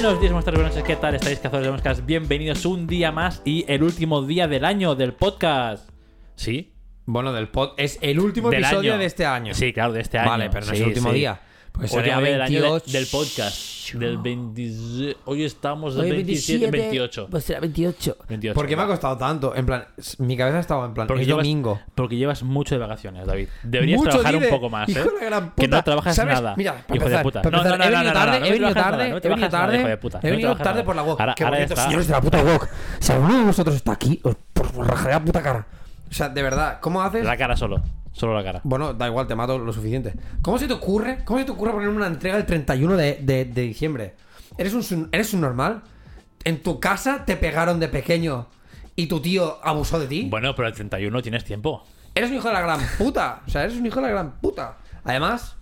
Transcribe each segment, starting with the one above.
Buenos días, buenas tardes, buenas noches, ¿qué tal? ¿Estáis cazadores de moscas? Bienvenidos un día más y el último día del año del podcast. ¿Sí? Bueno, del pod es el último Del episodio año. de este año. Sí, claro, de este año. Vale, pero no es Sí, el último sí. día. Pues Último sería día del año de- 28. del podcast. Del 20... Hoy estamos del Hoy 27, 28. Pues será 28. 28. ¿Por qué me ha costado tanto? En plan, mi cabeza estaba en plan, Porque es llevas, domingo. porque llevas mucho de vacaciones, David. Deberías Mucho trabajar libre. un poco más, ¿eh? Hijo de Que no trabajas ¿Sabes? nada. Mira, para hijo de puta. para No, no, no, he no, venido no, no, tarde, no he venido tarde, nada, no he venido tarde, hijo de puta. he venido tarde nada. por la web. Ahora- Que ahora bonito, está. señores de la puta web. Si alguno de vosotros está aquí, os os rajaré la puta cara. O sea, de verdad, ¿cómo haces? La cara solo. Solo la cara. Bueno, da igual, te mato lo suficiente. ¿Cómo se te ocurre? ¿Cómo se te ocurre poner una entrega el 31 de, de- de diciembre? ¿Eres un, ¿Eres un normal? ¿En tu casa te pegaron de pequeño y tu tío abusó de ti? Bueno, pero el 31 tienes tiempo. Eres un hijo de la gran puta. O sea, eres un hijo de la gran puta. Además,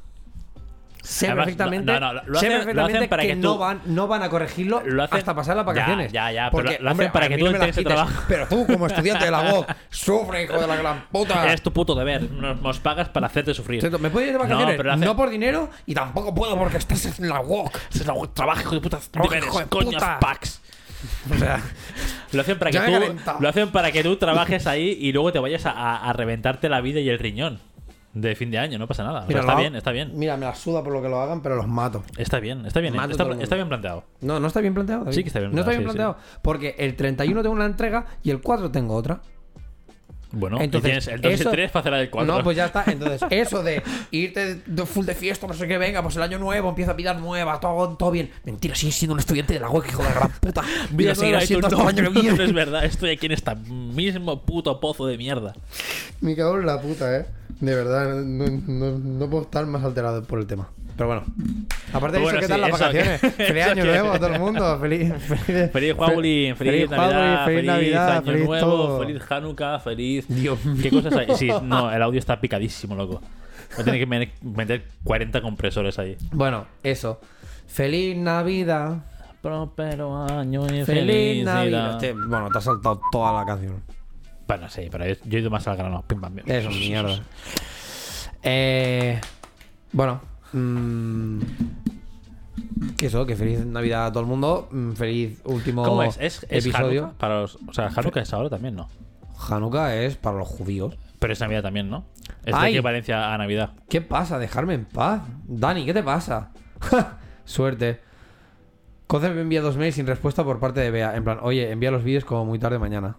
sé Además, perfectamente, no, no, lo sé hacen- lo hacen para que, que no, van, no van a corregirlo Lo hacen- hasta pasar las vacaciones. Ya, ya, ya, pero lo hacen hombre, para que tú quites. trabajo. Pero tú, como estudiante de la voz, sufre, hijo de la gran puta. Es tu puto deber. Nos, nos pagas para hacerte sufrir. Cierto, ¿Me puedo ir de vacaciones? No, pero No, hace- por dinero y tampoco puedo porque estás en la WOC. Ese es la- trabajo, hijo de puta. Trabajo, de coñas, packs. O sea, Lo hacen para que tú. Lo hacen para que tú trabajes ahí y luego te vayas a, a- a reventarte la vida y el riñón. De fin de año, no pasa nada. O sea, mira, está bien, está bien. Mira, me la suda por lo que lo hagan, pero los mato. Está bien, está bien. Mato Está, bien planteado. No, no está bien planteado. David. Sí que está bien No está bien planteado, sí, planteado. Porque el 31 tengo una entrega y el 4 tengo otra. Bueno, Entonces, y el 2 y el eso- 3 para hacer del 4. No, pues ya está. Entonces, eso de irte de full de fiesta, no sé qué, venga, pues el año nuevo, empieza a vida nueva, todo, todo bien. Mentira, sigues siendo un estudiante de la web, hijo de la gran puta. Y Vida lo seguirás nueva y tú, siendo hasta el año que no, viene. es verdad, estoy aquí en este mismo puto pozo de mierda. Me cago en la puta, eh. De verdad, no, no- no puedo estar más alterado por el tema. Pero bueno. Aparte de eso, ¿qué tal sí, las vacaciones? que- feliz año nuevo a todo el mundo. Feliz, feliz, Feliz feliz, feliz Navidad, feliz Navidad, Año feliz Nuevo, todo. feliz Hanukkah, feliz. Dios ¿Qué cosas hay? Sí, no, el audio está picadísimo, loco. Voy a tener que me- meter 40 compresores ahí. Bueno, eso. Feliz Navidad. Próspero año y Feliz felicidad. Navidad. Bueno, te has saltado toda la canción. Bueno, sí, pero yo yo he ido más al grano. Pim, pam, pim. Eso, mierda. Eh, bueno. Mm, que eso, que feliz Navidad a todo el mundo. mm, Feliz último ¿Cómo es? ¿Es, es episodio. Hanukkah? Para los, o sea, Hanukkah es ahora también, ¿no? Hanukkah es para los judíos. Pero es Navidad también, ¿no? Es de Ay. equivalencia a Navidad. ¿Qué pasa? Dejarme en paz. Dani, ¿qué te pasa? Suerte. Conce me envía dos mails sin respuesta por parte de Bea. En plan, oye, envía los vídeos como muy tarde mañana.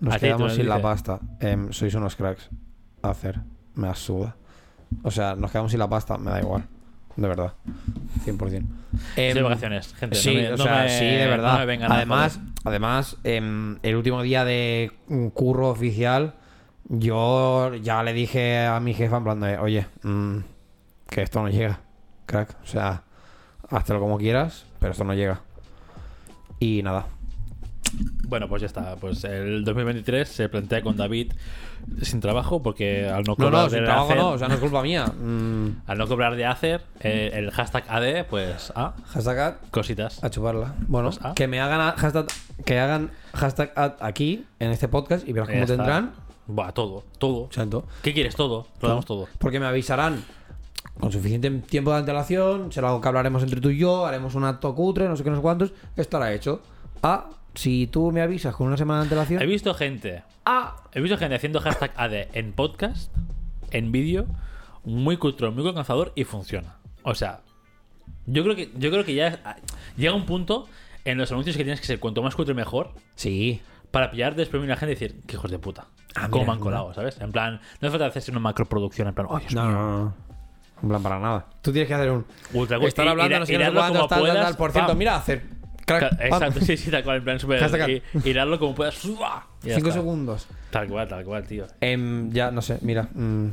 Nos Así quedamos sin la pasta. Em, sois unos cracks. Hacer. Me asuda. O sea, nos quedamos sin la pasta. Me da igual. De verdad. 100%. Estoy Em, de vacaciones, gente. Sí, no me- o no sea, me- sí, de no verdad. me además, además em, el último día de curro oficial, yo ya le dije a mi jefa en plan de, oye, mm, que esto no llega, crack. O sea, hazlo como quieras, pero esto no llega. Y nada. Bueno, pues ya está. Pues el 2023 se plantea con David sin trabajo porque al no No, cobrar no, de sin trabajo Acer- no, o sea, no es culpa mía. Mm, al no cobrar de hacer el hashtag AD, pues ah, hashtag ad, cositas. a chuparla. Bueno, Pues, ah. que me hagan a- hashtag, que hagan hashtag ad aquí, en este podcast, y verás cómo tendrán. Buah, todo, todo. Santo. ¿Qué quieres? Todo. Lo damos todo. Porque me avisarán con suficiente tiempo de antelación, será algo que hablaremos entre tú y yo, haremos un acto cutre, no sé qué, no sé cuántos, estará hecho. Ah, si tú me avisas con una semana de antelación. He visto gente. Ah, He visto gente haciendo hashtag AD en podcast, en vídeo, muy cultural, muy alcanzador y funciona. O sea, yo creo que, yo creo que ya llega un punto en los anuncios que tienes que ser cuanto más culto mejor sí. para pillar desprevenido a la gente y decir, que hijos de puta. Ah, ¿Cómo han colado, sabes? En plan, no hace falta hacerse una macroproducción, en plan, oh, Dios No, mío. no, no. En plan, para nada. Tú tienes que hacer un. Ultra Estar hablando, no sé qué, como tal, tal, tal. Por cierto, pam. mira, hacer. Crack. Exacto, sí, sí, tal cual, en plan, Hashtag. y, y darlo como puedas. Ya Cinco está. segundos. Tal cual, tal cual, tío. Em, ya, no sé, mira. mm,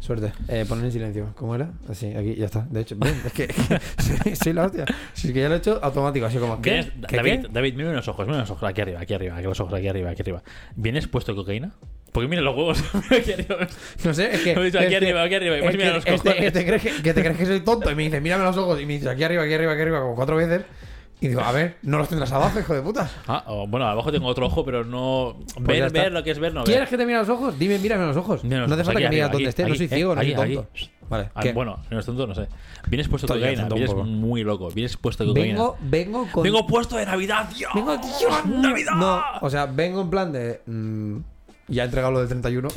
suerte. Eh, poner en silencio. ¿Cómo era? Así, aquí, ya está. De hecho, ven, es que, soy, soy la hostia. Si es que ya lo he hecho automático, así como. ¿qué? ¿Vienes- ¿Qué, David, qué? David, mira los ojos, mira los ojos, aquí arriba, aquí arriba, aquí los ojos, aquí arriba, aquí arriba. ¿Vienes puesto de cocaína? Porque mira los huevos, mira aquí arriba. No sé, es que. Lo he dicho aquí arriba, aquí arriba, y es pues mira que- los es que- cojones. que te crees que, que te crees que soy tonto y me dices, mírame los ojos y me dices aquí arriba, aquí arriba, aquí arriba, como cuatro veces. Y digo, a ver, no los tendrás abajo, hijo de puta. Ah, oh, bueno, abajo tengo otro ojo, pero no. Pues ver, lo que es ver, no ver. ¿Quieres que te mire los ojos? Dime, mírame los ojos. Mira los no hace falta que arriba, dónde estés, no soy eh, ciego, no soy aquí. tonto. Vale. Ah, bueno, no es tonto, no sé. Vienes puesto de cocaína, vienes muy loco. Vienes puesto de cocaína. vengo, vengo con. Vengo puesto de Navidad, tío. Vengo, Navidad. No, o sea, vengo en plan de. mm, ya he entregado lo del 31.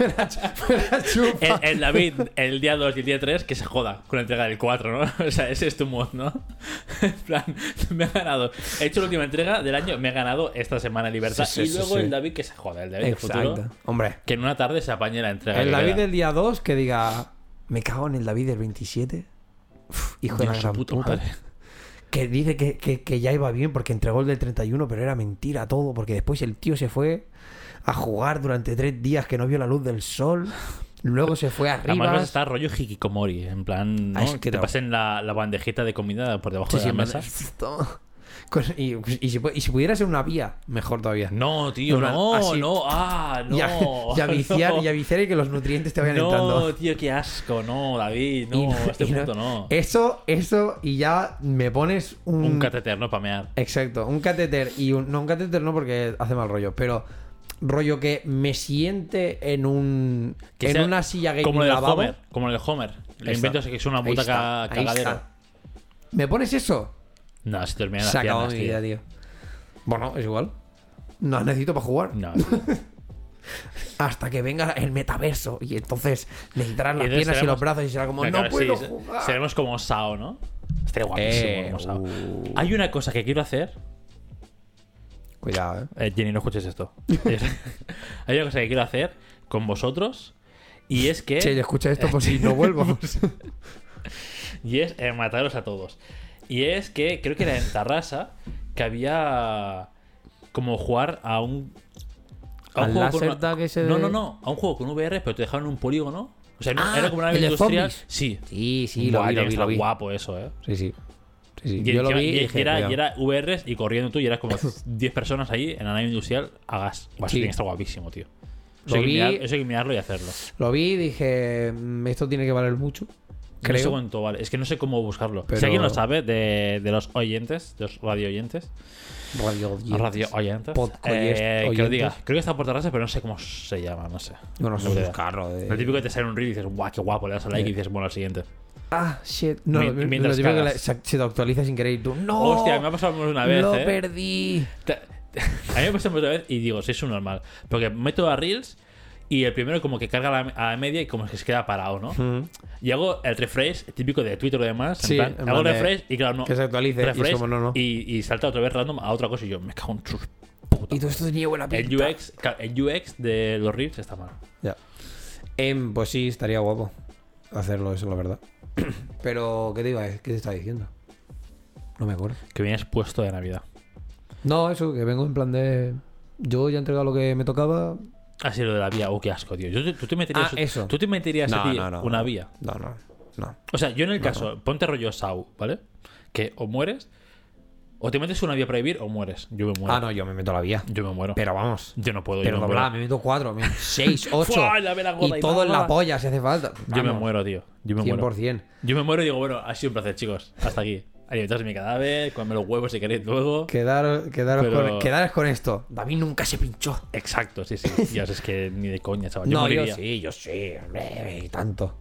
Me la ch- me la chupa. El, el David, el día 2 y el día 3, que se joda con la entrega del 4, ¿no? O sea, ese es tu mod, ¿no? En plan, me ha ganado. He hecho la última entrega del año, me ha ganado esta semana libertad. Sí, sí, y luego sí. el David que se joda, el David del futuro. Exacto. Hombre, Que en una tarde se apañe la entrega. el David del día 2 que diga. Me cago en el David del 27. Uf, hijo de la gran puta puta. madre. Que dice que, que- que ya iba bien porque entregó el del 31, pero era mentira todo. Porque después el tío se fue a jugar durante tres días que no vio la luz del sol. Luego se fue Además arriba. vas a estar rollo hikikomori, en plan, ¿no? Ah, es que que te no. pasen la, la bandejita de comida por debajo Sí, de sí, la me- mesa. Con- y, y si, y si pudiera ser una vía, mejor todavía. No, tío, plan, no, así. no, ah, no. y, a, y viciar, no. y a viciar y que los nutrientes te vayan No, entrando. tío, qué asco, no, David, no, a este punto no. Eso, eso, y ya me pones un. Un catéter, ¿no? Pamear. Exacto, un catéter y un. No, un catéter no porque hace mal rollo, pero rollo que me siente en un. Que en sea una silla gay Como el lavabo. Homer, como el Homer. El invento es que es una Ahí puta está, ca- ahí cagadero. está. ¿Me pones eso? No, se termina las Se acabó mi vida, tío. Bueno, es igual. No necesito para jugar. No. Hasta que venga el metaverso. Y entonces necesitarás las Y entonces piernas y los brazos y será como, no puedo jugar. Seremos como Sao, ¿no? Estaría guapísimo Eh, como Sao. uh. Hay una cosa que quiero hacer. Cuidado, eh. Eh, Jenny, no escuches esto. Hay una cosa que quiero hacer con vosotros. Y es que. Che, escucha esto por si no vuelvo. Y es eh, mataros a todos. Y es que creo que era en Tarrasa que había como jugar a un. a un ¿Al juego con una- tag ese No, no, no. A un juego con VR, pero te dejaron un polígono. O sea, Ah, era como una nave de industrial. Sí. Sí, sí, lo vi, lo que vi, lo vi. guapo eso, eh. Sí, sí. Sí. Y, Yo lo vi y era, cuidado. y era VRs y corriendo tú y eras como 10 personas ahí en la nave industrial a gas. Eso Sí. estar guapísimo, tío. Lo Eso hay, que vi- mirar- eso hay que mirarlo y hacerlo. Lo vi y dije, mm, esto tiene que valer mucho. No sé Creo. cuánto vale. Es que no sé cómo buscarlo. Pero- Si alguien lo sabe de, de los oyentes, de los radio oyentes, Radio. radio oyentes, eh, que lo oyentes. diga. Creo que está por terraza, pero no sé cómo se llama, no sé. Bueno, No idea. buscarlo. De... Lo típico que te sale un reel y dices, guau, qué guapo, le das a like y dices, bueno, al siguiente. Ah, shit. No, lo mientras típico que cagas. la- se, se te actualiza sin querer y tú. ¡No! Hostia, me ha pasado una vez, Lo eh. perdí. A mí me pasó una vez y digo, si es un normal. Porque meto a Reels y el primero como que carga a la, media y como que se queda parado, ¿no? Mm. Y hago el refresh, típico de Twitter o demás. Sí, en plan, en hago el refresh y claro, no. que se actualice, y es refresh como, no, no. Y, y salta otra vez random a otra cosa y yo me cago en sus putas. Y todo esto tenía buena pinta. El UX, el UX de los Reels está mal. Ya. Em, pues sí, estaría guapo hacerlo, eso, la verdad. Pero, ¿qué te iba a ¿Qué te estaba diciendo? No me acuerdo. Que vienes puesto de Navidad. No, eso, que vengo en plan de. Yo ya he entregado lo que me tocaba. Así lo de la vía. Oh, qué asco, tío. Yo, tú te meterías, Ah, eso. ¿tú te meterías a ti no, no. una vía. No, no, no. O sea, yo en el caso, ponte rollo Sau, ¿vale? Que o mueres, o te metes una vía para vivir o mueres. Yo me muero. Ah, no, yo me meto a la vía. Yo me muero. Pero vamos. yo no puedo. Pero yo me doblada, muero. me meto cuatro, me- seis, ocho. La y y todo en la polla si hace falta. Yo me muero, tío. Yo me muero. 100%. Yo me muero y digo, bueno, ha sido un placer, chicos. Hasta aquí. Alimentaos mi cadáver, comerme los huevos si queréis luego. Quedar, quedaros, Pero- con, quedaros con esto. David nunca se pinchó. Exacto, sí, sí. Dios, es que ni de coña, chaval. Yo no, moriría. yo sí, yo sí. Y tanto.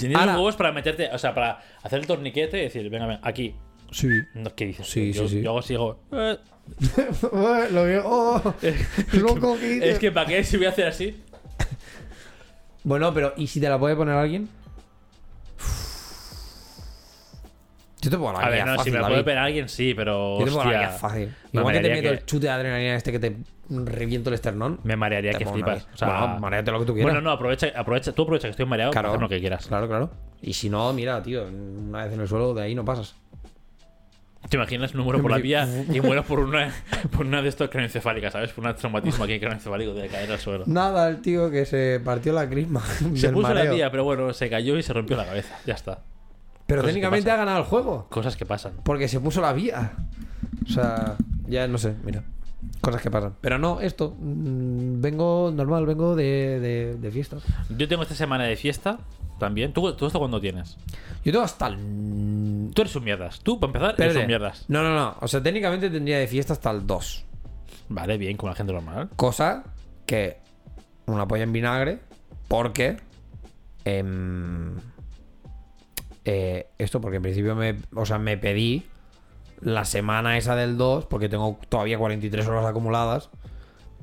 Los huevos para meterte, o sea, para hacer el torniquete y decir, venga, venga, aquí. Sí. No, ¿Qué dices? Sí, yo, sí, sí. yo hago así, digo, eh. Lo veo. Oh, loco, ¿qué dices? Es que para qué si voy a hacer así. Bueno, pero ¿y si te la puede poner alguien? Yo te pongo la A ver, no, fácil, si me la puede pegar alguien, sí, pero. Yo te pongo la fácil. me Igual que te meto que- el chute de adrenalina este que te reviento el esternón. Me marearía que flipas. O sea, bueno, mareate lo que tú quieras. bueno, no, aprovecha, aprovecha, tú aprovecha que estoy mareado Claro. para hacer lo que quieras. Claro, claro. Y si no, mira, tío, una vez en el suelo, de ahí no pasas. ¿Te imaginas? No muero por la vía y muero por una, por una de estas craneoencefálicas, ¿sabes? Por un traumatismo aquí craneoencefálico de caer al suelo. Nada, el tío que se partió la crisma. Se puso la vía, pero bueno, se cayó y se rompió la cabeza. Ya está. Pero Cosas técnicamente ha ganado el juego. Cosas que pasan. Porque se puso la vía. O sea, ya no sé, mira. Cosas que pasan. Pero no, esto. mm, vengo normal, vengo de, de, de fiesta. Yo tengo esta semana de fiesta también. ¿Tú, tú esto cuándo tienes? Yo tengo hasta el. Tú eres un mierdas. Tú, para empezar, eres un mierdas. No, no, no. O sea, técnicamente tendría de fiesta hasta el 2. Vale, bien, como la gente normal. Cosa que una polla en vinagre. Porque em, eh, esto porque en principio me, o sea, me pedí la semana esa del 2, porque tengo todavía 43 horas acumuladas.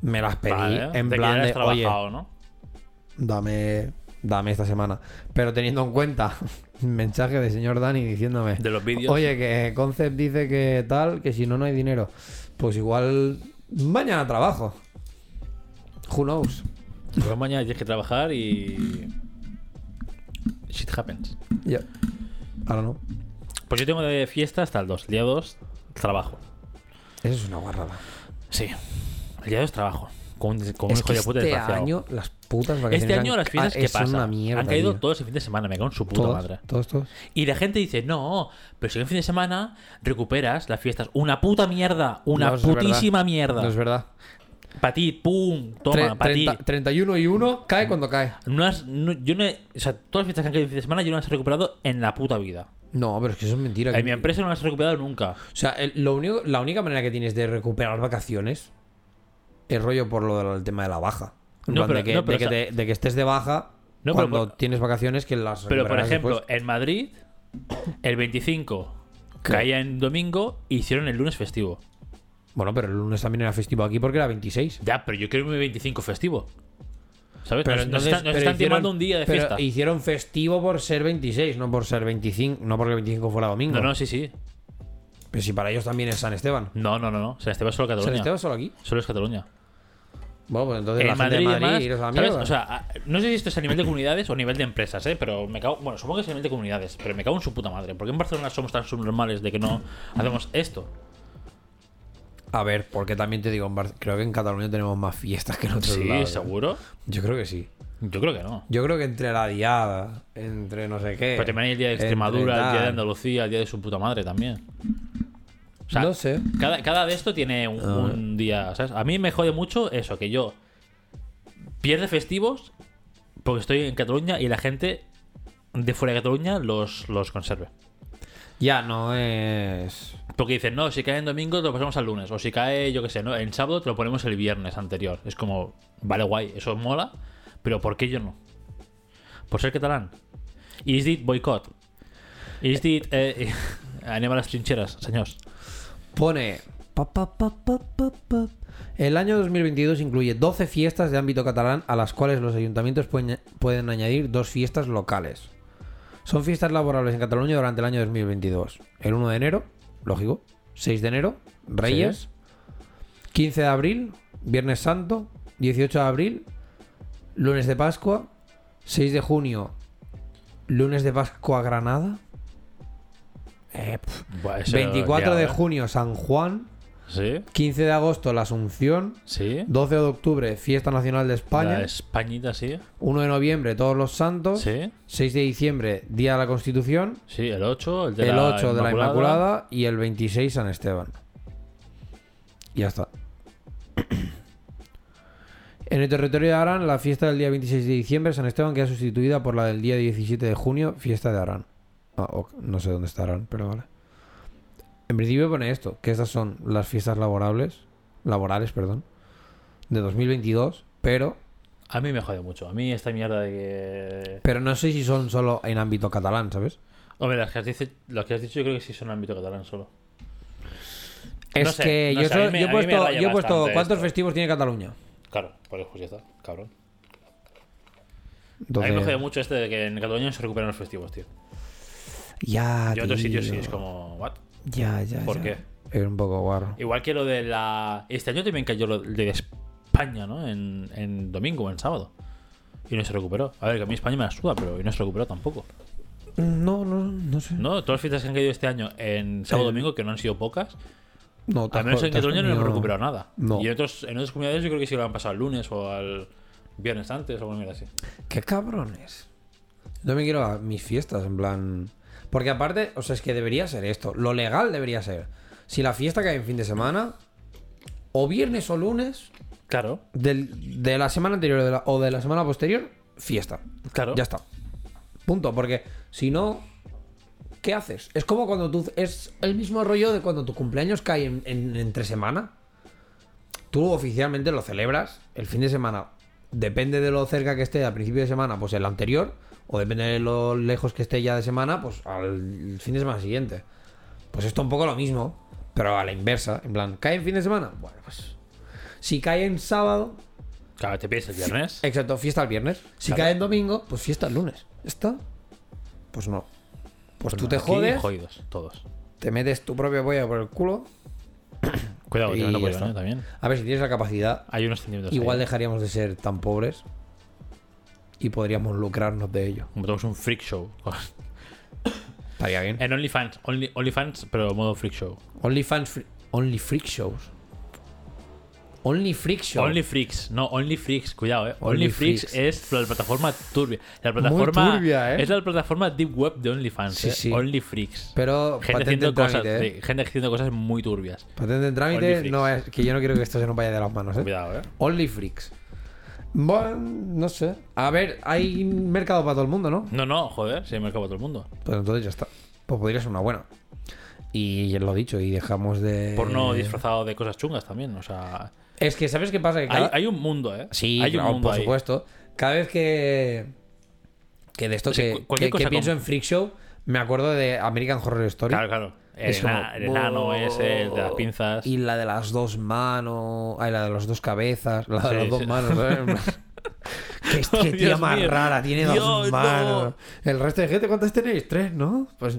Me las pedí Vale, en plan de, oye, trabajado, ¿no? dame, dame esta semana. Pero teniendo en cuenta mensaje de señor Dani diciéndome, De los vídeos. oye, que Concept dice que tal, que si no, no hay dinero. Pues igual mañana trabajo. Who knows? Luego mañana tienes que trabajar y. Shit happens. Ya. Ahora no. Pues yo tengo de fiesta hasta el 2. El día 2, trabajo. Eso es una guarrada. Sí. El día 2 trabajo. Con un Es hijo que de puta este desgraciado. año las putas vacaciones Este año han- las fiestas, ah, ¿qué son pasa? una mierda, han caído tío. todos el fin de semana, me cago en su puta todos, madre. todos, todos. Y la gente dice, no, pero si en fin de semana recuperas las fiestas. Una puta mierda, una No, putísima verdad. mierda. No es verdad. Para ti, pum, toma, para ti. 30 31 y 1 cae cuando cae. No has- no- yo no he- o sea, todas las fiestas que han caído el fin de semana yo no las he recuperado en la puta vida. No, pero es que eso es mentira. En mi empresa no las he recuperado nunca. O sea, el- lo único, la única manera que tienes de recuperar vacaciones es rollo por lo del tema de la baja. En No, plan, pero- de, que, no, pero, de, que o sea- te- de que estés de baja No, cuando tienes vacaciones que las Pero, por ejemplo, después. en Madrid, el 25 ¿Qué? caía en domingo e hicieron el lunes festivo. Bueno, pero el lunes también era festivo aquí porque era 26. Ya, pero yo quiero mi 25 festivo. ¿Sabes? Pero nos, nos entonces- están, nos están hicieron- un día de pero fiesta. hicieron festivo por ser 26, no por ser 25, no porque el 25 fuera domingo. No, no, sí, sí. Pero si para ellos también es San Esteban. No, no, no, no. San Esteban es solo ¿San Cataluña. Esteban solo aquí? Solo es Cataluña. Bueno, pues entonces En la gente Madrid, mierda. O sea, no sé si esto es a nivel de comunidades o a nivel de empresas, ¿eh? Pero me cago. Bueno, supongo que es a nivel de comunidades, pero me cago en su puta madre. ¿Por qué en Barcelona somos tan subnormales de que no hacemos esto? A ver, porque también te digo, en Bar- creo que en Cataluña tenemos más fiestas que en otros Sí, lados. ¿eh? seguro. Yo creo que sí. Yo creo que no. Yo creo que entre la diada, entre no sé qué. Pero también hay el día de Extremadura, el día de. Andalucía, el día de su puta madre también. Sea, no sé. Cada, cada de esto tiene un, día, ¿sabes? A mí me jode mucho eso, que yo pierde festivos porque estoy en Cataluña y la gente de fuera de Cataluña los, los conserve. Ya no es. Porque dicen, no, si cae en domingo te lo pasamos al lunes. O si cae, yo qué sé, ¿no? En sábado te lo ponemos el viernes anterior. Es como, vale, guay, eso mola, pero ¿por qué yo no? ¿Por ser catalán? Is it boicot? Is it eh, anem a las trincheras, señores? Pone. pa, pa, pa. El año 2022 incluye 12 fiestas de ámbito catalán a las cuales los ayuntamientos pueden, pueden añadir dos fiestas locales. Son fiestas laborables en Cataluña durante el año 2022. El 1 de enero, lógico. 6 de enero, Reyes. 15 de abril, Viernes Santo. 18 de abril, lunes de Pascua. 6 de junio, lunes de Pascua Granada. Eh, pf. Buah, eso 24 ya, de junio, San Juan. Sí, 15 de agosto, la Asunción. sí. 12 de octubre, Fiesta Nacional de España. La Españita, sí. 1 de noviembre, Todos los Santos. Sí, 6 de diciembre, Día de la Constitución. sí, el 8, el de el la 8 de la Inmaculada. Y el 26, San Esteban. Y ya está. En el territorio de Arán, la fiesta del día 26 de diciembre, San Esteban, queda sustituida por la del día 17 de junio, fiesta de Arán. Ah, No sé dónde está Arán, pero vale. En principio pone esto, que estas son las fiestas laborables, laborales, perdón, de 2022, pero, A mí me jode mucho. A mí esta mierda de que... pero no sé si son solo en ámbito catalán, ¿sabes? Hombre, las que has dicho, las que has dicho yo creo que sí son ámbito catalán solo. Es No sé, que no yo, sé, a mí solo- me- yo he puesto, yo he puesto ¿cuántos esto. festivos tiene Cataluña? Claro, por eso ya está, cabrón. A mí Entonces, me jode mucho este de que en Cataluña no se recuperan los festivos, tío. Ya, Y en otros sitios sí, es como... ¿What? Ya, ya, ¿Por ya. qué? Es un poco guarro. Igual que lo de la... Este año también cayó lo de España, ¿no? En, en domingo o en sábado. Y no se recuperó. A ver, que a mí España me la suda, pero y no se recuperó tampoco. No, no, no sé. No, todas las fiestas que han caído este año en sábado y El- domingo, que no han sido pocas, No, al menos en Cataluña no hemos comido- recuperado nada. No. Y en, otros, en otras comunidades yo creo que sí lo han pasado al lunes o al viernes antes o algo así. Qué cabrones. No me quiero a mis fiestas, en plan. Porque aparte, o sea, es que debería ser esto. Lo legal debería ser. Si la fiesta cae en fin de semana, o viernes o lunes, Claro, del- de la semana anterior o de la, o de la semana posterior, fiesta. claro. Ya está. Punto. Porque si no, ¿qué haces? Es como cuando tú. Es el mismo rollo de cuando tu cumpleaños cae en, en- entre semana. Tú oficialmente lo celebras el fin de semana. Depende de lo cerca que esté al principio de semana, pues el anterior. O depende de lo lejos que esté ya de semana, pues al fin de semana siguiente. Pues esto un poco lo mismo, pero a la inversa. En plan, ¿cae en fin de semana? Bueno, pues. Si cae en sábado, Claro, te pides el viernes. exacto, fiesta el viernes. Si Claro. cae en domingo, pues fiesta el lunes. ¿Está? Pues no. Pues, tú no, te jodes, Jodidos, todos. te metes tu propia polla por el culo. Cuidado, Y te meto. ¿eh? También. A ver, si tienes la capacidad, Hay unos centímetros. igual ahí. dejaríamos de ser tan pobres y podríamos lucrarnos de ello. Montamos un freak show. Estaría bien. en OnlyFans. Only, OnlyFans, pero modo freak show. OnlyFans, fri- Only Freak Shows. Only Freak Show. Only Freaks, no, Only Freaks, cuidado, eh. Only Only, Freaks, Freaks. es la plataforma turbia. La plataforma turbia, ¿eh? es la plataforma deep web de OnlyFans, Sí, eh. sí. Only Freaks. Pero Gente haciendo en cosas, ¿eh? gente haciendo cosas muy turbias. Patente en trámite, no es que yo no quiero que esto se nos vaya de las manos, ¿eh? Cuidado, eh. Only Freaks. Bueno, no sé. A ver, hay mercado para todo el mundo, ¿no? No, no, joder, si hay mercado para todo el mundo. Pues entonces ya está. Pues podría ser una buena. Y ya lo dicho, y dejamos de. Porno disfrazado de cosas chungas también, o sea. Es que, ¿sabes qué pasa? Que Hay, cada- hay un mundo, eh. Sí, hay claro, un mundo por ahí. supuesto. Cada vez que. Que de esto O sea, que, que- pienso en Freak Show, me acuerdo de American Horror Story. Claro, claro. El, Es enano "Oh". ese, el de las pinzas. Y la de las dos manos. Ay, la de las dos cabezas. La de Sí, las dos sí. manos. ¿sabes? qué, qué Oh, tía Dios más mío. rara. Tiene dos no. manos. El resto de gente, ¿cuántas tenéis? Tres, ¿no? Pues,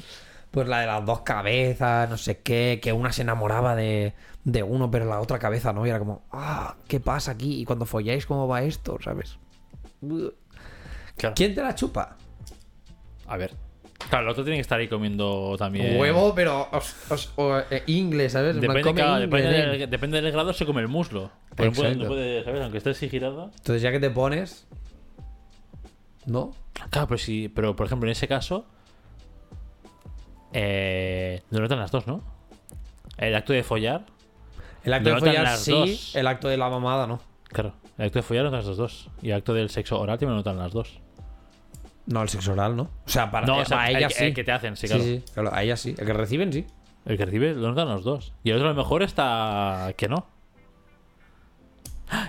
pues la de las dos cabezas, no sé qué. Que una se enamoraba de, de uno, pero la otra cabeza no. Y era como, ah, ¿qué pasa aquí? Y cuando folláis, ¿cómo va esto? ¿Sabes? Claro. ¿Quién te la chupa? A ver. Claro, el otro tiene que estar ahí comiendo también. Huevo, pero os- os- o, eh, ingle, ¿sabes? Depende, come depende, nen. del, depende del grado, se come el muslo. Pero no puede, Exacto. no puede, ¿sabes? Aunque esté así. Entonces, ya que te pones. ¿No? Claro, pero sí. Pero por ejemplo, en ese caso. Eh, notan las dos, ¿no? El acto de follar. El acto de notan follar las sí, dos. el acto de la mamada no. Claro. El acto de follar notan las dos. Y el acto del sexo oral también lo notan las dos. No, el sexo oral no. O sea, para No, o sea, a el ella que- sí. el que te hacen, sí, sí, claro. sí, claro, a ella sí. El que reciben sí. El que recibe lo notan los dos. Y el otro a lo mejor está que no.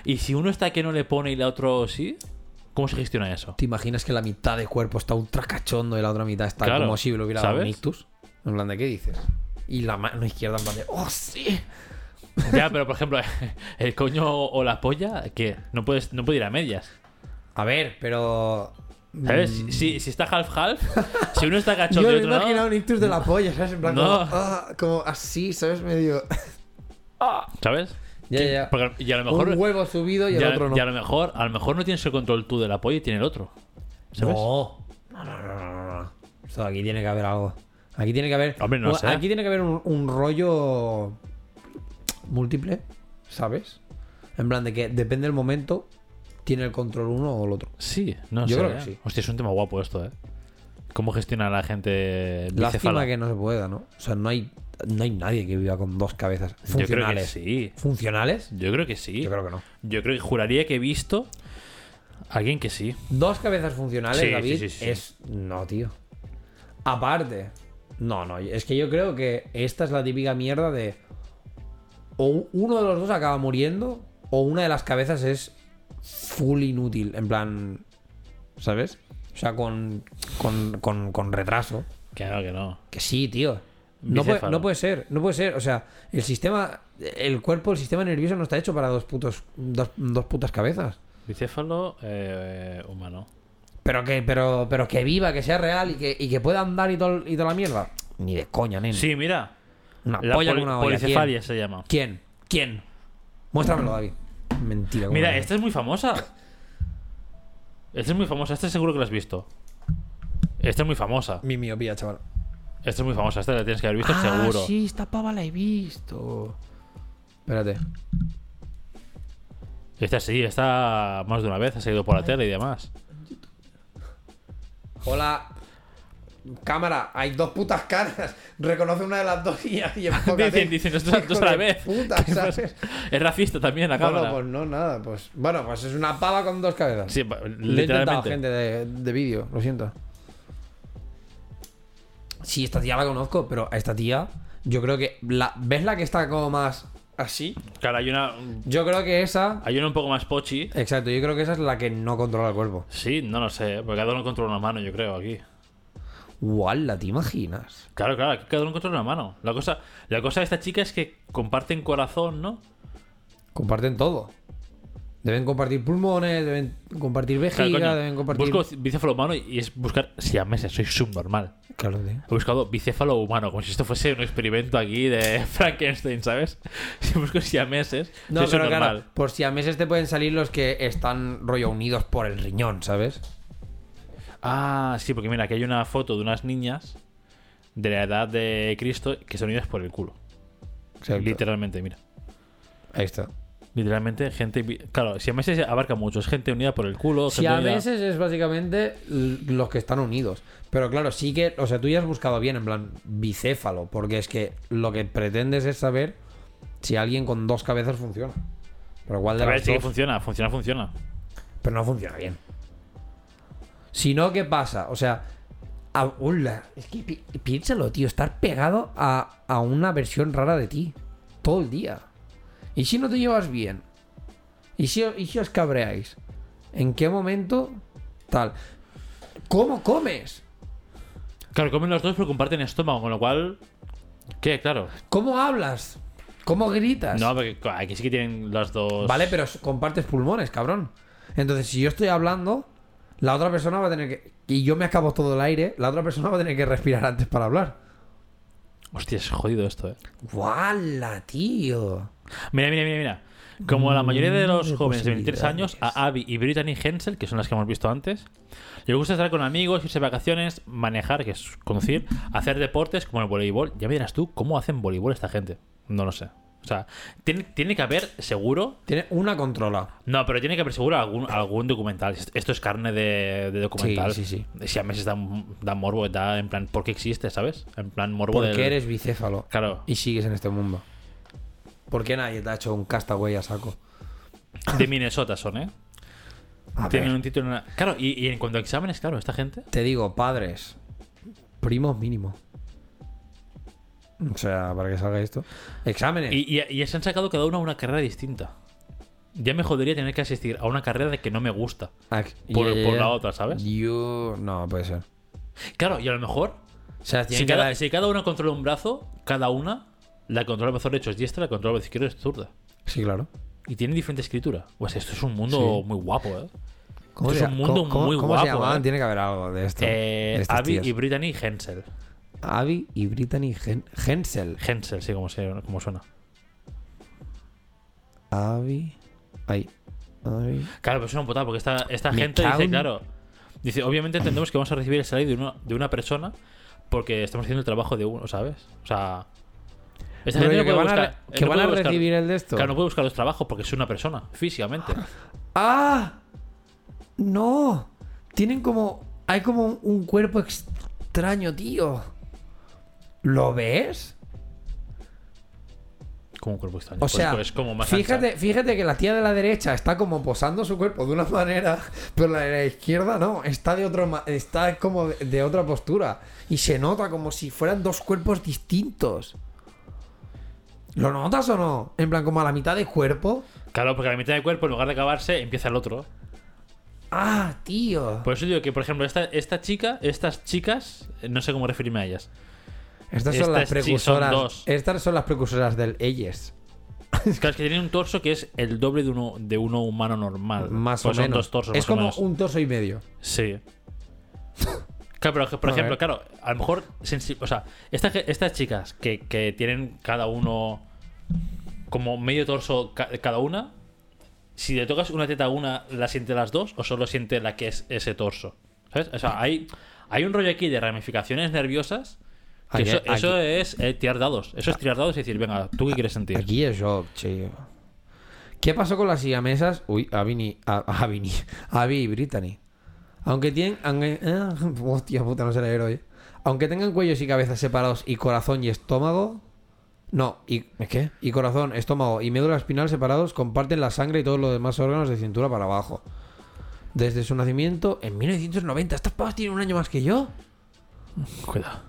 Y si uno está que no le pone y la otro sí, ¿cómo se gestiona eso? ¿Te imaginas que la mitad del cuerpo está ultra cachondo y la otra mitad está Claro, como si lo hubiera dado un. En plan, ¿de qué dices? Y la mano izquierda en plan de, ¡oh, sí! Ya, pero por ejemplo, el coño o la polla, que no puedes, no puede ir a medias. A ver, pero. ¿Sabes? Si, si está half half, si uno está Yo cachondo y me he otro no. imaginado un ictus de la polla, ¿sabes? En plan, No. como, ah, como así, ¿sabes? Medio. ¿Sabes? Ya, ya. porque- y a lo mejor. un huevo subido y el a- otro no. y a lo mejor, a lo mejor no tienes el control tú de la polla y tiene el otro. ¿Sabes? No. No, no, no, no, no. Esto aquí tiene que haber algo. Aquí tiene que haber. Hombre, no o- sé. Aquí tiene que haber un, un rollo múltiple, ¿sabes? En plan de que depende del momento, tiene el control uno o el otro. Sí, no Yo sé. creo que ¿eh? sí. Hostia, es un tema guapo esto, ¿eh? ¿Cómo gestiona la gente Lástima bicefala? que no se pueda, ¿no? O sea, no hay, no hay nadie que viva con dos cabezas Yo creo que funcionales. sí. ¿Funcionales? Yo creo que sí. Yo creo que no. Yo creo que juraría que he visto a alguien que sí. Dos cabezas funcionales, Sí, David, sí, sí, sí. es. No, tío. Aparte. No, no. Es que yo creo que esta es la típica mierda de. O uno de los dos acaba muriendo, o una de las cabezas es full inútil. En plan. ¿Sabes? O sea, con. con, con, con retraso. Claro que no. Que sí, tío. No puede, no puede ser, no puede ser. O sea, el sistema. El cuerpo, el sistema nervioso no está hecho para dos putos. dos, dos putas cabezas. Bicéfalo eh, humano. Pero que, pero, pero que viva, que sea real y que, y que pueda andar y, todo, y toda la mierda. Ni de coña, nen. Sí, mira. Una La polla poli- con una olla. policefalia se llama. ¿Quién? ¿Quién? Muéstramelo, David. Mentira. ¿cómo Mira, esta es muy famosa. Esta es muy famosa. Esta seguro que la has visto. Esta es muy famosa. Mi miopía, chaval. Esta es muy famosa. Esta la tienes que haber visto seguro. Ah, sí, esta pava la he visto. Espérate. Esta sí, esta más de una vez ha salido por la tele y demás. Hola. Cámara, hay dos putas caras. Reconoce una de las dos y, y enfócate. Dicen, dicen, esto es- esto es Hijo a la vez. Puta, ¿sabes? Es racista también la cámara. Bueno, pues no, nada. Pues, bueno, pues es una pava con dos cabezas. Sí, intentado literalmente. gente de, de vídeo, lo siento. Sí, esta tía la conozco, pero a esta tía, yo creo que. La, ¿Ves la que está como más así. Claro, hay una. Yo creo que esa. Hay una un poco más pochi. Exacto, yo creo que esa es la que no controla el cuerpo. Sí, no lo sé. Porque cada uno controla una mano, yo creo, aquí. Walla, ¿te imaginas? Claro, claro, aquí cada uno controla una mano. La cosa, la cosa de esta chica es que comparten corazón, ¿no? Comparten todo. Deben compartir pulmones, deben compartir vejiga, Claro, deben compartir. Busco bicéfalo humano y es buscar siameses, soy subnormal. Claro, tío. He buscado bicéfalo humano, como si esto fuese un experimento aquí de Frankenstein, ¿sabes? Si busco siameses, No, soy pero subnormal. claro, por si a meses te pueden salir los que están rollo unidos por el riñón, ¿sabes? Ah, sí, porque mira, aquí hay una foto de unas niñas de la edad de Cristo que son unidas por el culo. Exacto. Literalmente, mira. Ahí está. Literalmente, gente. Claro, si a meses abarca mucho, es gente unida por el culo. Si a unida- meses es básicamente los que están unidos. Pero claro, sí que, o sea, tú ya has buscado bien, en plan, bicéfalo, porque es que lo que pretendes es saber si alguien con dos cabezas funciona. Pero igual de A ver, las sí que funciona, funciona, funciona. pero no funciona bien. Si no, ¿qué pasa? O sea, a- hola, es que pi- piénsalo, tío, estar pegado a, a una versión rara de ti todo el día. ¿Y si no te llevas bien? ¿Y si, y si os cabreáis? ¿En qué momento? Tal. ¿Cómo comes? Claro, comen los dos pero comparten estómago, con lo cual. ¿Qué? Claro. ¿Cómo hablas? ¿Cómo gritas? No, porque aquí sí que tienen las dos. Vale, pero compartes pulmones, cabrón. Entonces, si yo estoy hablando, la otra persona va a tener que. Y yo me acabo todo el aire, la otra persona va a tener que respirar antes para hablar. Hostia, es jodido esto, eh. ¡Guala, tío! Mira, mira, mira, mira. Como la mayoría de los de jóvenes de 23 años, a Abby y Brittany Hensel, que son las que hemos visto antes, les gusta estar con amigos, irse de vacaciones, manejar, que es conducir, hacer deportes como el voleibol. Ya me dirás tú cómo hacen voleibol esta gente. No lo sé. O sea, tiene, tiene que haber seguro. Tiene una controla. No, pero tiene que haber seguro algún, algún documental. Esto es carne de, de documental. Sí, sí, Si a meses da, da morbo, da en plan, ¿por qué existe, sabes? En plan, morbo Porque del- eres bicéfalo. Claro, Y sigues en este mundo. ¿Por qué nadie te ha hecho un castaway a saco? de Minnesota son, ¿eh? A Tienen ver, un título en la- Claro, y, y en cuanto a exámenes, claro, esta gente. te digo, padres. Primos mínimo. O sea, para que salga esto. Exámenes. Y, y, y se han sacado cada uno una carrera distinta. Ya me jodería tener que asistir a una carrera de que no me gusta. Ac- por- la otra, ¿sabes? Yo... No, puede ser. Claro, y a lo mejor, O sea, tiene si cada, dar- si cada una controla un brazo, cada una, la controla el brazo derecho es diestra, la controla el brazo izquierdo es zurda. Sí, claro. Y tiene diferente escritura. Pues esto es un mundo Sí. muy guapo, ¿eh? ¿Cómo es se- un mundo cómo- muy cómo guapo, se llamaban? ¿eh? Tiene que haber algo de esto. Eh, de Abby tías. y Brittany Hensel. Abby y Brittany Hen- Hensel. Hensel, sí, como, se, como suena. Abby. Ay. Abby. Claro, pero es una putada porque esta, esta gente dice, claro. Dice, obviamente entendemos que vamos a recibir el salario de una, de una persona porque estamos haciendo el trabajo de uno, ¿sabes? O sea. Esta gente no que puede van a, buscar. re- que no van a puede buscar- recibir el de esto. Claro, no puede buscar los trabajos porque es una persona, físicamente. ¡Ah! ¡No! Tienen como. Hay como un cuerpo extraño, tío. ¿Lo ves? Como un cuerpo extraño. O Pues- sea, pues como más fíjate, ancha. fíjate que la tía de la derecha está como posando su cuerpo de una manera, pero la de la izquierda no, está de otro está como de, de otra postura y se nota como si fueran dos cuerpos distintos. ¿Lo notas o no? En plan como a la mitad de cuerpo. Claro, porque a la mitad del cuerpo, en lugar de acabarse, empieza el otro. Ah, tío. Por eso digo que, por ejemplo, esta, esta chica, estas chicas, no sé cómo referirme a ellas. Estas son las estas sí son precursoras. dos. Estas son las precursoras del ellas. Claro, es que tienen un torso que es el doble de uno, de uno humano normal. Más Pues o son menos. dos torsos, es como menos. un torso y medio. Sí. Claro, pero por ejemplo, claro, a lo mejor, o sea, estas chicas que, que tienen cada uno como medio torso ca- cada una, si le tocas una teta a una, ¿la siente las dos o solo siente la que es ese torso? ¿Sabes? O sea, hay, hay un rollo aquí de ramificaciones nerviosas que Aquí- eso, eso aquí- es eh, tirar dados. Eso es tirar dados y decir, venga, ¿tú qué quieres sentir? Aquí es shock, tío. ¿Qué pasó con las siamesas? Uy, Abby, ni- a- Abby, ni- Abby y Brittany. Aunque tienen... aunque- ah, hostia puta, no sé leer hoy. Aunque tengan cuellos y cabezas separados y corazón y estómago... No, y... ¿Qué? Y corazón, estómago y médula espinal separados comparten la sangre y todos los demás órganos de cintura para abajo. Desde su nacimiento en 1990. ¿Estas pavas tienen un año más que yo? Cuidado.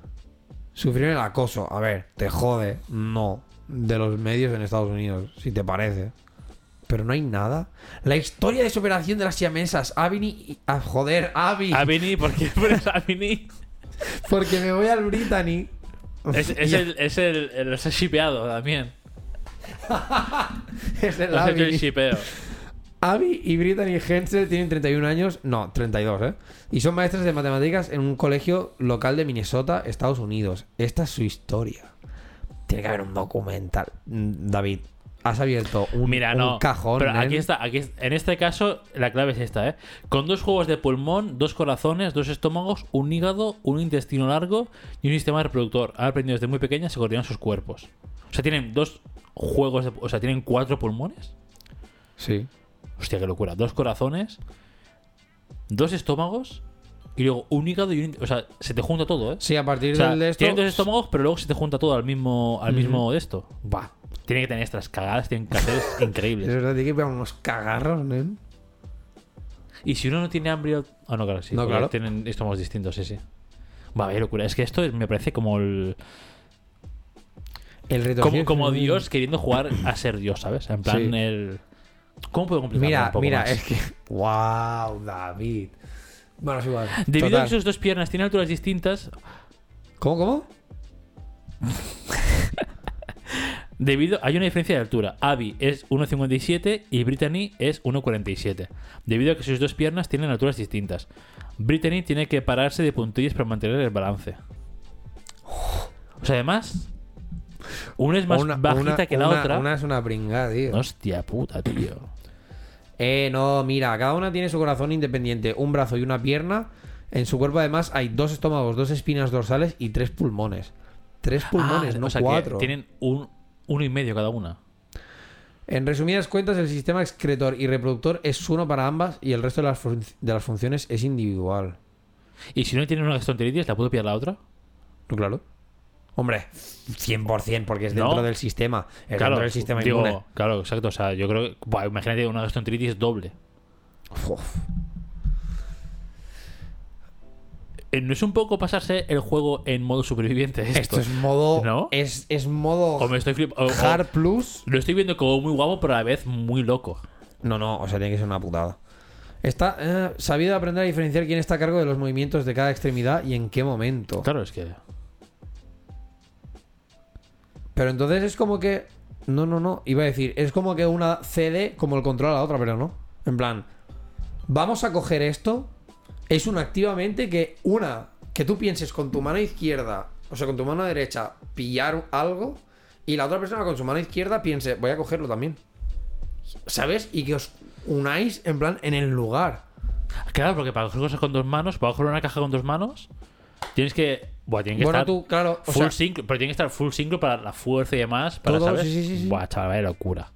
Sufrieron el acoso. A ver, te jode. No. de los medios en Estados Unidos, si te parece. Pero no hay nada. La historia de superación de las siamesas. Avini. y- ah, joder, Avi. Avini, ¿por qué pones Avini? Porque me voy al Brittany. Es, es el, es el, el, el shipeado también. Es el Es el, Avini. shipeo. Abby y Brittany Hensel tienen 31 años, no, 32, ¿eh? Y son maestras de matemáticas en un colegio local de Minnesota, Estados Unidos. Esta es su historia. Tiene que haber un documental. Mm, David, has abierto un, Mira, un no. cajón. Pero aquí está, aquí en este caso, la clave es esta, ¿eh? Con dos juegos de pulmón, dos corazones, dos estómagos, un hígado, un intestino largo y un sistema reproductor. Han aprendido desde muy pequeñas se coordinan sus cuerpos. O sea, tienen dos juegos de, O sea, tienen cuatro pulmones. Sí. Hostia, qué locura. Dos corazones, dos estómagos y luego un hígado y un. O sea, se te junta todo, ¿eh? Sí, a partir O sea, del de esto. tienen dos estómagos, pero luego se te junta todo al mismo, al mismo de esto. Buah. Tienen que tener estas cagadas, tienen que hacer Es increíbles. verdad, tiene que pegar unos cagarros, nen. Y si uno no tiene hambre. Ah, no, claro, sí. No, porque claro. Tienen estómagos distintos, sí, sí. Va, qué locura. Es que esto es- me parece como el. El reto Como, como. Dios queriendo jugar a ser Dios, ¿sabes? En plan, Sí. el. ¿Cómo puedo complicarlo Mira, un poco mira, más? es que. ¡Wow, David! Bueno, es igual. Debido a que sus dos piernas tienen alturas distintas, ¿Cómo, cómo? Debido, hay una diferencia de altura. Abby es 1,57 y Brittany es 1,47. Debido a que sus dos piernas tienen alturas distintas. Brittany tiene que pararse de puntillas para mantener el balance. O sea, además, una es más Una- bajita una- que la una- otra. Una es una pringada, tío. Hostia puta, tío. Eh, no, mira, cada una tiene su corazón independiente, un brazo y una pierna. En su cuerpo, además, hay dos estómagos, dos espinas dorsales y tres pulmones. Tres pulmones, Ah, no o sea, que cuatro. tienen un, uno y medio cada una. En resumidas cuentas, el sistema excretor y reproductor es uno para ambas y el resto de las, de las funciones es individual. Y si no tiene una gastroenteritis, ¿la puedo pillar la otra? ¿No, claro? Hombre, 100%, porque es No. dentro del sistema. Es dentro del sistema digo, inmune. Claro, exacto. O sea, yo creo que. imagínate una gastroenteritis doble. Uf. Eh, ¿No es un poco pasarse el juego en modo superviviente esto? Esto es modo. ¿No? Es, es modo. O me estoy flip- o- o- Hard Plus. Lo estoy viendo como muy guapo, pero a la vez muy loco. No, no, o sea, tiene que ser una putada. Está eh, sabido aprender a diferenciar quién está a cargo de los movimientos de cada extremidad y en qué momento. Claro, es que. Pero entonces es como que. No, no, no. Iba a decir, es como que una cede como el control a la otra, pero no. En plan, vamos a coger esto. Es una activamente que una. Que tú pienses con tu mano izquierda, o sea, con tu mano derecha, pillar algo. Y la otra persona con su mano izquierda piense, voy a cogerlo también. ¿Sabes? Y que os unáis en plan en el lugar. Claro, porque para coger cosas con dos manos, para coger una caja con dos manos, tienes que. Buah, tiene que Bueno, estar. tú, claro, o full sea, sync, pero tiene que estar full sync para la fuerza y demás. Para, Todo, ¿sabes? sí, sí, sí, sí. Buah, chaval, vaya locura.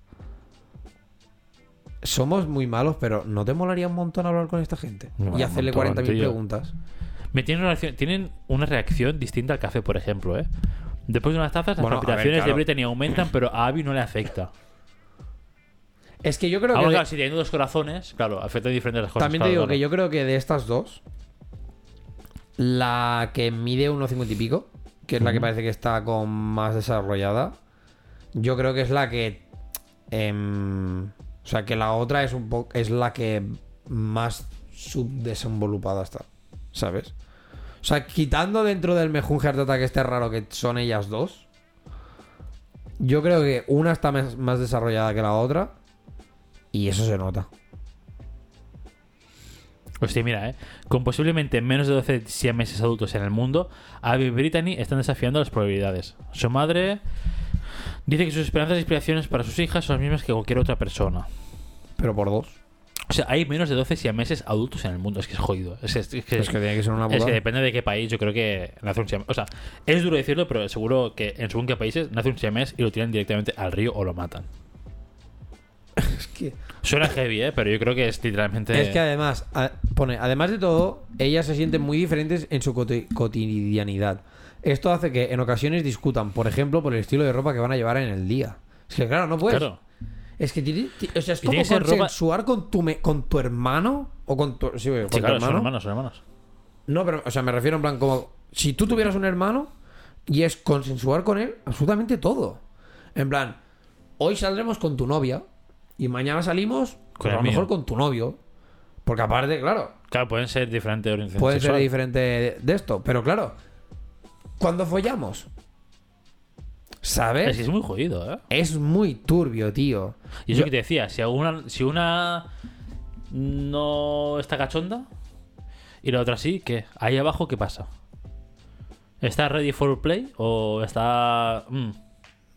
somos muy malos, pero ¿no te molaría un montón hablar con esta gente? Y hacerle un montón, 40.000 tío. preguntas. Me tienen, una reacción, tienen una reacción distinta al café, por ejemplo, ¿eh? Después de unas tazas, las Bueno, palpitaciones claro. de Brittany aumentan, pero a Abby no le afecta. Es que yo creo Ahora, que. de- claro, si teniendo dos corazones, claro, afecta diferentes las cosas. También te digo claro. que yo creo que de estas dos, la que mide 1,50 y pico, que es la que parece que está con más desarrollada, yo creo que es la que. em, o sea, que la otra es un poco. es la que más subdesenvolupada está. ¿Sabes? O sea, quitando dentro del mejun Heart Attack este raro que son ellas dos. Yo creo que una está más desarrollada que la otra. Y eso se nota. Hostia, mira, ¿eh? Con posiblemente menos de 12 siameses adultos en el mundo, Abby y Brittany están desafiando las probabilidades. Su madre dice que sus esperanzas e inspiraciones para sus hijas son las mismas que cualquier otra persona. Pero por dos. O sea, hay menos de 12 siameses adultos en el mundo. Es que es jodido. Es, es- es que, Es que tiene que ser una es que depende de qué país. Yo creo que nace un siamés. O sea, es duro decirlo, pero seguro que en según qué países nace un siamés y lo tiran directamente al río o lo matan. Que, Suena heavy, ¿eh? Pero yo creo que es literalmente. es que además, a- pone, además de todo, ellas se sienten muy diferentes en su coti- cotidianidad. Esto hace que en ocasiones discutan, por ejemplo, por el estilo de ropa que van a llevar en el día. Es que claro, no puedes. Claro. Es que tiene- o sea, es como ropa- consensuar con tu me- con tu hermano o con tu, sí, con Sí, tu claro, son hermano. hermanos, son hermanos. No, pero, o sea, me refiero en plan como si tú tuvieras un hermano y es consensuar con él absolutamente todo. En plan, hoy saldremos con tu novia y mañana salimos Con a lo mejor con tu novio. Porque aparte, claro, Claro, pueden ser diferentes orientaciones puede ser sexuales. diferente de, de esto. Pero claro, cuando follamos, ¿sabes? Es que es muy jodido, ¿eh? Es muy turbio, tío. Y eso Yo- que te decía, si una, si una no está cachonda y la otra sí, ¿qué? Ahí abajo, ¿qué pasa? ¿Está ready for play o está... mm,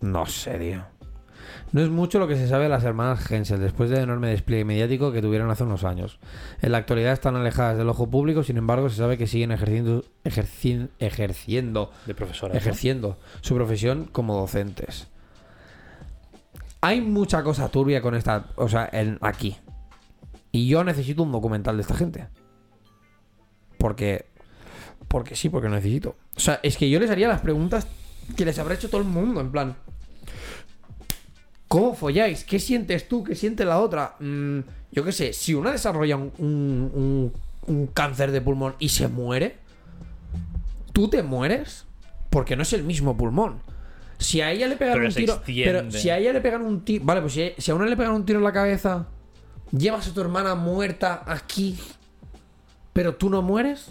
No sé, tío. No es mucho lo que se sabe de las hermanas Hensel después del enorme despliegue mediático que tuvieron hace unos años. En la actualidad están alejadas del ojo público, sin embargo, se sabe que siguen ejerciendo, ejerci- ejerciendo, de profesora? ¿no? ejerciendo su profesión como docentes. Hay mucha cosa turbia con esta, o sea, en, aquí. Y yo necesito un documental de esta gente. Porque, porque sí, porque lo necesito. O sea, es que yo les haría las preguntas que les habrá hecho todo el mundo, en plan. ¿Cómo folláis? ¿Qué sientes tú? ¿Qué siente la otra? Mm, yo qué sé, si una desarrolla un, un- un- un cáncer de pulmón y se muere, ¿tú te mueres? Porque no es el mismo pulmón. Si a ella le pegan Pero un tiro. Pero si a ella le pegan un tiro. Vale, pues si, si a una le pegan un tiro en la cabeza, llevas a tu hermana muerta aquí, pero tú no mueres.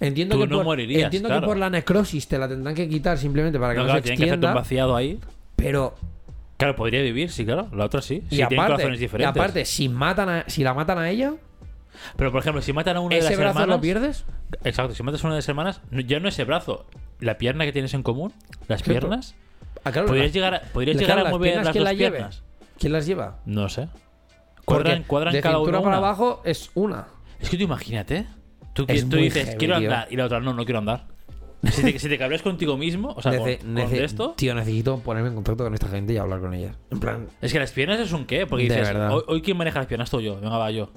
Entiendo, Tú que, no por, morirías, entiendo claro. que por la necrosis te la tendrán que quitar simplemente para que No, no, claro, se tienen que hacerte un extienda. vaciado ahí. Pero Claro, podría vivir, sí, claro. La otra sí. y Sí, tienen aparte, y diferentes. aparte, si matan a, si la matan a ella, Pero, por ejemplo, si matan a una de ese las brazo hermanas... lo pierdes. Exacto, si matas a una de las hermanas, ya no ese brazo. La pierna que tienes en común, las piernas... Ah, claro, ¿Podrías llegar a, podrías llegar a las mover piernas, las ¿quién dos piernas? ¿Quién las lleva? No sé. Cuadran, cuadran de cada uno para abajo es una. Es que tú imagínate. Tú, Es tú dices, heavy, quiero tío. andar. Y la otra, no, no quiero andar. Si te, si te cabreas contigo mismo, o sea, con, Nece- con nece- esto. Tío, necesito ponerme en contacto con esta gente y hablar con ellas. En plan, Es que las piernas es un qué. Porque De dices, verdad. hoy, hoy quién maneja las piernas tú yo. Venga, va yo.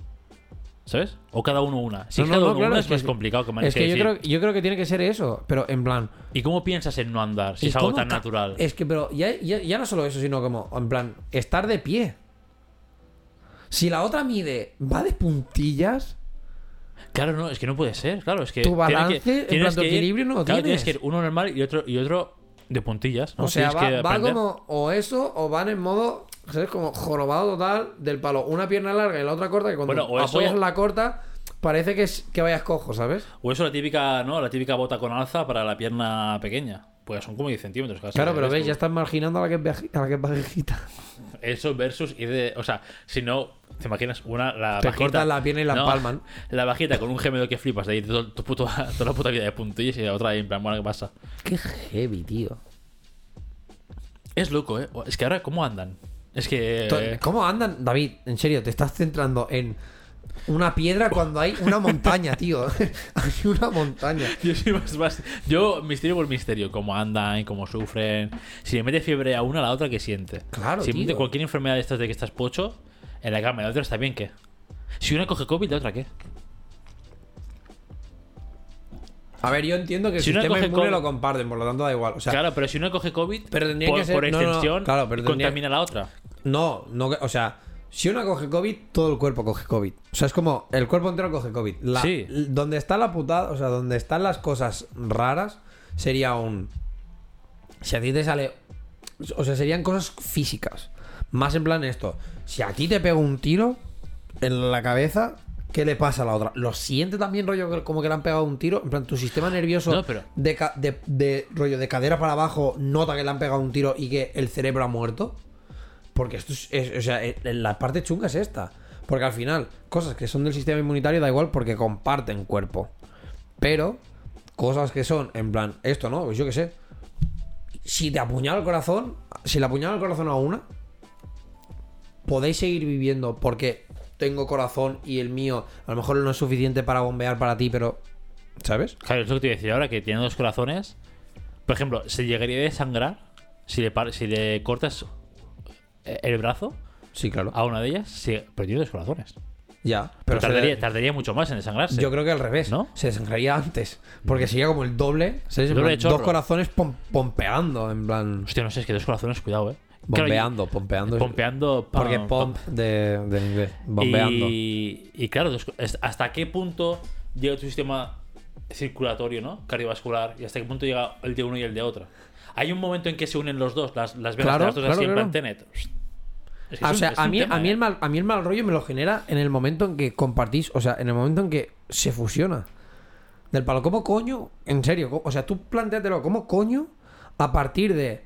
¿Sabes? O cada uno una. Si No, es no, cada no, uno claro, una es es que- más complicado que es manejar. que yo creo, yo creo que tiene que ser eso. Pero en plan, ¿Y cómo piensas en no andar? Si ¿y es algo tan natural. Es que, pero ya, ya, ya no solo eso, sino como, en plan, estar de pie. Si la otra mide, va de puntillas. Claro, no, es que no puede ser. Claro, es que. Tu balance, que- en tienes que ir- equilibrio no lo claro, tienes. tienes que ir uno normal y otro, y otro de puntillas. ¿no? O sea, que va, como o eso o van en modo, ¿sabes? Como jorobado total del palo. Una pierna larga y la otra corta, que cuando Bueno, o eso- apoyas la corta, parece que, es, que vayas cojo, ¿sabes? O eso la típica, ¿no? La típica bota con alza para la pierna pequeña. Pues son como 10 centímetros casi. Claro, pero ¿ves tú? ya estás marginando a la que es, a la que es bajita. Eso versus ir de. O sea, si no, te imaginas una. La Te bajita, la pierna y la no, empalman. La bajita con un gemelo que flipas de ir todo, tu puto- toda la puta vida de puntillas y la otra ahí en plan, bueno, ¿qué pasa? Qué heavy, tío. Es loco, ¿eh? Es que ahora, ¿cómo andan? Es que. ¿Cómo andan, David? En serio, te estás centrando en una piedra cuando hay una montaña, tío. hay una montaña. Yo soy más, más- Yo, misterio por misterio. Cómo andan, cómo sufren. Si le mete fiebre a una, la otra, ¿qué siente? Claro, Si mete cualquier enfermedad de estas de que estás pocho, en la cama, la otra está bien, ¿qué? Si una coge COVID, la otra, ¿qué? A ver, yo entiendo que el Si uno sistema coge inmune lo comparten, por lo tanto da igual. O sea, claro, pero si una coge COVID, Pero tendría por, que ser- por no, extensión, claro, pero tendría- contamina a la otra. no, no, que- o sea, si una coge COVID, todo el cuerpo coge COVID. O sea, es como el cuerpo entero coge COVID. La- Sí. Donde está la putada, o sea, donde están las cosas raras, sería un. Si a ti te sale. O sea, serían cosas físicas. Más en plan esto. Si a ti te pega un tiro en la cabeza, ¿qué le pasa a la otra? ¿Lo siente también, rollo, como que le han pegado un tiro? En plan, tu sistema nervioso No, pero- de, ca- de, de rollo de cadera para abajo nota que le han pegado un tiro y que el cerebro ha muerto. Porque esto es, o sea, eh, la parte chunga es esta. Porque al final, cosas que son del sistema inmunitario da igual porque comparten cuerpo. Pero, cosas que son, en plan, esto, ¿no? Pues yo qué sé. Si te apuñala el corazón, si le apuñala el corazón a una, podéis seguir viviendo porque tengo corazón y el mío a lo mejor no es suficiente para bombear para ti, pero. ¿Sabes? Claro, es lo que te iba a decir ahora, que tiene dos corazones. Por ejemplo, ¿se llegaría a desangrar si le, si le cortas eh, el brazo Sí, claro. a una de ellas? Sí, pero tiene dos corazones. Ya. Pero, se tardaría, le- tardaría mucho más en desangrarse. Yo creo que al revés, ¿No? Se desangraría antes. Porque sería como el doble. dos corazones pom- pompeando, en plan. Hostia, no sé, es que dos corazones, cuidado, eh. Claro, Bombeando, pompeando. pompeando. pam, Porque pam. pomp de, de inglés. Bombeando. Y, y claro, ¿hasta qué punto llega tu sistema circulatorio, ¿no? Cardiovascular. Y hasta qué punto llega el de uno y el de otro. Hay un momento en que se unen los dos, las, las Claro, de las dos claro, así en claro. plan Tenet. Es que Ah, es o un- sea, a mí, tema, a, mí ¿eh? el mal, a mí el mal rollo me lo genera en el momento en que compartís, o sea, en el momento en que se fusiona. Del palo, ¿cómo coño? En serio, o sea, tú plantéatelo, ¿cómo coño? A partir de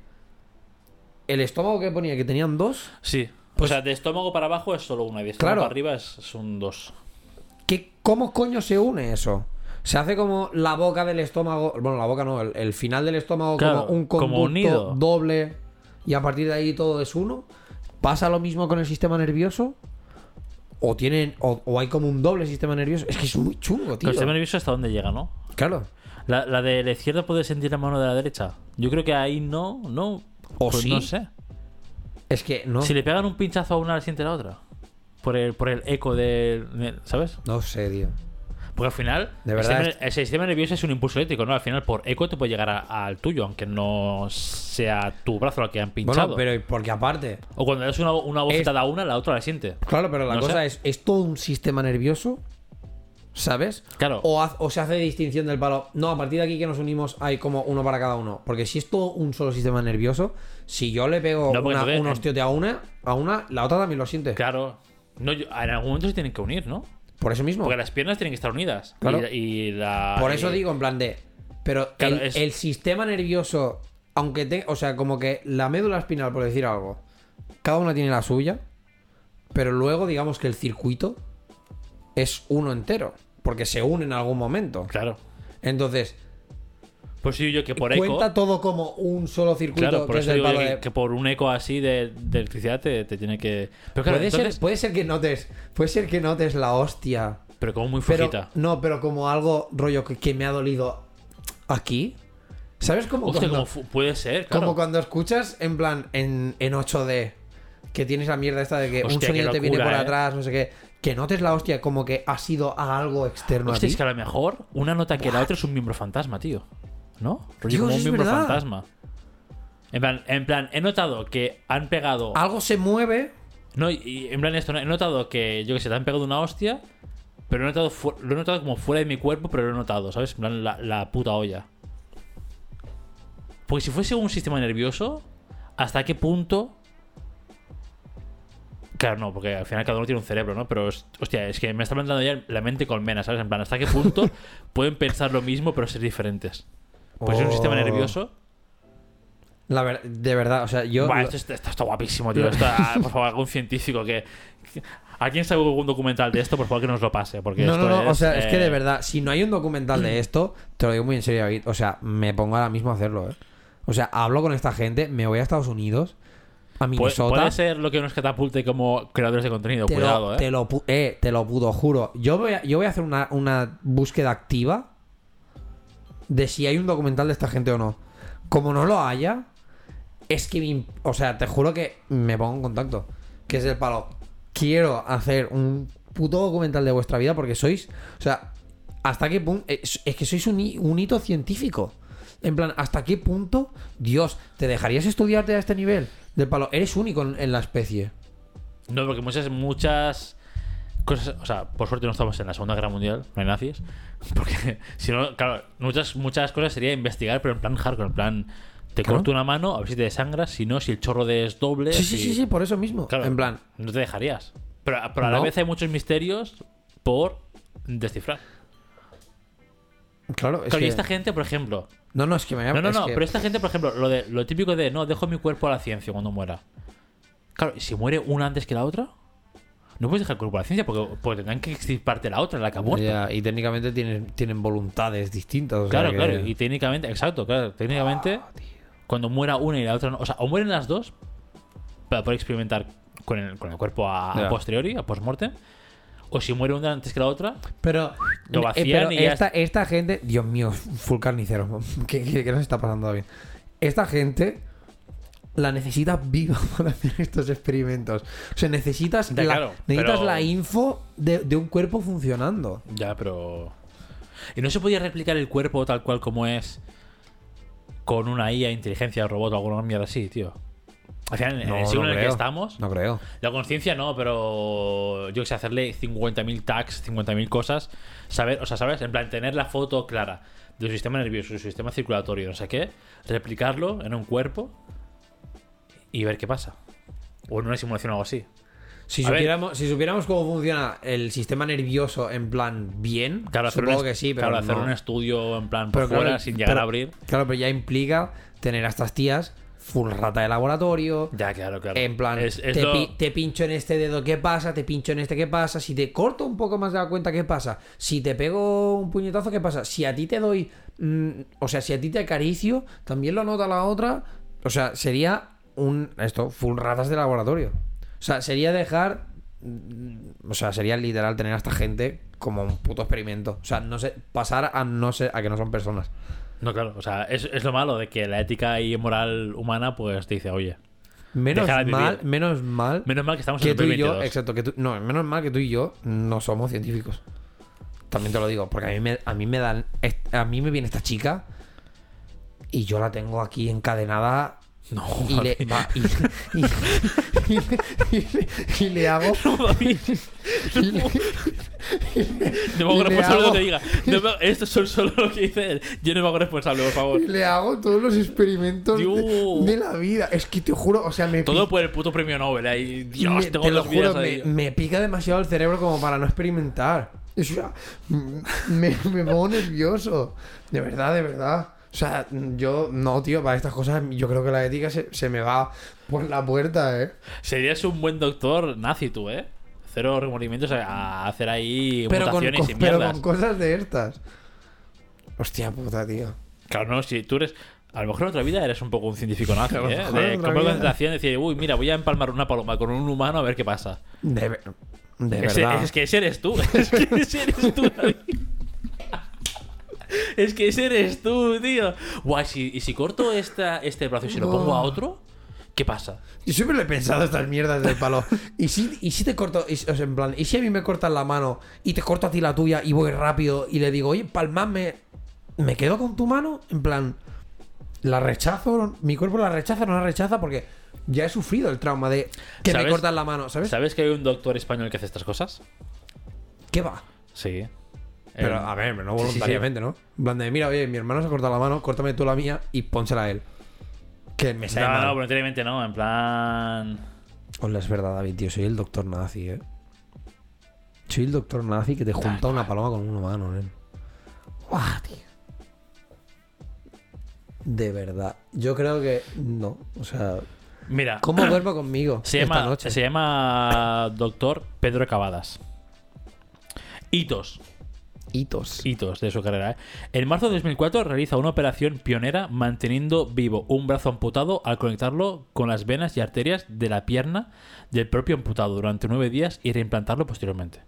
el estómago que ponía que tenían dos, Sí. Pues- o sea, de estómago para abajo es solo una y de estómago Claro. para arriba es, es un dos. ¿qué, ¿cómo coño se une eso? Se hace como la boca del estómago, bueno, la boca no, el, el final del estómago Claro, como un como conducto unido. doble y a partir de ahí todo es uno. ¿Pasa lo mismo con el sistema nervioso? ¿O tienen o, o hay como un doble sistema nervioso? Es que es muy chungo, tío. el sistema nervioso hasta dónde llega, ¿no? Claro. La, la de la izquierda puede sentir la mano de la derecha. Yo creo que ahí no, no. ¿O Pues sí? No sé. Es que no. Si le pegan un pinchazo a una, la siente la otra. Por el, por el eco del- ¿Sabes? No sé, tío. Porque al final. De el sistema- El, sistema nervioso es un impulso eléctrico, ¿no? Al final, por eco te puede llegar al tuyo, aunque no sea tu brazo el que han pinchado. Bueno, pero porque aparte. O cuando das una, una bofetada a una, la otra la siente. Claro, pero la No cosa es, ¿es todo un sistema nervioso? ¿Sabes? Claro. O, haz- o se hace distinción del palo. No, a partir de aquí que nos unimos hay como uno para cada uno. Porque si es todo un solo sistema nervioso, si yo le pego No, una- un hostiote a una, a una, la otra también lo siente. Claro. No, yo- en algún momento se tienen que unir, ¿no? Por eso mismo. Porque las piernas tienen que estar unidas. Claro. Y, y la. Por eso y- digo, en plan de. Pero Claro, el, es- el sistema nervioso, aunque te. O sea, como que la médula espinal, por decir algo, cada una tiene la suya. Pero luego, digamos que el circuito es uno entero. Porque se une en algún momento. Claro. Entonces, Pues sí, yo que por eco. cuenta todo como un solo circuito Claro, por que es eso del digo yo palo que, de. que por un eco así de, de electricidad te, te tiene que. Pero claro, puede, entonces- ser, puede ser que notes. Puede ser que notes la hostia. Pero como muy flojita. no, pero como algo rollo que, que me ha dolido aquí. ¿Sabes cómo Hostia, cuando- como puede ser, claro. Como cuando escuchas en plan en, en 8D que tienes la mierda esta de que un Hostia, sonido te viene por ¿eh? atrás, no sé qué. Que notes la hostia como que ha sido a algo externo Hostia, a ti. es que a lo mejor una nota que la otra es un miembro fantasma, tío. ¿No? Rollo Dios, como un miembro verdad. fantasma. En plan, en plan, he notado que han pegado. Algo se mueve. No, y- y en plan esto, ¿no? he notado que, yo que sé, te han pegado una hostia, pero lo he notado, lo he notado como fuera de mi cuerpo, pero lo he notado, ¿sabes? En plan, la, la puta olla. Porque si fuese un sistema nervioso, ¿hasta qué punto? Claro, no, porque al final cada uno tiene un cerebro, ¿no? Pero, hostia, es que me está planteando ya la mente colmena, ¿sabes? En plan, ¿hasta qué punto pueden pensar lo mismo pero ser diferentes? Pues es un sistema Oh. nervioso. La ver- de verdad, o sea, yo. Esto, está, esto está guapísimo, tío. Esto, ah, por favor, algún científico que. que- ¿Alguien sabe algún documental de esto? Por favor, que nos lo pase. Porque no, esto no, no, o sea, es que de eh, verdad, si no hay un documental de esto, te lo digo muy en serio, David. O sea, me pongo ahora mismo a hacerlo, ¿eh? O sea, hablo con esta gente, me voy a Estados Unidos, a Minnesota. puede ser lo que nos catapulte como creadores de contenido. Te Cuidado, lo, eh. te lo, eh, te lo puto juro. Yo voy a, yo voy a hacer una, una búsqueda activa de si hay un documental de esta gente o no. Como no lo haya, es que, o sea, te juro que me pongo en contacto. Que es del palo. Quiero hacer un puto documental de vuestra vida porque sois, o sea, hasta qué punto, es, que sois un hito científico. En plan, ¿hasta qué punto, Dios, te dejarías estudiarte a este nivel? Del palo, eres único en- en la especie. No, porque muchas, muchas cosas. O sea, por suerte no estamos en la Segunda Guerra Mundial, no hay nazis. Porque si no, claro, muchas, muchas cosas sería investigar, pero en plan hardcore, en plan. Te Claro. corto una mano, a ver si te desangras, si no, si el chorro de es doble. Sí, sí, si- sí, sí, por eso mismo. Claro, En plan, No te dejarías. Pero, pero a la vez hay muchos misterios por descifrar. claro, es Claro, que... y esta gente, por ejemplo. No, no, es que me No, no, no, que- pero esta gente, por ejemplo, lo, de, lo típico de no, dejo mi cuerpo a la ciencia cuando muera. Claro, ¿y si muere una antes que la otra? No puedes dejar el cuerpo a la ciencia porque, porque tendrán que extirparte la otra, la que ha muerto. Ya, y técnicamente tienen, tienen voluntades distintas. o sea Claro, que- claro. Y técnicamente, exacto, claro. Técnicamente, cuando muera una y la otra no. O sea, o mueren las dos para poder experimentar con el, con el cuerpo a, posteriori, a post-mortem. O si muere una antes que la otra, Pero, Lo eh, vacían pero y ya esta, gente, Dios mío, full carnicero. ¿Qué, qué, qué nos está pasando bien? Esta gente la necesita viva para hacer estos experimentos. O sea, necesitas, Ya, la, claro, necesitas pero- la info de, de un cuerpo funcionando. Ya, pero. ¿Y no se podía replicar el cuerpo tal cual como es con una IA, inteligencia, robot o alguna mierda así, tío? Al final, en No, el siglo no en el que estamos, No creo. la conciencia no, pero yo que sé, hacerle 50.000 tags, 50.000 cosas, saber, o sea, ¿sabes? En plan, tener la foto clara de su sistema nervioso, su sistema circulatorio, no sé qué, replicarlo en un cuerpo y ver qué pasa. O en una simulación o algo así. Si A ver. supiéramos, si supiéramos cómo funciona el sistema nervioso en plan bien, Claro, supongo un, que sí, pero claro, hacer un estudio en plan por Pero claro, fuera sin llegar pero- a abrir. Claro, pero ya implica tener a estas tías full rata de laboratorio. Ya, claro, claro. En plan, Es- es te, lo- pi- te pincho en este dedo, ¿qué pasa? Te pincho en este, ¿qué pasa? Si te corto un poco más de la cuenta, ¿qué pasa? Si te pego un puñetazo, ¿qué pasa? Si a ti te doy. mm, o sea, si a ti te acaricio, también lo nota la otra. O sea, sería un. Esto, full ratas de laboratorio. O sea, sería dejar. mm, O sea, sería literal tener a esta gente como un puto experimento. O sea, no sé, pasar a no sé, a que no son personas. No, claro, o sea, es, es lo malo de que la ética y moral humana pues te dice, oye, Menos mal, menos mal menos mal que estamos que en tú y yo, 2022. exacto, que tú, no, menos mal que tú y yo no somos científicos. También te lo digo, porque a mí me, a mí me dan, a mí me viene esta chica y yo la tengo aquí encadenada No, y le, va- y, y- y- y- y le hago, y le- No me hago y le responsable de lo hago- que diga. No me- esto es solo lo que dice él. Yo no me hago responsable, por favor. y le hago todos los experimentos de, la vida. Es que te juro, o sea, me Todo por el puto premio Nobel. Ahí, Dios, me- tengo te lo juro, me, pica demasiado el cerebro como para no experimentar. O sea, m- me, me pongo nervioso. De verdad, de verdad. O sea, yo, no, tío, para estas cosas, yo creo que la ética se, se me va por la puerta, ¿eh? Serías un buen doctor nazi tú, ¿eh? Cero remordimientos a, hacer ahí Pero con, mutaciones con- y pero mierdas. con cosas de estas. Hostia puta, tío. Claro, no, si tú eres. A lo mejor en otra vida eres un poco un científico nazi, ¿eh? De vida. concentración, decir, uy, mira, voy a empalmar una paloma con un humano a ver qué pasa. De, ver- de Ese- verdad. es que ese eres tú. Es que ese eres tú, David. Es que ese eres tú, tío. Guay, si, y si corto esta, este brazo y se lo pongo a otro, ¿qué pasa? Yo siempre lo he pensado estas mierdas del palo. ¿Y si, y si te corto, y, o sea, en plan, y si a mí me cortan la mano y te corto a ti la tuya y voy rápido y le digo, oye, palmadme, ¿me quedo con tu mano? En plan, ¿la rechazo? ¿Mi cuerpo la rechaza o no la rechaza? Porque ya he sufrido el trauma de que me cortan la mano, ¿sabes? ¿Sabes que hay un doctor español que hace estas cosas? ¿Qué va? Sí. Pero, Eh, a ver, no voluntariamente, ¿no? En plan de, mira, oye, mi hermano se ha cortado la mano, córtame tú la mía y pónsela a él. Que me sale No, mal. no, voluntariamente no. En plan. Hola, es verdad, David, tío. Soy el doctor nazi, eh. Soy el doctor nazi que te junta una paloma con una mano, eh. Guau, tío. De verdad. Yo creo que no. O sea, Mira. ¿cómo duermo conmigo Se esta llama, noche? se llama Doctor Pedro Cavadas. Hitos. Hitos. hitos de su carrera. ¿eh? En marzo de 2004 realiza una operación pionera manteniendo vivo un brazo amputado al conectarlo con las venas y arterias de la pierna del propio amputado durante nueve días y reimplantarlo posteriormente.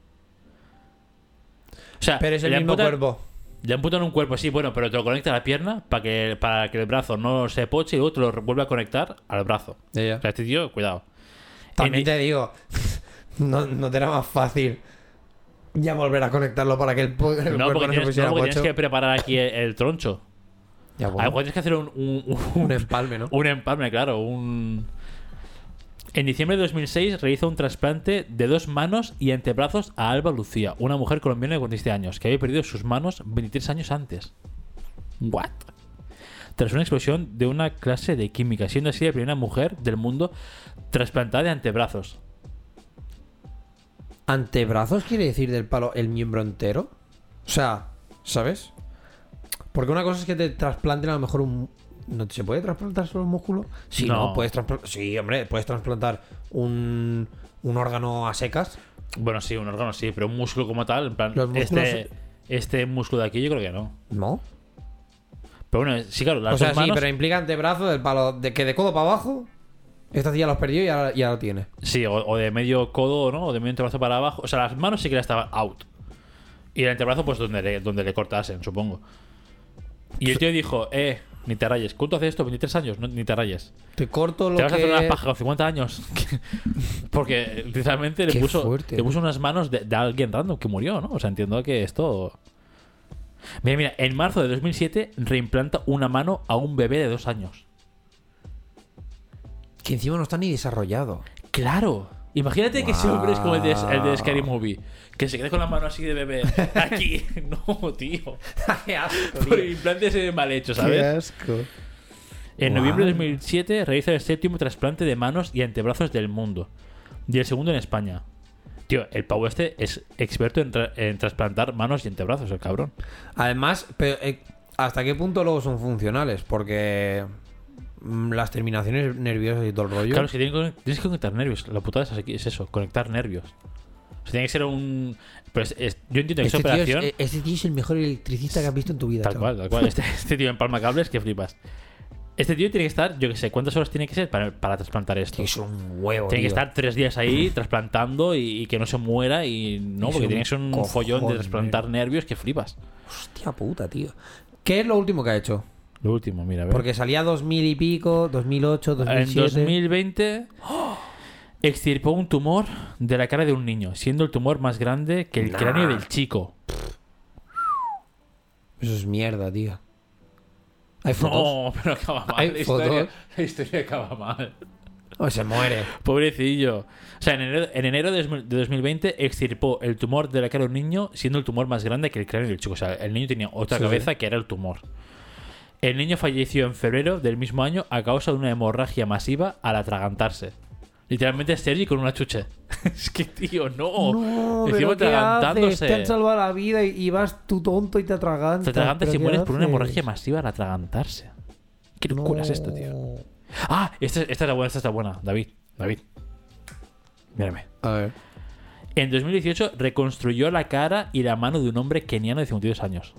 O sea, Pero es el mismo amputan- cuerpo. Le amputan un cuerpo, sí, bueno, pero te lo conecta a la pierna para que, para que el brazo no se poche y luego te lo vuelve a conectar al brazo. Ya, ya. O sea, este tío, cuidado. También En- te digo, no, no te era más fácil ya volver a conectarlo para que el, el No, porque, tienes, no, porque tienes que preparar aquí el, el troncho. Ya, pues tienes que hacer un, un- un- un empalme, ¿no? Un empalme, claro. Un... En diciembre de 2006 realiza un trasplante de dos manos y antebrazos a Alba Lucía, una mujer colombiana de 47 años, que había perdido sus manos 23 años antes. ¿What? Tras una explosión de una clase de química, siendo así la primera mujer del mundo trasplantada de antebrazos. ¿Antebrazos quiere decir del palo el miembro entero? O sea, ¿sabes? Porque una cosa es que te trasplanten a lo mejor un... ¿No se puede trasplantar solo un músculo? Sí, no, No. puedes trasplantar... Sí, hombre, puedes trasplantar un, un órgano a secas. Bueno, sí, un órgano sí, pero un músculo como tal, en plan, Los este, este músculo de aquí yo creo que no. ¿No? Pero bueno, sí, claro, las o sea, dos sí, pero implica antebrazo del palo de que de codo para abajo. Esta tía los perdió y ahora, y ahora lo tiene. Sí, o, o de medio codo, ¿no? O de medio antebrazo para abajo. O sea, las manos sí que ya estaban out. Y el antebrazo, pues donde le, donde le cortasen, supongo. Y el tío dijo, eh, ni te rayes. ¿Cuánto hace esto? 23 años, no, ni te rayes. Te corto lo ¿Te vas a que... hacer una paja con 50 años? Porque literalmente le Qué puso, fuerte. le puso unas manos de, de alguien random que murió, ¿no? O sea, entiendo que esto... Mira, mira, en marzo de 2007 reimplanta una mano a un bebé de dos años. Que encima no está ni desarrollado. Claro. Imagínate que ese hombre es como el de, el de Scary Movie. Que se quede con la mano así de bebé. Aquí. No, tío. Qué asco, Por implantes mal hechos, ¿sabes? asco. En noviembre de 2007 realiza el séptimo trasplante de manos y antebrazos del mundo. Y el segundo en España. Tío, el pavo este es experto en, tra- en trasplantar manos y antebrazos, el cabrón. Además, pero, eh, ¿hasta qué punto luego son funcionales? Porque las terminaciones nerviosas y todo el rollo. Claro, es que tienen que- tienes que conectar nervios. La putada es, así- es eso, conectar nervios. O sea, tiene que ser un... Pues es- yo entiendo que esa este, tío es, operación... eh, este tío es el mejor electricista que has visto en tu vida. Tal cual, tal cual. Este, este tío empalma cables que flipas. Este tío tiene que estar, yo que sé, ¿cuántas horas tiene que ser para, para trasplantar esto? Es un huevo. Tiene que estar tres días ahí trasplantando y, y que no se muera y no, Es porque tiene que ser un cojón, follón de trasplantar nervios que flipas. Hostia puta, tío. ¿Qué es lo último que ha hecho? Lo último, mira, a ver. Porque salía 2000 y pico, 2008, en 2007. 2020 extirpó un tumor de la cara de un niño, siendo el tumor más grande que el Nah. cráneo del chico. Eso es mierda, tío. Hay fotos. No, pero acaba mal. Hay La historia, la historia acaba mal. Oh, se muere. Pobrecillo. O sea, en enero, en enero de 2000 de 2020 extirpó el tumor de la cara de un niño, siendo el tumor más grande que el cráneo del chico. O sea, el niño tenía otra Sí, cabeza que era el tumor. El niño falleció en febrero del mismo año a causa de una hemorragia masiva al atragantarse. Literalmente Sergi con una chuche. es que, tío, no. No, Encima pero ¿qué haces? Te han salvado la vida y, y vas tú tonto y te atragantas. Te atragantas ¿Pero y mueres por una hemorragia masiva al atragantarse. ¿Qué locura es esto, tío? Ah, esta, esta está buena, esta está buena. David, David. Mírame. A ver. En 2018 reconstruyó la cara y la mano de un hombre keniano de 52 años.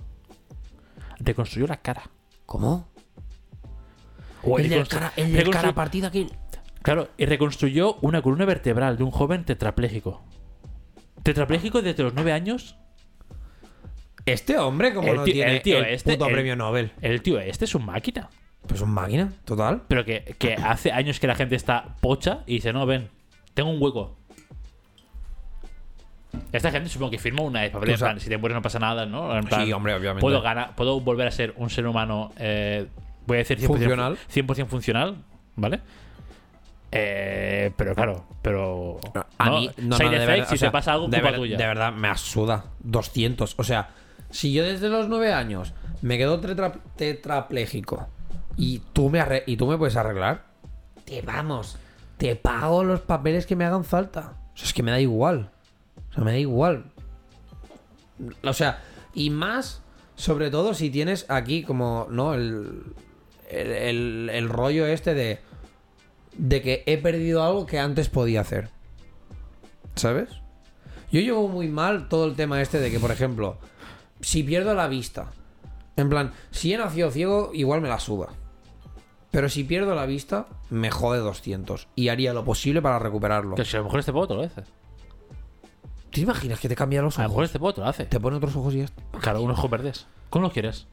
Reconstruyó la cara. ¿Cómo? O el del cara, el del reconstru- cara partida aquel. Claro, y reconstruyó una columna vertebral de un joven tetrapléjico. ¿Tetrapléjico desde los 9 años? Este hombre, como El no tío- tiene el tío el este, puto el- premio Nobel. El tío este es un máquina. Pues un máquina, total. Pero que, que hace años que la gente está pocha y dice, no, ven, tengo un hueco. Esta gente supongo que firma una de papel, en plan, si te mueres no pasa nada, ¿no? En plan, Sí, hombre, obviamente. Puedo, ganar, puedo volver a ser un ser humano, eh, voy a decir 100%, Funcional. 100% funcional, ¿vale? Eh, pero claro, pero... A ¿no? mí, no, Side no, de verdad, si o sea, te pasa algo, de, ver- tuya. de verdad, me asuda. 200. O sea, si yo desde los 9 años me quedo tetra- tetrapléjico y tú, me y tú me puedes arreglar, te vamos. Te pago los papeles que me hagan falta. O sea, es que me da igual. O sea, me da igual. O sea, y más, sobre todo si tienes aquí como, ¿no? El, el, el- rollo este de, de que he perdido algo que antes podía hacer. ¿Sabes? Yo llevo muy mal todo el tema este de que, por ejemplo, si pierdo la vista, en plan, si he nacido ciego, igual me la suda. Pero si pierdo la vista, me jode 200. Y haría lo posible para recuperarlo. Que si a lo mejor este pavo te lo hace. ¿Te imaginas que te cambia los A lo mejor ojos? este te lo hace. Te pone otros ojos y ya está. Claro, unos ojos verdes. ¿Cómo los quieres?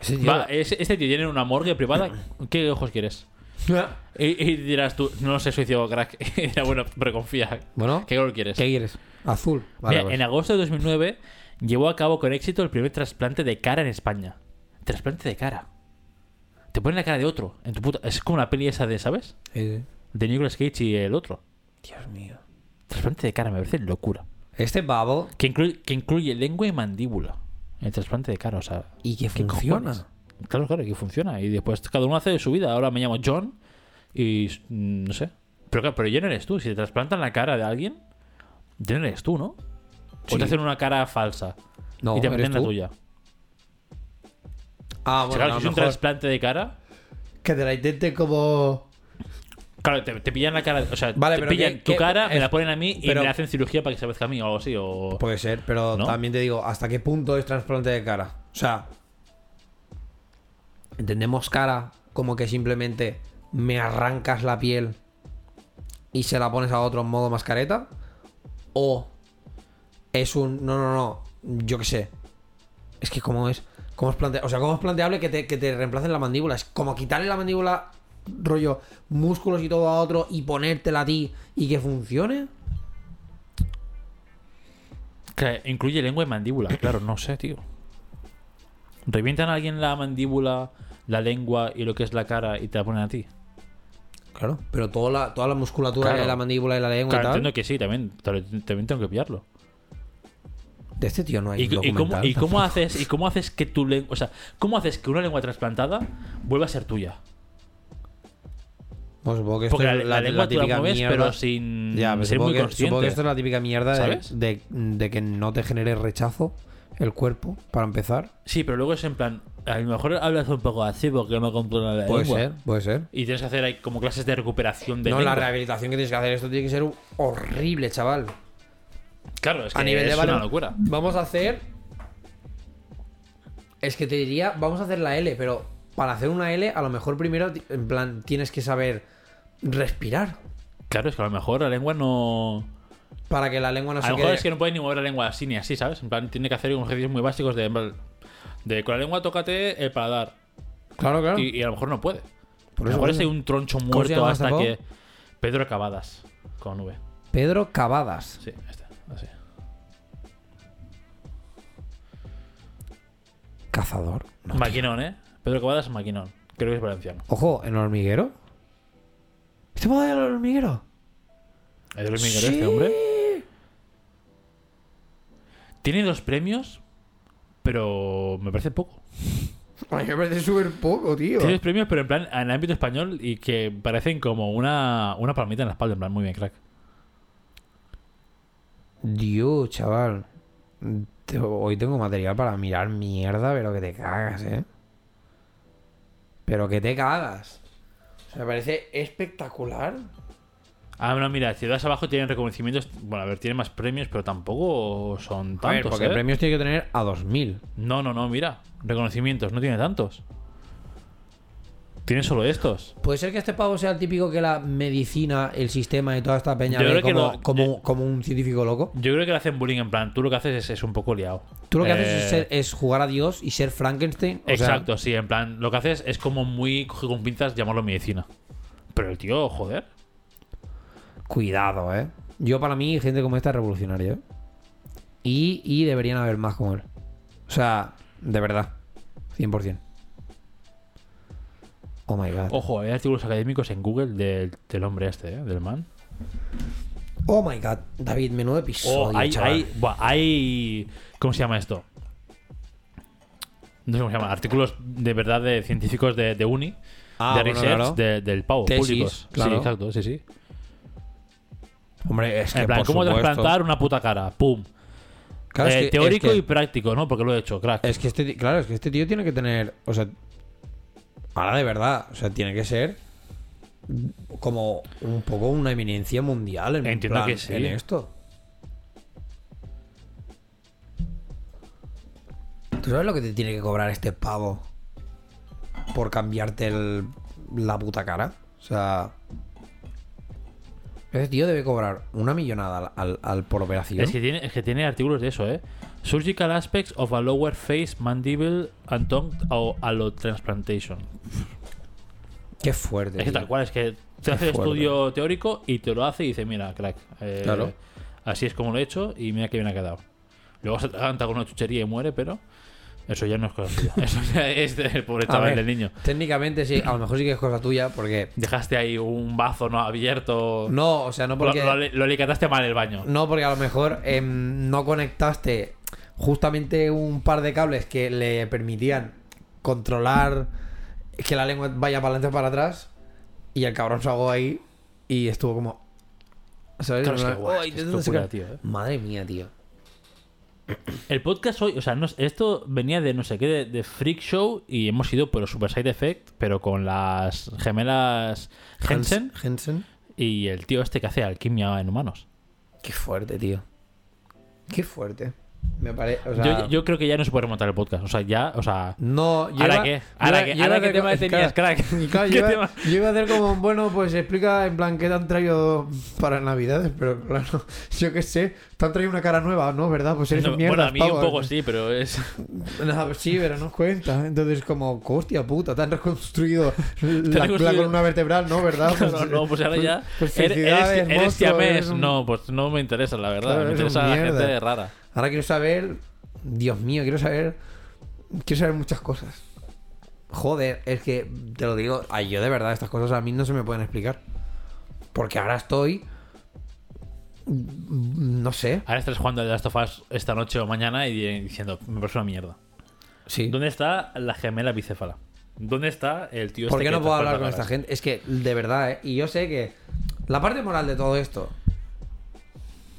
Ese tío- Va, ese- este tío tiene una morgue privada. ¿Qué ojos quieres? Y, y dirás tú, no sé, soy ciego, crack. Y dirá, bueno, pero confía. Bueno, ¿Qué color quieres? ¿qué quieres? Azul. Vale, Mira, pues. En agosto de 2009 llevó a cabo con éxito el primer trasplante de cara en España. Trasplante de cara. Te ponen la cara de otro. En tu puta... Es como la peli esa de, ¿sabes? De Nicolas Cage y el otro. Dios mío. Trasplante de cara me parece locura. Este babo Que incluye, que incluye lengua y mandíbula. El trasplante de cara, o sea. y que ¿qué funciona. cojones? Claro, claro, que funciona. Y después cada uno hace de su vida. Ahora me llamo John y mm, no sé. Pero claro, pero ya no eres tú. Si te trasplantan la cara de alguien, ya no eres tú, ¿no? O Sí. te hacen una cara falsa No, y te meten la tuya. Ah, O sea, bueno, claro, a si es un mejor trasplante de cara, que te la intente como... claro, te, te pillan la cara. O sea, Vale, te pero pillan ¿qué- tu cara, me es- la ponen a mí y me hacen cirugía para que se parezca a mí o algo así. O... Puede ser, pero ¿No? también te digo, ¿hasta qué punto es trasplante de cara? O sea, ¿entendemos cara como que simplemente me arrancas la piel y se la pones a otro en modo mascareta? ¿O es un... No, no, no, yo qué sé. Es que cómo es... ¿Cómo es plantea- O sea, ¿cómo es planteable que te, que te reemplacen la mandíbula? Es como quitarle la mandíbula, rollo, músculos y todo a otro y ponértela a ti y que funcione. Que incluye lengua y mandíbula. Claro, no sé, tío. ¿Revientan a alguien la mandíbula, la lengua y lo que es la cara y te la ponen a ti? Claro, pero toda la, toda la musculatura Claro. de la mandíbula y la lengua Claro, y tal. entiendo que sí, también, también tengo que pillarlo. De este tío no hay ¿Y, y cómo, y cómo haces, ¿Y cómo haces que tu lengua. O sea, ¿cómo haces que una lengua trasplantada vuelva a ser tuya? Pues supongo que esto Porque la, es la lengua la típica mueves, mierda. pero sin Ya, pero ser supongo, muy que, consciente. supongo que esto es la típica mierda de, ¿Sabes? de, de que no te genere rechazo el cuerpo, para empezar. Sí, pero luego es en plan. A lo mejor hablas un poco así porque no controla la Puede lengua. ser, puede ser. Y tienes que hacer ahí como clases de recuperación de No, lengua. la rehabilitación que tienes que hacer, esto tiene que ser horrible, chaval. Claro, es que a nivel es de una locura. Vamos a hacer. Es que te diría, vamos a hacer la L, pero para hacer una L, a lo mejor primero, en plan, tienes que saber respirar. Claro, es que a lo mejor la lengua no. Para que la lengua no a se lo mejor quede. es que no puedes ni mover la lengua así ni así, ¿sabes? En plan, tiene que hacer unos ejercicios muy básicos de. de con la lengua tócate el paladar. Claro, claro. Y, y a lo mejor no puede. Por a lo mejor es un troncho muerto hasta este que. Pedro Cavadas, con V. Pedro Cavadas. Sí, este, así. Cazador. No. Maquinón, ¿eh? Pedro Cavadas es maquinón. Creo que es valenciano. Ojo, ¿en el hormiguero? ¿Este puede al hormiguero? ¿Es del hormiguero este hombre? Tiene dos premios, pero me parece poco. A mí me parece súper poco, tío. Tiene dos premios, pero en plan, en el ámbito español y que parecen como una, una palmita en la espalda. En plan, muy bien, crack. Dios, chaval. Hoy tengo material para mirar mierda, pero que te cagas, ¿eh? Pero que te cagas. O sea, me parece espectacular. Ah, no, mira, Ciudades Abajo tienen reconocimientos. Bueno, a ver, tienen más premios, pero tampoco son A ver, tantos. porque ¿eh? premios tiene que tener a 2000. No, no, no, mira. Reconocimientos, no tiene tantos. Tiene solo estos. ¿Puede ser que este pavo sea el típico que la medicina, el sistema y toda esta peña Yo ve creo que como, lo- como, yo- como un científico loco? Yo creo que le hacen bullying en plan, tú lo que haces es, es un poco liado. Tú lo que Eh, haces es, ser- es jugar a Dios y ser Frankenstein. o sea, Exacto, sí, en plan, lo que haces es como muy coge con pinzas llamarlo medicina. Pero el tío, joder. Cuidado, ¿eh? Yo, para mí, gente como esta es revolucionaria, ¿eh? Y, y deberían haber más como él. O sea, de verdad. 100%. Oh my god. Ojo, hay artículos académicos en Google del, del hombre este, ¿eh? del man. Oh my god. David, menudo episodio, Oh, hay, chaval. hay, buah, hay. ¿Cómo se llama esto? No sé cómo se llama. Artículos de verdad de científicos de, de uni, Ah, de bueno, research, claro. de- del pavo, Tesis, públicos. claro. Sí, exacto, sí, sí. Hombre, es que En plan, por ¿cómo supuesto. trasplantar una puta cara? ¡Pum! Claro, es Eh, que- teórico es que- y práctico, ¿no? Porque lo he hecho, crack. Es que este, claro, es que este tío tiene que tener, o sea, ahora de verdad, o sea, tiene que ser como un poco una eminencia mundial en, Entiendo plan, que sí. en esto. ¿Tú sabes lo que te tiene que cobrar este pavo por cambiarte el- la puta cara? O sea, ese tío debe cobrar una millonada al, al- al por operación. Es que, tiene, es que tiene artículos de eso, ¿eh? Surgical aspects of a lower face, mandible and tongue o allotransplantation. Qué fuerte. Es que tal cual, es que te hace el estudio teórico y te lo hace y dice, mira, crack, eh, Claro. así es como lo he hecho y mira qué bien ha quedado. Luego se atraganta con una chuchería y muere, pero eso ya no es cosa suya. Eso ya es del pobre chaval del niño. Técnicamente sí, a lo mejor sí que es cosa tuya porque... Dejaste ahí un bazo no abierto. No, o sea, no porque... lo, lo alicataste mal el baño. No, porque a lo mejor em, no conectaste justamente un par de cables que le permitían controlar que la lengua vaya para adelante o para atrás y el cabrón se ahogó ahí y estuvo como... ¿Sabes? Claro, es que, En plan, guau, "Ay, es que es intentando locura, sacar". tío, eh. Madre mía, tío. El podcast hoy, o sea, no- esto venía de no sé qué, de, de Freak Show y hemos ido por Super Side Effect, pero con las gemelas Hans- Jensen. y el tío este que hace alquimia en humanos. Qué fuerte, tío. Qué fuerte. Me parece... O sea, yo, yo creo que ya no se puede remontar el podcast. O sea, ya, o sea. No, ¿Ahora qué? ¿Ahora qué? ¿Ahora qué tema tenías, crack? Claro, ¿Qué yo, iba, tema? yo iba a hacer como, bueno, pues explica en plan qué te han traído para Navidades, pero claro, yo qué sé, te han traído una cara nueva, ¿no? ¿Verdad? Pues eres No, mierda. bueno, a mí un poco sí, pero es. sí, pero no cuenta. Entonces, como, hostia puta, te han reconstruido la, la columna vertebral, ¿no? ¿Verdad? No, no, pues ahora ya. pues eres, eres, eres monstruo, siamés. eres un- No, pues no me interesa, la verdad. Claro, me interesa la gente rara. Ahora quiero saber, Dios mío, quiero saber, quiero saber muchas cosas. Joder, es que te lo digo, ay, yo de verdad, estas cosas a mí no se me pueden explicar. Porque ahora estoy. mm, No sé. Ahora estás jugando The Last of Us esta noche o mañana y diciendo, me parece una mierda. Sí. ¿Dónde está la gemela bicéfala? ¿Dónde está el tío ¿Por este qué no puedo hablar con esta gente? Es que, de verdad, ¿eh? Y yo sé que. La parte moral de todo esto.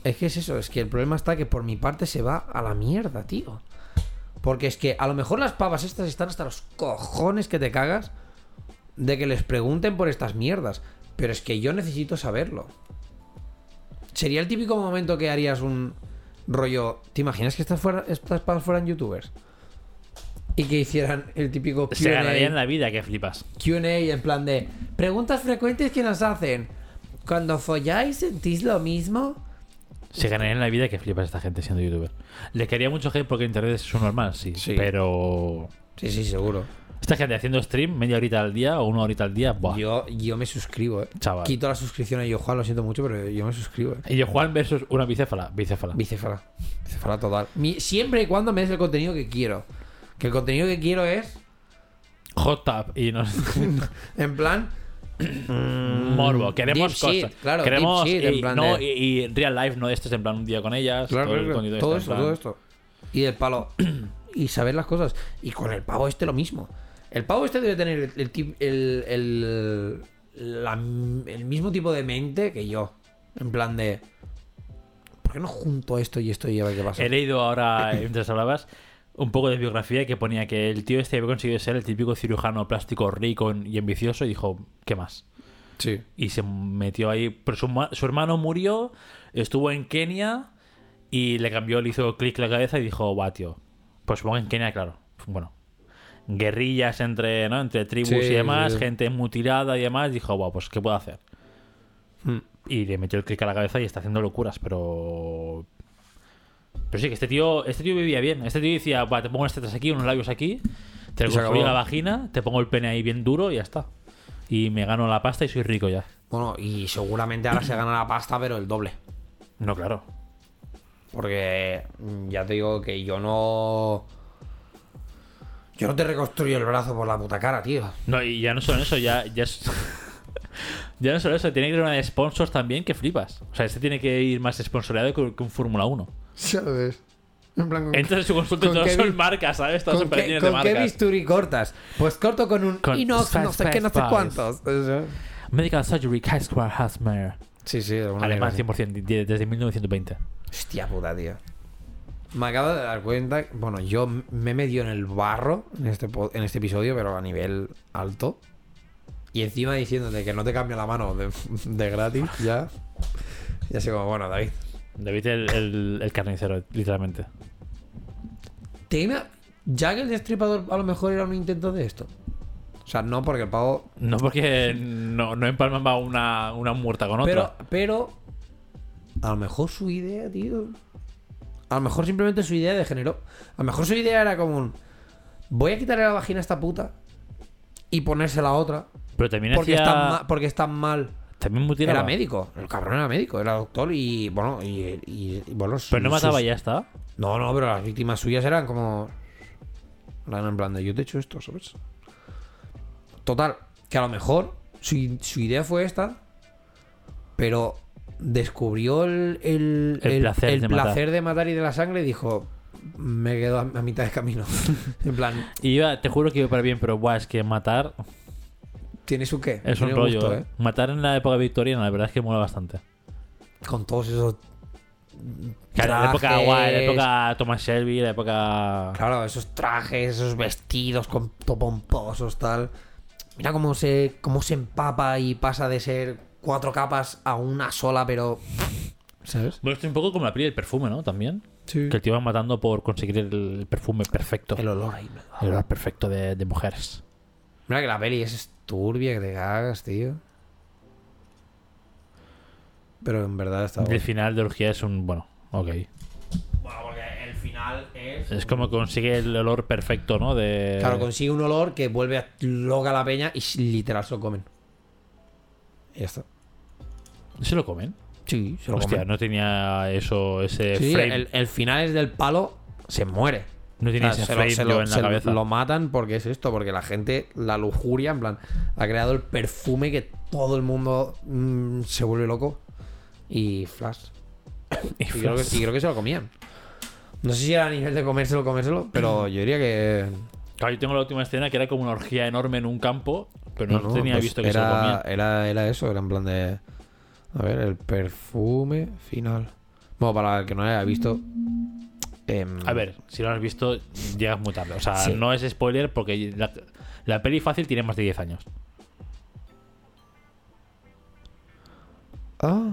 Es que es eso, es que el problema está que por mi parte se va a la mierda, tío. Porque es que a lo mejor las pavas estas están hasta los cojones que te cagas de que les pregunten por estas mierdas. Pero es que yo necesito saberlo. Sería el típico momento que harías un rollo. ¿Te imaginas que estas, fuera, estas pavas fueran youtubers? Y que hicieran el típico Se ganaría en Q&A la vida que flipas. Q&A en plan de preguntas frecuentes que nos hacen. Cuando folláis sentís lo mismo. Se ganaría en la vida que flipas esta gente siendo youtuber. Le quería mucho hate porque internet es su normal, sí. Sí. Pero. Sí, sí, seguro. Esta gente haciendo stream media horita al día o una horita al día, buah. Yo, yo me suscribo, eh. Chaval. Quito la suscripción a yo Juan, lo siento mucho, pero yo me suscribo, eh. Yo Juan versus una bicéfala. Bicéfala. Bicéfala. Bicéfala total. Mi- siempre y cuando me des el contenido que quiero. Que el contenido que quiero es. Hot tub. Y nos. En plan. Morbo. Queremos deep shit, cosas. claro, Queremos. deep shit, en y, plan no, de- y, y real life, no estés en plan un día con ellas. Claro, todo claro, este, esto, plan- todo esto. Y el palo. y saber las cosas. Y con el pavo este lo mismo. El pavo este debe tener el, el, el, el- la- el mismo tipo de mente que yo. En plan de. ¿Por qué no junto esto y esto y a ver qué pasa? He leído ahora, mientras hablabas, un poco de biografía que ponía que el tío este había conseguido ser el típico cirujano plástico rico y ambicioso y dijo, ¿qué más? Sí. Y se metió ahí. Pero su, su hermano murió, estuvo en Kenia y le cambió, le hizo clic la cabeza y dijo, va, tío. Pues supongo en Kenia, claro. Bueno. Guerrillas entre, ¿no? entre tribus Sí, y demás, sí. gente mutilada y demás. Dijo, va, pues ¿qué puedo hacer? Hmm. Y le metió el clic a la cabeza y está haciendo locuras, pero. Pero sí, que este tío, este tío vivía bien. Este tío decía, va, te pongo unas tetas aquí, unos labios aquí, te Y se construyo la vagina, te pongo el pene ahí bien duro y ya está. Y me gano la pasta y soy rico ya. Bueno, y seguramente ahora se gana la pasta, pero el doble. No, claro. Porque mm, ya te digo que yo no. Yo no te reconstruyo el brazo por la puta cara, tío. No, y ya no solo eso, ya, ya es. ya no solo eso, tiene que ir una de sponsors también que flipas. O sea, este tiene que ir más sponsoreado que un Fórmula 1. ¿Sabes? En plan, Entra en su consulta y ¿Con todos qué son marcas, ¿sabes? Todas ¿Con, son qué, de con qué marcas. bisturí cortas? Pues corto con un Con inox, no sé qué, no sé cuántos. Eso. Medical Surgery Kaisquar Hasmer. Sí, sí, Alemán manera. 100%, de- desde 1920. Hostia puta, tío. Me acabo de dar cuenta, bueno, yo me he metido en el barro en este, en este episodio, pero a nivel alto. Y encima diciéndote que no te cambia la mano de, de gratis, ya. Ya sé como, bueno, David. David el, el, el carnicero, literalmente. ¿Te ima- ya que el destripador a lo mejor era un intento de esto? O sea, no porque el pavo. No porque no, no empalmaba una, una muerta con otra. Pero, pero. A lo mejor su idea, tío. A lo mejor simplemente su idea degeneró. A lo mejor su idea era como un. Voy a quitarle la vagina a esta puta. Y ponérsela a otra. Pero también Porque, hacía... está ma- porque está mal. También mutilaba. Era médico. El cabrón era médico. Era doctor y. Bueno, y. y- y, bueno, Pero no sus- mataba y ya está. No, no, pero las víctimas suyas eran como. Eran en plan de yo te he hecho esto, ¿sabes? Total, que a lo mejor su, su idea fue esta, pero descubrió el, el, El placer el de matar. placer de matar y de la sangre y dijo: Me quedo a, a mitad de camino. en plan, Y iba, te juro que iba para bien, pero buah, es que matar ¿tiene su qué? es un Tiene rollo. gusto, ¿eh? Matar en la época victoriana, la verdad es que mola bastante. Con todos esos. Claro, la época trajes. guay, la época Thomas Shelby, la época. Claro, esos trajes, esos vestidos con pomposos, tal. Mira cómo se, cómo se empapa y pasa de ser cuatro capas a una sola, pero. ¿Sabes? Bueno, esto es un poco como la peli del perfume, ¿no? También. Sí. Que el tío va matando por conseguir el perfume perfecto. El olor ahí. El olor perfecto de, de mujeres. Mira que la peli es turbia que te cagas, tío. Pero en verdad está El final de orgía es un. Bueno, ok. Bueno, porque el final es. Es como consigue el olor perfecto, ¿no? De. Claro, consigue un olor que vuelve a loca la peña y literal se lo comen. Y ya está. ¿Se lo comen? Sí, se lo Hostia, comen. no tenía eso, ese Sí, frame. el, el final es del palo, se muere. No O tiene sea, ese se lo- flame se yo lo- en la cabeza. lo matan porque es esto, porque la gente, la lujuria, en plan, ha creado el perfume que todo el mundo mm, se vuelve loco. Y Flash. Y Y creo, que, y creo que se lo comían. No sé si era a nivel de comérselo, comérselo, pero yo diría que. Claro, yo tengo la última escena que era como una orgía enorme en un campo, pero no, no, tenía pues visto que se lo era, comían. era, era eso, era en plan de. A ver, el perfume final. Bueno, para el que no lo haya visto. Em, A ver, si lo has visto, llegas muy tarde. O sea, Sí. no es spoiler porque la, la peli fácil tiene más de 10 años. Ah.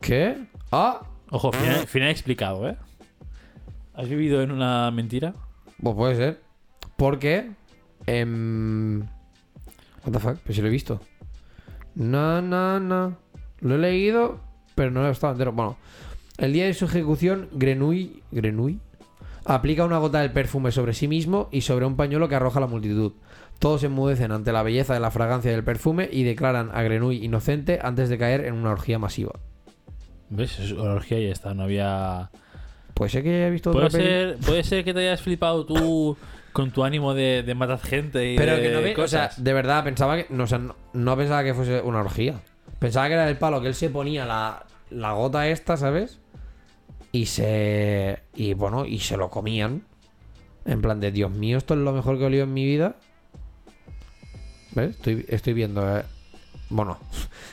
¿Qué? Ah. Ojo, final, final explicado, ¿eh? ¿Has vivido en una mentira? Pues puede ser. Porque. em, what the fuck, pero si lo he visto. No, no, no. Lo he leído, pero no lo he estado entero. Bueno, el día de su ejecución, Grenouille. Grenouille. Aplica una gota del perfume sobre sí mismo y sobre un pañuelo que arroja a la multitud. Todos se enmudecen ante la belleza de la fragancia del perfume y declaran a Grenouille inocente antes de caer en una orgía masiva. ¿Ves? Es una orgía y ya está. No había. Puede ser que haya visto Puede otra peli. ser, puede ser que te hayas flipado tú con tu ánimo de, de matar gente y Pero de que no ve, o sea, cosas. de verdad pensaba que no, o sea, no, no pensaba que fuese una orgía. Pensaba que era el palo que él se ponía la, la gota esta, ¿sabes? Y se y bueno, y se lo comían. En plan de, Dios mío, esto es lo mejor que he olido en mi vida. ¿Ves? Estoy, estoy viendo, eh. Bueno,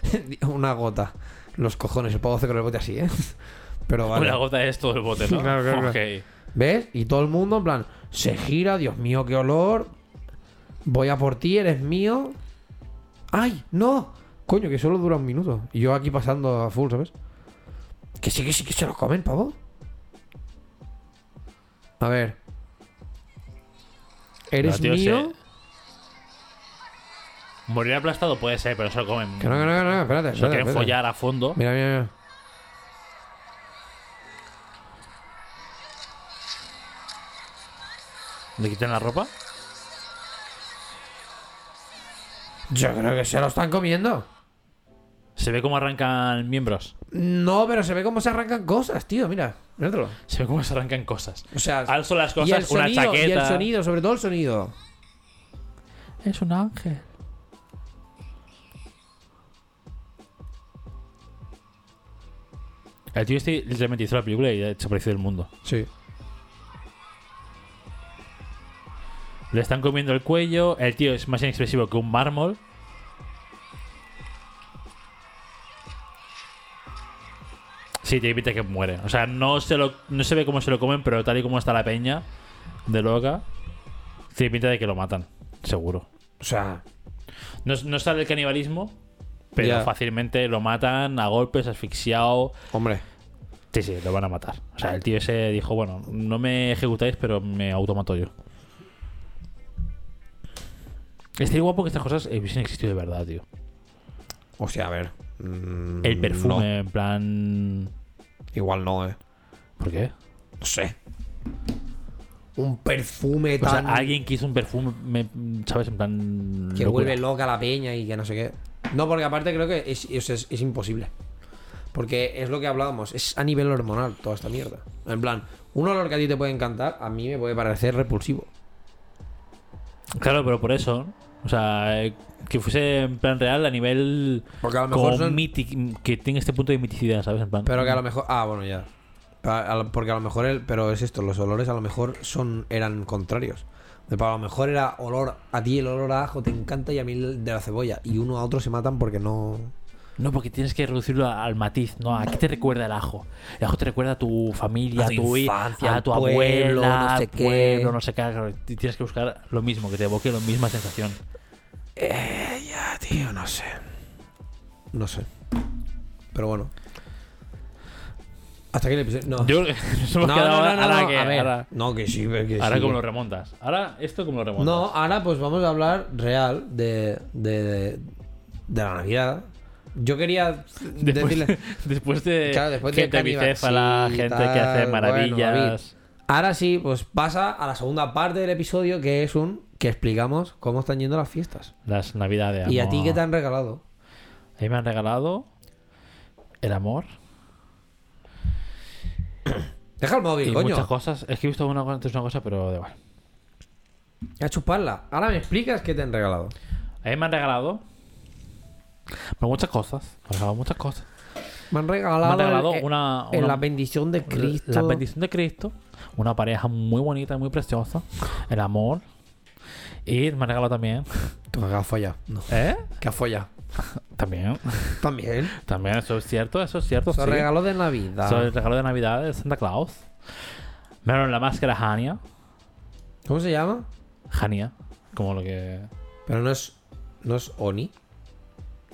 una gota. Los cojones, el puedo hacer con el bote así, ¿eh? Pero vale. Una gota es todo el bote, ¿no? Claro, claro, claro. Ok. ¿Ves? Y todo el mundo, en plan, se gira, Dios mío, qué olor. Voy a por ti, eres mío. ¡Ay! ¡No! Coño, que solo dura un minuto. Y yo aquí pasando a full, ¿sabes? Que sí, que sí, que se lo comen, pavo. A ver. ¿Eres tío, mío? se- Morir aplastado puede ser, pero se lo comen. Que no, que no, que no, espérate. Se espérate, quieren espérate. follar a fondo. Mira, mira, mira. ¿Le quitan la ropa? Yo creo que se lo están comiendo. Se ve cómo arrancan miembros. No, pero se ve cómo se arrancan cosas, tío. Mira, míratelo. Se ve cómo se arrancan cosas. O sea, Alzo las y el cosas, una sonido, chaqueta. y el sonido, sobre todo el sonido. Es un ángel. El tío este literalmente hizo la película y ya desapareció del mundo. Sí. Le están comiendo el cuello. El tío es más inexpresivo que un mármol. Sí, tiene pinta que muere. O sea, no se, lo, no se ve cómo se lo comen, pero tal y como está la peña de loca, tiene pinta de que lo matan. Seguro. O sea, No, no sale el canibalismo, pero Ya. fácilmente lo matan a golpes, asfixiado. hombre. Sí, sí, lo van a matar. O sea, el tío ese dijo, bueno, no me ejecutáis, pero me automato yo. Estaría guapo que estas cosas hubiesen existido de verdad, tío. O sea, a ver. mm, El perfume, no. en plan... Igual no, eh. ¿Por qué? No sé. Un perfume O sea, tan. alguien que hizo un perfume, me- ¿sabes? En plan... que locura. vuelve loca la peña y que no sé qué. No, porque aparte creo que es, es, es- es imposible. Porque es lo que hablábamos, es a nivel hormonal toda esta mierda. En plan, un olor que a ti te puede encantar, a mí me puede parecer repulsivo. Claro, pero por eso... O sea, que fuese en plan real a nivel... Porque a lo mejor son- que tenga este punto de miticidad, ¿sabes? En plan... Pero que a lo mejor. Ah, bueno, ya. Pero Porque a lo mejor. El, pero es esto, los olores a lo mejor son eran contrarios. Para a lo mejor era olor. A ti el olor a ajo te encanta y a mí el de la cebolla. Y uno a otro se matan porque no. No, porque tienes que reducirlo al matiz, ¿no? ¿A qué te recuerda el ajo? El ajo te recuerda a tu familia, A tu tu, infancia, a tu pueblo, abuela, no sé qué. pueblo, no sé qué. Tienes que buscar lo mismo, que te evoque la misma sensación. Eh, ya, tío, no sé. No sé. Pero bueno. Hasta aquí el episodio. No. Yo nos hemos no, quedado no, no, ahora que- a ver. ahora, No, que sí, que ahora sí. cómo lo remontas. Ahora, ¿esto cómo lo remontas? No, ahora pues vamos a hablar real de, de, de la Navidad. Yo quería Después, decirle... después de Claro, después de gente Cannibal, bicéfala, sí, gente tal, que hace bueno, maravillas. Ahora sí, pues pasa a la segunda parte del episodio que es un... Que explicamos cómo están yendo las fiestas. las navidades. ¿Y a ti qué te han regalado? A mí me han regalado el amor. Deja el móvil, y coño. muchas cosas. Es que he visto una, antes una cosa, pero da igual. A chuparla. Ahora me explicas qué te han regalado. A mí me han regalado. Pero muchas cosas. Me han regalado muchas cosas. Me han regalado, Me han regalado el- una, en una- la bendición de Cristo. La bendición de Cristo. Una pareja muy bonita y muy preciosa. El amor. Y me han regalado también. Tú que has follado. No. ¿Eh? Que has follado. También. También. También, eso es cierto, eso es cierto. Son sí. regalos de Navidad. Eso es regalo de Navidad de Santa Claus. Me dieron la máscara Hania. ¿Cómo se llama? Hania. Como lo que. Pero no es. No es Oni.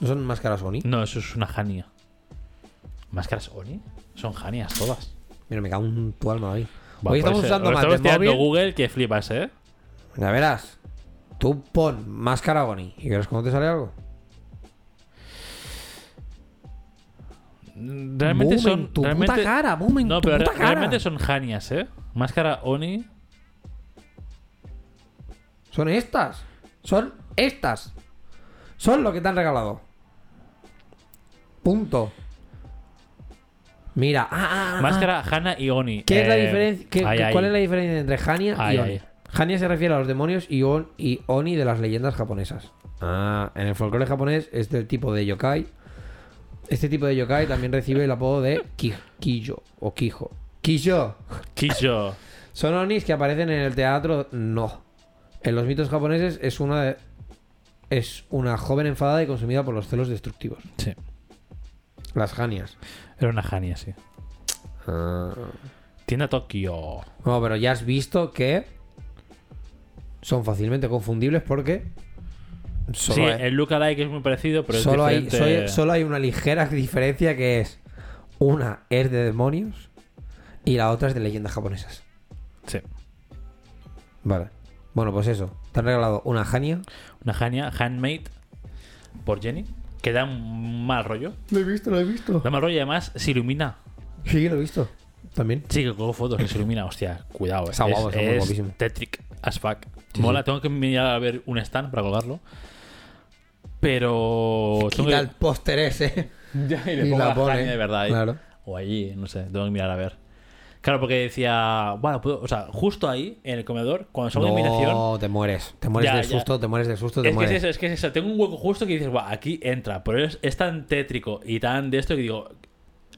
¿No son máscaras Oni? No, eso es una Hania. ¿Máscaras Oni? Son Hanias todas. Mira, me cago en tu alma ahí. Va, Hoy estamos usando más de móvil. Google que flipas, ¿eh? Ya verás. Tú pon máscara Oni. ¿Y crees cómo te sale algo? Realmente Boom son. en tu realmente... puta cara, boom en no, tu pero puta re- cara. realmente son Hanias, ¿eh? Máscara Oni. Son estas. Son estas. Son lo que te han regalado. Punto. Mira. Ah, ah, ah. Máscara Hana y Oni. ¿Qué es la Eh, diferencia? qué- ay, qué- ay. ¿Cuál es la diferencia entre Hania Ay, y Oni? Hania se refiere a los demonios y, on- y Oni de las leyendas japonesas. Ah, en el folclore japonés es del tipo de yokai. Este tipo de yokai también recibe el apodo de ki- Kijo o Kijo. Kijo. Kisho. Son Onis que aparecen en el teatro. No. En los mitos japoneses es una de- es una joven enfadada y consumida por los celos destructivos. Sí. Las Hanias. Era una Hania, sí. Tienda Tokio. No, pero ya has visto que son fácilmente confundibles porque solo sí, hay, el lookalike es muy parecido, pero es solo, hay, diferente. soy- solo hay una ligera diferencia que es una es de demonios y la otra es de leyendas japonesas. Sí. Vale. Bueno, pues eso. Te han regalado una Hania. Una Hania handmade por Jenny. Que da un mal rollo. Lo he visto, lo he visto. Da mal rollo y además se ilumina. Sí, lo he visto. También. Sí, que cojo fotos que se ilumina. Hostia, cuidado. eh. Está guapo, está muy es guapísimo. Tetric as fuck. Sí, Mola, sí. tengo que mirar a ver un stand para colgarlo. Pero. Quita que- el póster ese. Ya, y y le pongo la la, pone. De verdad. ahí. Claro. O allí, no sé, tengo que mirar a ver. Claro, porque decía, bueno, puedo- o sea, justo ahí, en el comedor, cuando salgo de invitación, No, te mueres. Te mueres Ya, de ya. susto, te mueres de susto, te es que es eso, es que es eso, tengo un hueco justo que dices, "Buah, aquí entra, pero es, es tan tétrico y tan de esto que digo,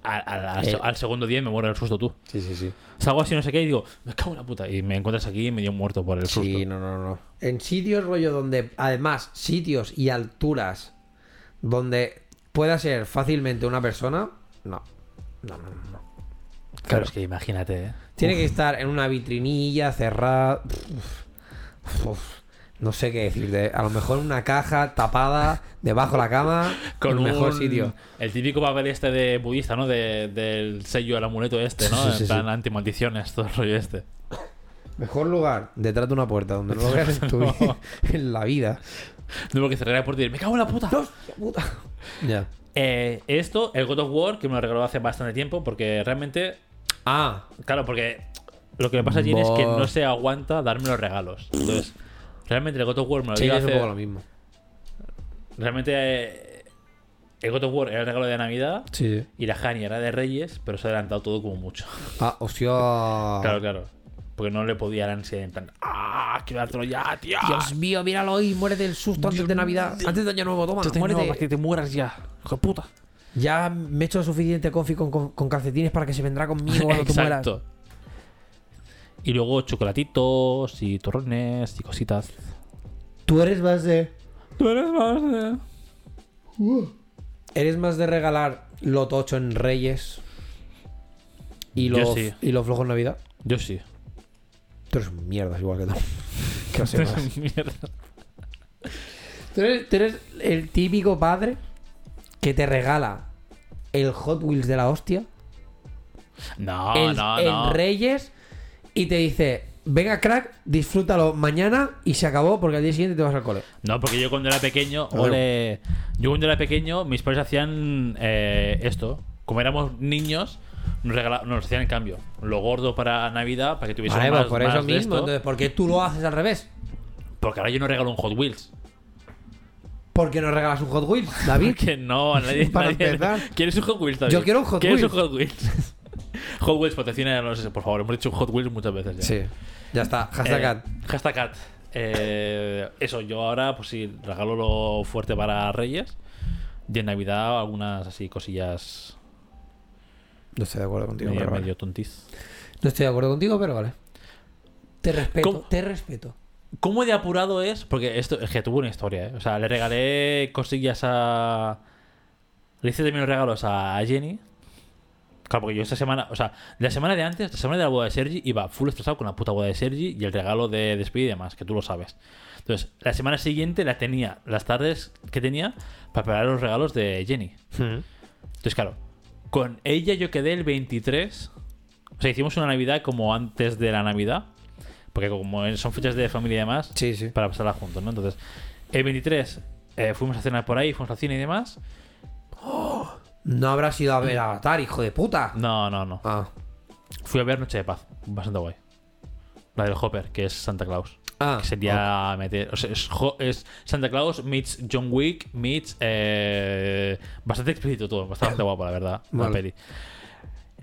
al, al- al- Eh. al segundo día me muero del susto tú. Sí, sí, sí. Salgo así, no sé qué, y digo, me cago en la puta. Y me encuentras aquí y me dio muerto por el susto. Sí, no, no, no. En sitios, rollo, donde, además, sitios y alturas donde pueda ser fácilmente una persona, no. No, no, no, no. Claro, es que imagínate, ¿eh? Tiene que estar en una vitrinilla cerrada. Uf, uf, no sé qué decirte. A lo mejor una caja tapada debajo de la cama. Con el mejor un- sitio. El típico papel este de budista, ¿no? De- del sello, el amuleto este, ¿no? Sí, sí, en sí. plan anti-maldiciones, todo el rollo este. Mejor lugar, detrás de una puerta, donde no lo veas en, tu No. vida- en la vida. No, porque cerré la puerta y me cago en la puta. puta! Ya. Eh, esto, el God of War, que me lo regaló hace bastante tiempo, porque realmente, Ah, claro, porque lo que me pasa, Jenny, es que no se aguanta darme los regalos. Entonces, realmente el God of War me lo sí, dio es un hace- poco lo mismo. Realmente, eh, el God of War era el regalo de Navidad Sí. y la Hani era de Reyes, pero se ha adelantado todo como mucho. Ah, hostia. Claro, claro. Porque no le podía la ansiedad en plan, ¡ah! Quiero dártelo ya, tío. Dios mío, míralo y muere del susto antes de Navidad. Antes de Año Nuevo, toma, Te muérete. para que te mueras ya, hijo de puta. Ya me he hecho suficiente confi con, con- con calcetines para que se vendrá conmigo cuando tú mueras. Exacto. Y luego chocolatitos y torrones y cositas. Tú eres más de. Tú eres más de... ¿Eres más de regalar lo tocho en Reyes y Yo lo, sí. y lo flojo en Navidad? Yo sí. Tú eres un mierdas igual que tú. que lo sepas. Mierda. ¿Tú eres, tú eres el típico padre que te regala el Hot Wheels de la hostia No, en, no, en no. Reyes y te dice, venga crack, disfrútalo mañana y se acabó porque al día siguiente te vas al cole. No, porque yo cuando era pequeño, ole, yo cuando era pequeño, mis padres hacían eh, esto. Como éramos niños, nos, regala- nos hacían el cambio. Lo gordo para Navidad, para que tuviese Vale, más, pues por más eso de mismo. esto. Entonces, ¿por qué tú lo haces al revés? Porque ahora yo no regalo un Hot Wheels. ¿Por qué no regalas un Hot Wheels, David? Que no, nadie, Para nadie- empezar. ¿Quieres un Hot Wheels, David? Yo quiero un Hot ¿Quieres Wheels. un Hot Wheels? Hot Wheels patrocina, no sé, por favor, hemos dicho Hot Wheels muchas veces ya. Sí. Ya está. Hashtag Eh, ad. hashtag ad. Eh, eso, yo ahora, pues sí, regalo lo fuerte para Reyes. Y en Navidad algunas así cosillas No estoy de acuerdo contigo, medio, pero vale. medio tontiz. No estoy de acuerdo contigo, pero vale. Te respeto, ¿Cómo? te respeto. ¿Cómo de apurado es? Porque esto es que tuvo una historia, ¿eh? O sea, le regalé cosillas a. Le hice también los regalos a Jenny. Claro, porque yo esta semana, o sea, la semana de antes, la semana de la boda de Sergi, iba full estresado con la puta boda de Sergi y el regalo de despedida y demás, que tú lo sabes. Entonces, la semana siguiente la tenía, las tardes que tenía, para preparar los regalos de Jenny. Entonces, claro, con ella yo quedé el 23. O sea, hicimos una Navidad como antes de la Navidad. Porque como son fechas de familia y demás, Sí, sí. para pasarla juntos, ¿no? Entonces, el 23 eh, fuimos a cenar por ahí, fuimos al cine y demás. No habrás ido a ver Avatar, hijo de puta. No, no, no. Ah. Fui a ver Noche de Paz, bastante guay. La del Hopper, que es Santa Claus. Ah. Que sería meter. O sea, es, Santa Claus meets John Wick meets. eh, bastante explícito todo, bastante guapo, la verdad. La Vale. peli.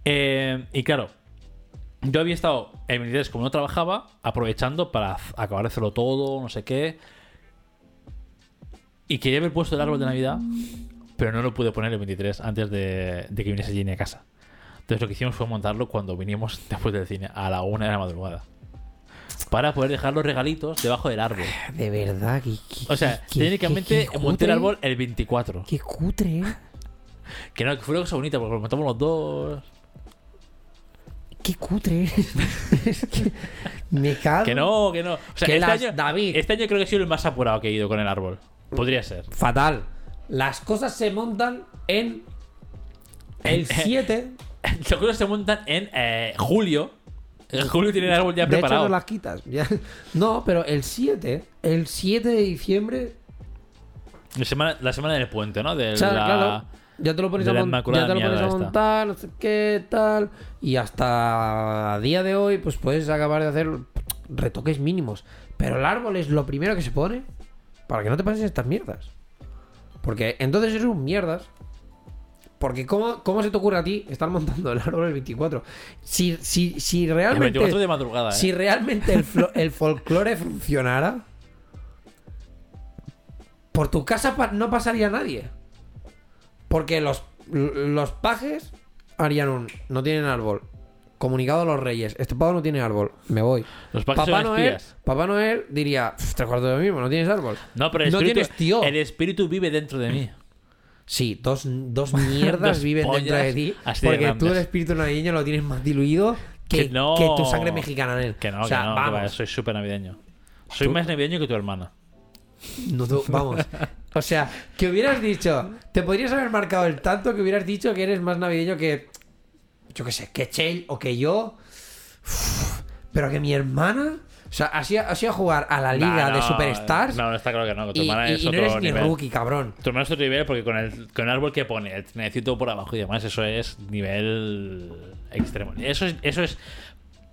Eh, y claro, yo había estado el 23, como no trabajaba, aprovechando para acabar de hacerlo todo, no sé qué. Y quería haber puesto el árbol de Navidad, pero no lo pude poner el 23 antes de, de que viniese Jenny a casa. Entonces lo que hicimos fue montarlo cuando vinimos después del cine, a la una de la madrugada. Para poder dejar los regalitos debajo del árbol. De verdad, que. O sea, que- técnicamente que- que monté el árbol el 24. Qué cutre. Que no, que fue una cosa bonita porque lo montamos los dos. Qué cutre. es que me cago. Que no, que no. O sea, Que este, las- año, David. este año creo que ha sido el más apurado que he ido con el árbol. Podría ser. Fatal. Las cosas se montan en. El 7. Las cosas se montan en eh, julio. En julio tiene el árbol ya de hecho, preparado. no las quitas. Ya- No, pero el 7. El 7 de diciembre. La, semana, la semana del puente, ¿no? De O sea, la- claro, ya te lo pones, a, mon- ya te lo pones a montar, no sé qué, tal. Y hasta día de hoy, pues puedes acabar de hacer retoques mínimos. Pero el árbol es lo primero que se pone para que no te pases estas mierdas. Porque entonces eres un mierdas. Porque ¿cómo, ¿cómo se te ocurre a ti estar montando el árbol el 24? Si, si, si el realmente... 24 de madrugada, ¿eh? Si realmente el, el folclore funcionara, por tu casa pa- no pasaría nadie. Porque los, los pajes harían un. No tienen árbol. Comunicado a los reyes. Este pavo no tiene árbol. Me voy. Los pajes Papá son Noel, espías. Papá Noel diría: "Pff, Tres cuartos de lo mismo, no tienes árbol. No, pero el no espíritu, tienes tío. el espíritu vive dentro de mí. Sí, dos, dos mierdas Dos viven dentro de ti. así de Porque tú el espíritu navideño lo tienes más diluido que, Que no. que tu sangre mexicana en él. Que no, o sea, que no, que vamos. va, soy súper navideño. Soy más navideño que tu hermana. No tú- vamos. O sea, que hubieras dicho, te podrías haber marcado el tanto que hubieras dicho que eres más navideño que, yo qué sé, que Chell o que yo. Uf, pero que mi hermana, o sea, has ido, has ido a jugar a la liga Nah, de Superstars No, no está claro que no. que Tu y, hermana y- es y no otro eres ni nivel. rookie, cabrón. Tu hermana es otro nivel porque con el, con el árbol que pone, el trenecito por abajo y demás, eso es nivel extremo. Eso es, eso es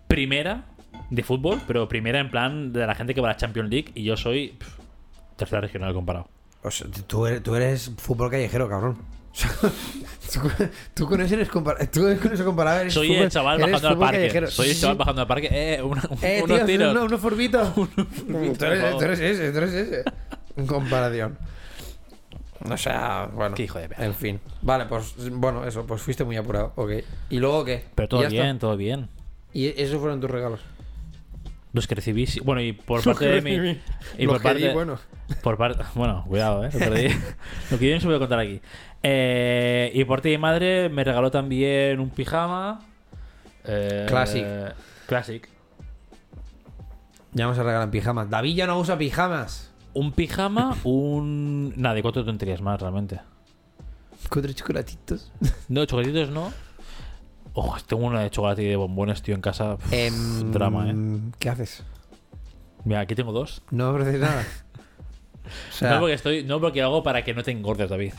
primera de fútbol, pero primera en plan de la gente que va a la Champions League y yo soy pff, tercera regional comparado. O sea, tú eres, tú eres fútbol callejero, cabrón. Tú, con eso eres compar- tú con eso comparado eres Soy fútbol- el chaval bajando al parque. callejero. Soy el Sí, chaval sí. bajando al parque. Eh, una- Eh, unos tío, tiros. unos, unos forbitos. tú, eres, favor. tú eres ese, tú eres ese. En comparación. O sea, bueno. Qué hijo de perra. En fin. Vale, pues bueno, eso, pues fuiste muy apurado. Ok. ¿Y luego qué? Pero ¿Y todo bien, está? todo bien. Y esos fueron tus regalos. Los que recibí, sí. bueno, y por parte de mi. Y Los por parte, di, bueno. Por parte. Bueno, cuidado, ¿eh? Lo que yo no se voy a contar aquí. Eh, y por parte de mi madre me regaló también un pijama. eh, Classic. Classic. Ya vamos a regalar pijamas. David ya no usa pijamas. Un pijama, un. Nada, de cuatro tonterías más, realmente. Cuatro chocolatitos. No, chocolatitos no. Ojo, tengo una de chocolate y de bombones, tío, en casa. Pff, Em, drama, ¿eh? ¿Qué haces? Mira, aquí tengo dos. No ofreces nada. O sea, no, porque estoy, no porque hago para que no te engordes, David.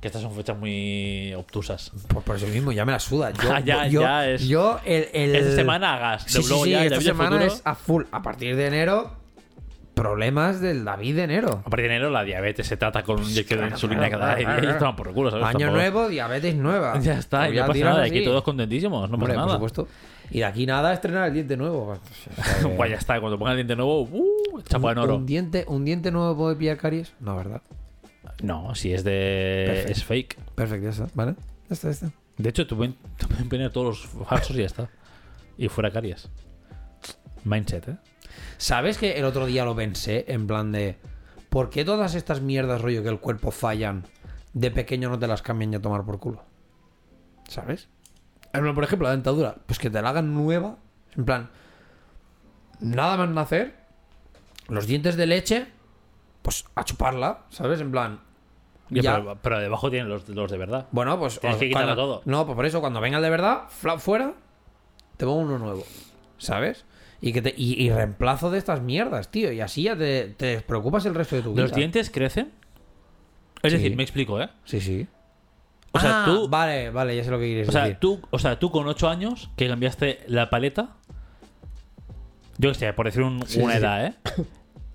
Que estas son fechas muy obtusas. Por, por eso mismo, ya me la suda. Yo, ya, yo, ya es- yo el, el- Esta semana hagas. Sí, sí, luego sí, ya, el esta David semana futuro- es a full. A partir de enero, problemas del David de enero. A partir de enero la diabetes se trata con un inyección de insulina cada día y toman por el culo, ¿sabes? Año Tampoco- nuevo, diabetes nueva. Ya está, Pues y no pasa nada. así. Aquí todos contentísimos, no Hombre, pasa por nada. supuesto. Y de aquí nada estrenar el diente nuevo. Guay, ya está. Cuando ponga el diente nuevo, uh, chapa en oro. un diente, ¿Un diente nuevo puede pillar caries? No, ¿verdad? No, si es de. Es fake. Perfecto, ya está. ¿Vale? Ya está, ya está. De hecho, pueden, te pueden poner todos los falsos y ya está. Y fuera caries. Mindset, ¿eh? ¿Sabes que el otro día lo pensé? En plan de. ¿Por qué todas estas mierdas, rollo, que el cuerpo fallan, de pequeño no te las cambian ya a tomar por culo? ¿Sabes? Por ejemplo, la dentadura. Pues que te la hagan nueva. En plan. Nada más nacer. Los dientes de leche. Pues a chuparla. ¿Sabes? En plan. Ya, Ya. Pero, pero debajo tienen los, los de verdad. Bueno, pues. Tienes que quitarlo cuando- todo. No, pues por eso, cuando venga el de verdad, fuera, te pongo uno nuevo. ¿Sabes? Y, que te, y, y reemplazo de estas mierdas, tío. Y así ya te, te despreocupas el resto de tu vida. ¿Los dientes crecen? Es Sí. decir, me explico, ¿eh? Sí, sí. O sea, Ah, tú- Vale, vale, ya sé lo que quieres O sea, decir. tú, o sea, tú con 8 años que cambiaste la paleta, yo que sé, por decir un- Sí, una sí. edad, ¿eh?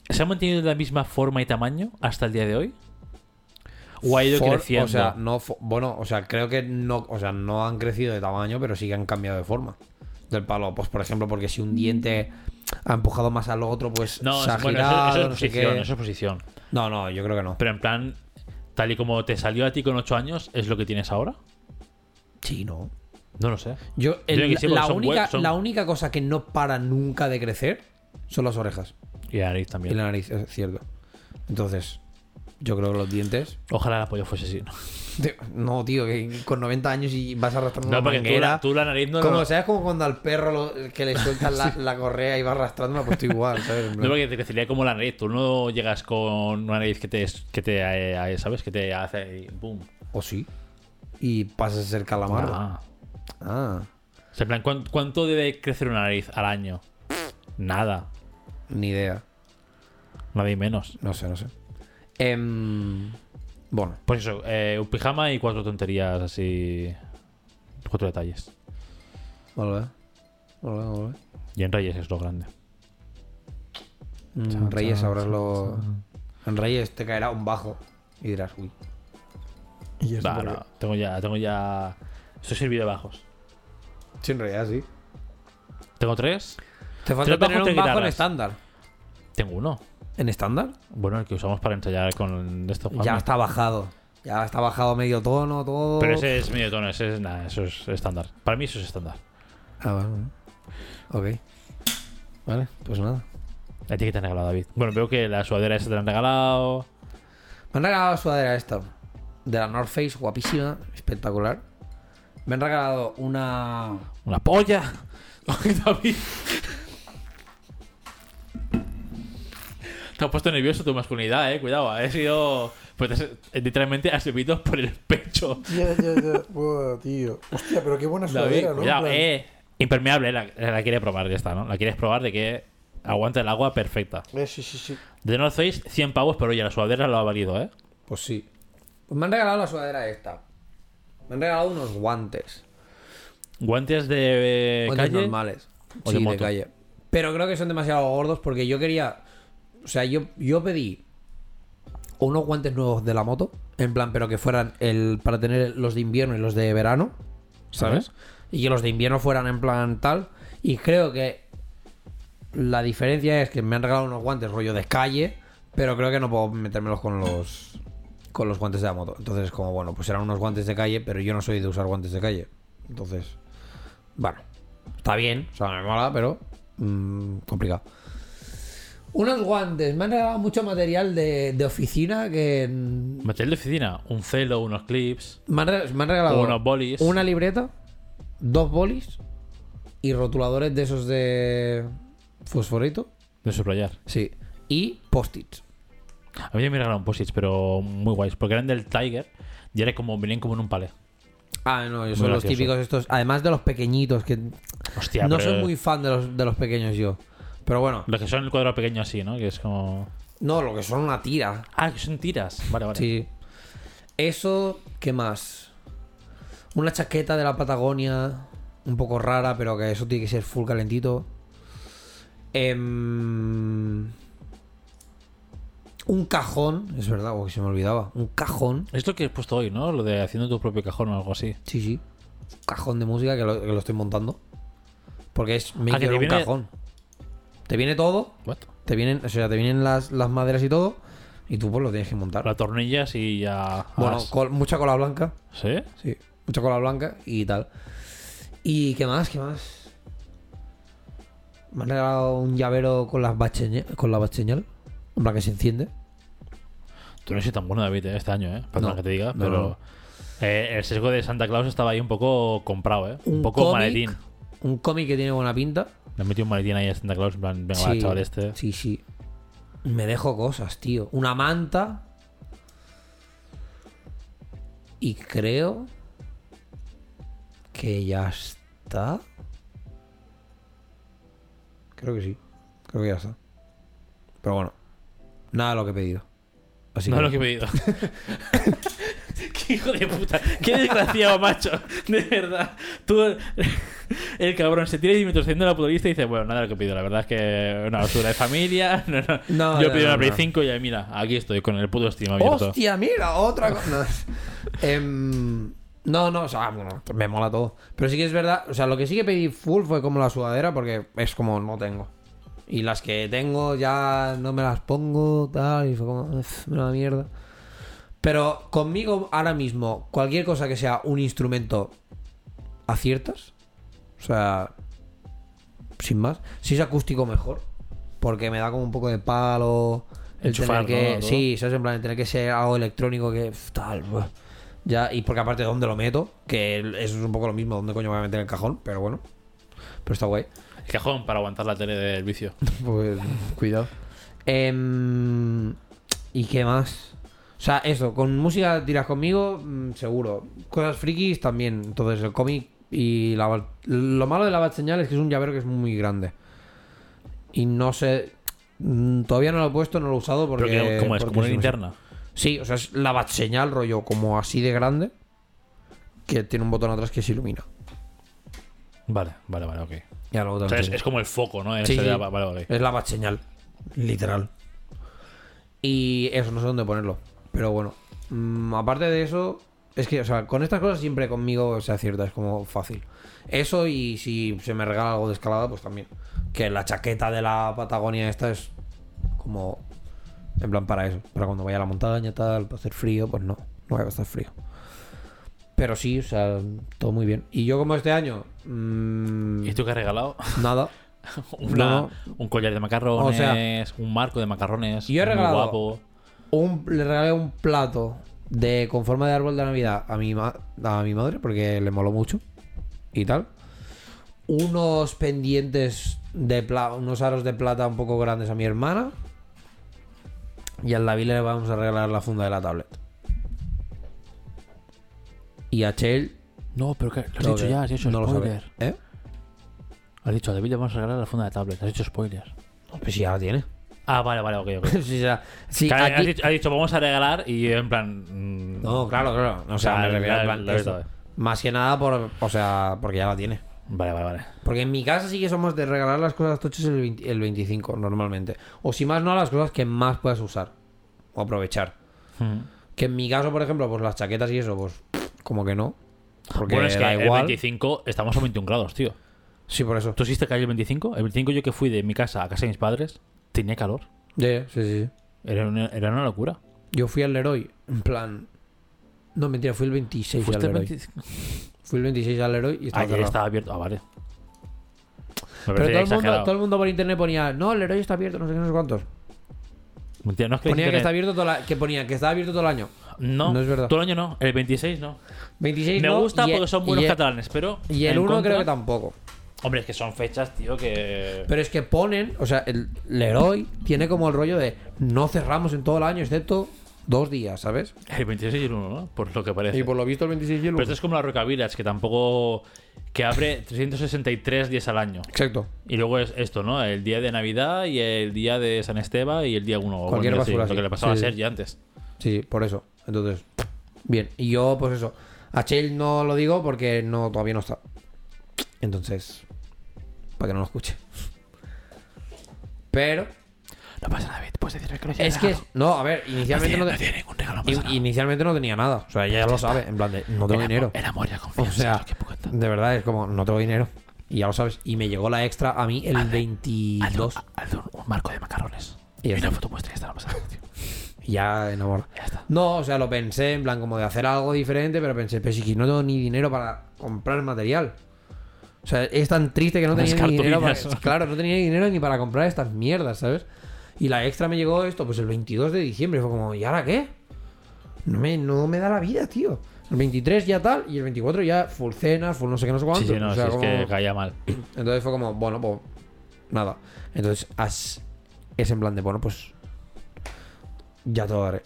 ¿Se ha mantenido de la misma forma y tamaño hasta el día de hoy? ¿O ha ido For- creciendo? O sea, no, bueno, o sea, creo que no, o sea, no han crecido de tamaño, pero sí que han cambiado de forma. Del palo, pues por ejemplo, porque si un diente ha empujado más al otro, pues no, se ha bueno, girado, eso, eso es no sé posición, eso es posición. No, no, yo creo que no. Pero en plan, tal y como te salió a ti con 8 años, ¿es lo que tienes ahora? Sí, no. No lo sé. Yo, el- Yo la, son única, web- son- la única cosa que no para nunca de crecer son las orejas Y la nariz y también. la nariz, es cierto. Entonces, yo creo que los dientes. Ojalá el apoyo fuese así. ¿no? Tío, No, tío, que con 90 años y vas arrastrando No, una porque tú la, tú la nariz no como, no- ¿Sabes? Como cuando al perro lo- que le sueltas la, la correa y va arrastrándola, pues tú igual, ¿sabes? No, porque te crecería como la nariz. Tú no llegas con una nariz que te, que te eh, ¿sabes? Que te hace boom. O sí. Y pasas a ser calamardo. Ah. Ah, O sea, en plan, ¿cuán- ¿cuánto debe crecer una nariz al año? Nada. ni idea. Nada y menos. No sé, no sé. Em, bueno, Pues eso, eh, un pijama y cuatro tonterías así. Cuatro detalles. vale. Vale, vale. Y en Reyes es lo grande. Mm, Chan, Reyes chan, lo. En Reyes te caerá un bajo. Y dirás, uy. Y no, qué. tengo ya, tengo ya. Estoy servido de bajos. Sí, en realidad sí. Tengo tres. Te falta Tres tener bajos, un bajo en estándar. Tengo uno. ¿En estándar? Bueno, el que usamos para ensayar con esto. Ya está bajado. Ya está bajado medio tono, todo. Pero ese es medio tono, ese es nada, eso es estándar. Para mí eso es estándar. Ah, vale. Ok. Vale, pues nada. ¿A ti qué te han regalado, David? Bueno, veo que la sudadera esa te la han regalado. Me han regalado la sudadera esta. De la North Face, guapísima, espectacular. Me han regalado una. ¡Una polla! David. Te has puesto nervioso tu masculinidad, eh. Cuidado, he sido. Pues te has- literalmente has bebido por el pecho. Ya, ya, ya. Buah, tío. Hostia, pero qué buena sudadera, ¿no? Cuidado, plan- eh. Impermeable, la, la quiere probar, ya está, ¿no? La quieres probar de que aguanta el agua perfecta. Eh, sí, sí, sí. De North Face, 100 pavos, pero oye, la sudadera lo ha valido, ¿eh? Pues sí. Pues me han regalado la sudadera esta. Me han regalado unos guantes. Guantes de guantes calle. normales. o sí, de calle. Pero creo que son demasiado gordos porque yo quería. O sea, yo, yo pedí unos guantes nuevos de la moto. En plan, pero que fueran el para tener los de invierno y los de verano. ¿Sabes? Y que los de invierno fueran en plan tal. Y creo que la diferencia es que me han regalado unos guantes rollo de calle. Pero creo que no puedo metérmelos con los. Con los guantes de la moto. Entonces, es como, bueno, pues eran unos guantes de calle, pero yo no soy de usar guantes de calle. Entonces, bueno, está bien, o sea, me mola, pero mm, complicado. Unos guantes, me han regalado mucho material de, de oficina que Material de oficina, un celo, unos clips, me han, re- me han regalado unos bolis. una libreta, dos bolis y rotuladores de esos de fosforito, De subrayar. sí, y post-its. A mí me regalaron posits, pero muy guays, porque eran del Tiger y era como, venían como en un palé. Ah, no, Muy son los típicos estos, además de los pequeñitos, que Hostia, no pero soy muy fan de los, de los pequeños yo. Pero bueno, Los que son el cuadro pequeño así, ¿no? Que es como... no, lo que son una tira. Ah, que son tiras. Vale, vale. Sí. Eso, ¿qué más? Una chaqueta de la Patagonia, un poco rara, pero que eso tiene que ser full calentito. Em, Un cajón, es verdad, o que se me olvidaba. Un cajón. Es lo que he puesto hoy, ¿no? Lo de haciendo tu propio cajón o algo así. Sí, sí. Un cajón de música que lo, que lo estoy montando. Porque es Ah, que maker te un viene- cajón. Te viene todo, What? te vienen, o sea, te vienen las, las maderas y todo, y tú pues lo tienes que montar. La tornillas y ya. Bueno, has- col- mucha cola blanca. ¿Sí? Sí, mucha cola blanca y tal. ¿Y qué más? ¿Qué más? Me han regalado un llavero con, las bacheñe- con la bacheñal. Que se enciende. Tú no eres tan bueno, David, ¿eh? este año, ¿eh? Perdón No, que te diga, no, pero. no. eh, el sesgo de Santa Claus estaba ahí un poco comprado, ¿eh? Un, Un poco cómic. maletín. Un cómic que tiene buena pinta. Le metí un maletín ahí a Santa Claus, en plan, venga, va, Sí, chaval, este. Sí, sí. Me dejo cosas, tío. Una manta. Y creo que ya está. Creo que sí. Creo que ya está. Pero bueno. Nada de lo que he pedido. Así que... es lo que he pedido. Qué hijo de puta. Qué desgraciado, macho. De verdad. Tú, el cabrón, se tira 10 minutos haciendo la puta y dice, bueno, nada de lo que he pedido. La verdad es que una basura de familia. No, no. No, Yo no, una Play no. 5 y ahí, mira, aquí estoy con el puto Steam abierto. ¡Hostia, mira! Otra cosa. Em, no, no, o sea, bueno, me mola todo. Pero sí que es verdad, o sea, lo que sí que pedí full fue como la sudadera, porque es como no tengo. Y las que tengo ya no me las pongo, tal, y fue como, "Uf, una mierda. Pero conmigo ahora mismo, cualquier cosa que sea un instrumento, aciertas. O sea, sin más. Si es acústico, mejor. Porque me da como un poco de palo. El Enchufar, tener que. Sí, ¿sabes? En plan, tener que ser algo electrónico que. Tal. Ya, y porque aparte, ¿dónde lo meto? Que eso es un poco lo mismo, ¿dónde coño voy a meter el cajón? Pero bueno. Pero está guay. El cajón para aguantar la tele del vicio. Pues cuidado. Em, ¿Y qué más? O sea, eso, con música tiras conmigo, mm, seguro. Cosas frikis también. Entonces, el cómic y la Lo malo de la bat señal es que es un llavero que es muy grande. Y no sé. mm, Todavía no lo he puesto, no lo he usado porque. Pero que, ¿cómo es? porque ¿Como una linterna? Sí, o sea, es la bat señal, rollo, como así de grande. Que tiene un botón atrás que se ilumina. Vale, vale, vale, ok. Ya luego O sea, es, como el foco, ¿no? Sí, sí. Vale, vale. Es la señal, literal. Y eso, no sé dónde ponerlo. Pero bueno, mm, aparte de eso, es que, o sea, con estas cosas siempre conmigo se acierta, es como fácil. Eso y si se me regala algo de escalada, pues también. Que la chaqueta de la Patagonia esta es como, en plan para eso, para cuando vaya a la montaña, tal, para hacer frío, pues no, no va a estar frío. Pero sí, o sea, todo muy bien. Y yo como este año, mm, ¿Y tú qué has regalado? nada. Una- No. Un collar de macarrones, O sea, un marco de macarrones. yo he regalado- guapo. Un, le regalé un plato de con forma de árbol de Navidad a mi, ma- a mi madre porque le moló mucho y tal. Unos pendientes de plata, unos aros de plata un poco grandes a mi hermana. Y al David le vamos a regalar la funda de la tablet. Y a Chell. No, pero que lo has dicho que ya, has hecho no lo spoiler. ¿Eh? Has dicho, a David le vamos a regalar la funda de tablet. Has hecho spoiler. No, pues sí, ya la tiene. Ah, vale, vale, ok, ok. sí, o sea, sí, aquí- has, dicho, has dicho, vamos a regalar y en plan. mm, No, claro, claro. O sea, me refiero en plan visto, eh. Más que nada por, o sea, porque ya la tiene. Vale, vale, vale. Porque en mi casa sí que somos de regalar las cosas tochas el, 20 el 25 normalmente. O si más no, las cosas que más puedas usar o aprovechar. Mm. Que en mi caso, por ejemplo, pues las chaquetas y eso, pues como que no. Porque Bueno, es que da el igual. 25 estamos a 21 grados, tío. Sí, por eso. ¿Tú hiciste calle el 25? El 25 yo que fui de mi casa a casa de mis padres, tenía calor. Ya, sí, sí, sí. Era una, era una locura. Yo fui al Leroy, en plan. No, mentira, fui el 26 al Leroy. 25. Fui el 26 al Leroy y estaba Ayer estaba abierto. Ah, vale. Me Pero todo el, mundo, todo el mundo por internet ponía, no, el Leroy está abierto, no sé qué, no sé cuántos. Mentira, no es que Ponía que está abierto todo la- que ponía que estaba abierto todo el año. No, no es verdad. Todo el año no. El 26 no. 26 Me no, gusta porque el- son buenos el- catalanes, pero. Y el en 1 contra- creo que tampoco. Hombre, es que son fechas, tío, que. Pero es que ponen, o sea, el Leroy tiene como el rollo de no cerramos en todo el año, excepto dos días, ¿sabes? El 26 y el 1, ¿no? Por lo que parece. Y por lo visto el 26 y el Pero esto es como la Roca Village, que tampoco. que abre 363 días al año. Exacto. Y luego es esto, ¿no? El día de Navidad y el día de San Esteban y el día 1. Cualquier basura, Lo que le pasaba Sí, a sí. Sergi antes. Sí, por eso. Entonces, bien. Y yo, pues eso. A Chell no lo digo porque no todavía no está. Entonces, para que no lo escuche. Pero, No pasa nada, David. Puedes decirme que lo Es que, no, a ver, inicialmente no, no te- tiene ningún regalo. no in- pasa nada. inicialmente no tenía nada. O sea, ella ya lo sabe, en plan de, no tengo El dinero. amor- El amor y la O confianza. sea, que cuenta. de verdad, es como, no tengo dinero. Y ya lo sabes. Y me llegó la extra a mí el Hazle- 22. Hazle, hazle un, un marco de macarrones. Y una foto vuestra y ya está, no pasa nada, tío. Ya enamorado. Ya está. No, o sea, lo pensé en plan como de hacer algo diferente, pero pensé, pero si que no tengo ni dinero para comprar material. O sea, es tan triste que no tenía ni dinero para. Claro, no tenía dinero ni para comprar estas mierdas, ¿sabes? Y la extra me llegó esto, pues el 22 de diciembre. Fue como, ¿y ahora qué? No me, no me da la vida, tío. El 23 ya tal, y el 24 ya full cena, full no sé qué, no sé cuánto. Sí, sí, no, O sea, si es que caía mal. Entonces fue como, bueno, pues nada. Entonces as- es en plan de, bueno, pues ya te lo daré.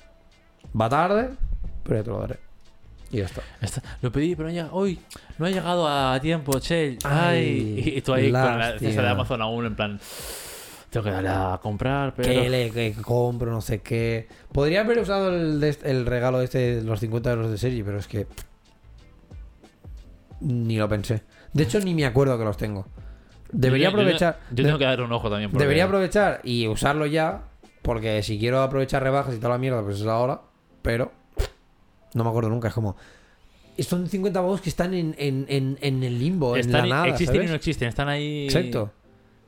Va tarde, pero ya te lo daré. Y ya está. Está- Lo pedí, pero no hoy no ha llegado a tiempo, che. Ay, Ay, y tú ahí con la lástima. cesta de Amazon aún en plan. Tengo que darle a comprar, pero. Que le que compro, no sé qué. Podría haber usado el, de este- el regalo este, los 50 euros de Sergi, pero es que. Ni lo pensé. De hecho, ni me acuerdo que los tengo. Debería Yo- aprovechar. Yo, tengo que darle un ojo también. porque- Debería aprovechar y usarlo ya. Porque si quiero aprovechar rebajas y toda la mierda, pues es ahora. Pero no me acuerdo nunca. Es como. Son 50 pavos que están en, en, en, en el limbo, Están, en la nada. existen ¿sabes? y no existen, están ahí. Exacto.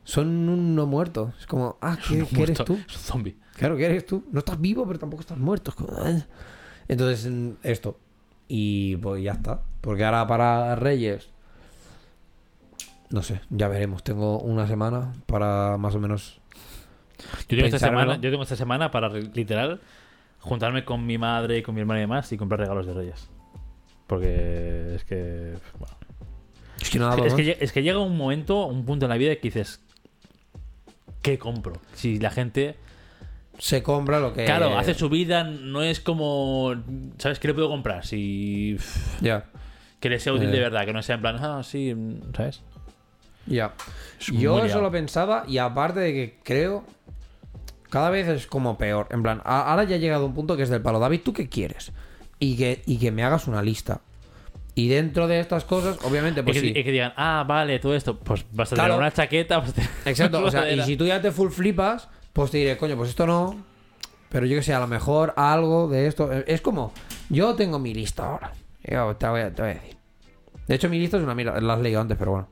Son un no muerto. Es como, ah, ¿qué, eres tú? Es un zombie. Claro, ¿qué eres tú? No estás vivo, pero tampoco estás muerto. Es como, ah. Entonces, esto. Y pues ya está. Porque ahora para Reyes. No sé, ya veremos. Tengo una semana para más o menos. Yo tengo, esta semana, yo tengo esta semana para literal juntarme con mi madre y con mi hermana y demás y comprar regalos de Reyes. Porque es que. bueno, Es que no da es, que, es que llega un momento, un punto en la vida que dices. ¿Qué compro? Si la gente. Se compra lo que. Claro, hace su vida, no es como. ¿Sabes qué le puedo comprar? Si. Ya, Que le sea útil Eh. de verdad, que no sea en plan, ah, sí, ¿sabes? ya. Muy Yo eso liado. lo pensaba y aparte de que creo. Cada vez es como peor. En plan, a- ahora ya ha llegado un punto que es del palo. David, ¿tú qué quieres? Y que, y que me hagas una lista. Y dentro de estas cosas, obviamente, pues y, que, sí. y que digan, ah, vale, todo esto, pues vas a Claro. tener una chaqueta. vas a tener Exacto, una o sea, y sudadera. si tú ya te full flipas, pues te diré, coño, pues esto no. Pero yo que sé, a lo mejor algo de esto. eh, Es como, yo tengo mi lista ahora. Yo te voy a, te voy a decir. De hecho, mi lista es una mierda, la has leído antes, pero bueno.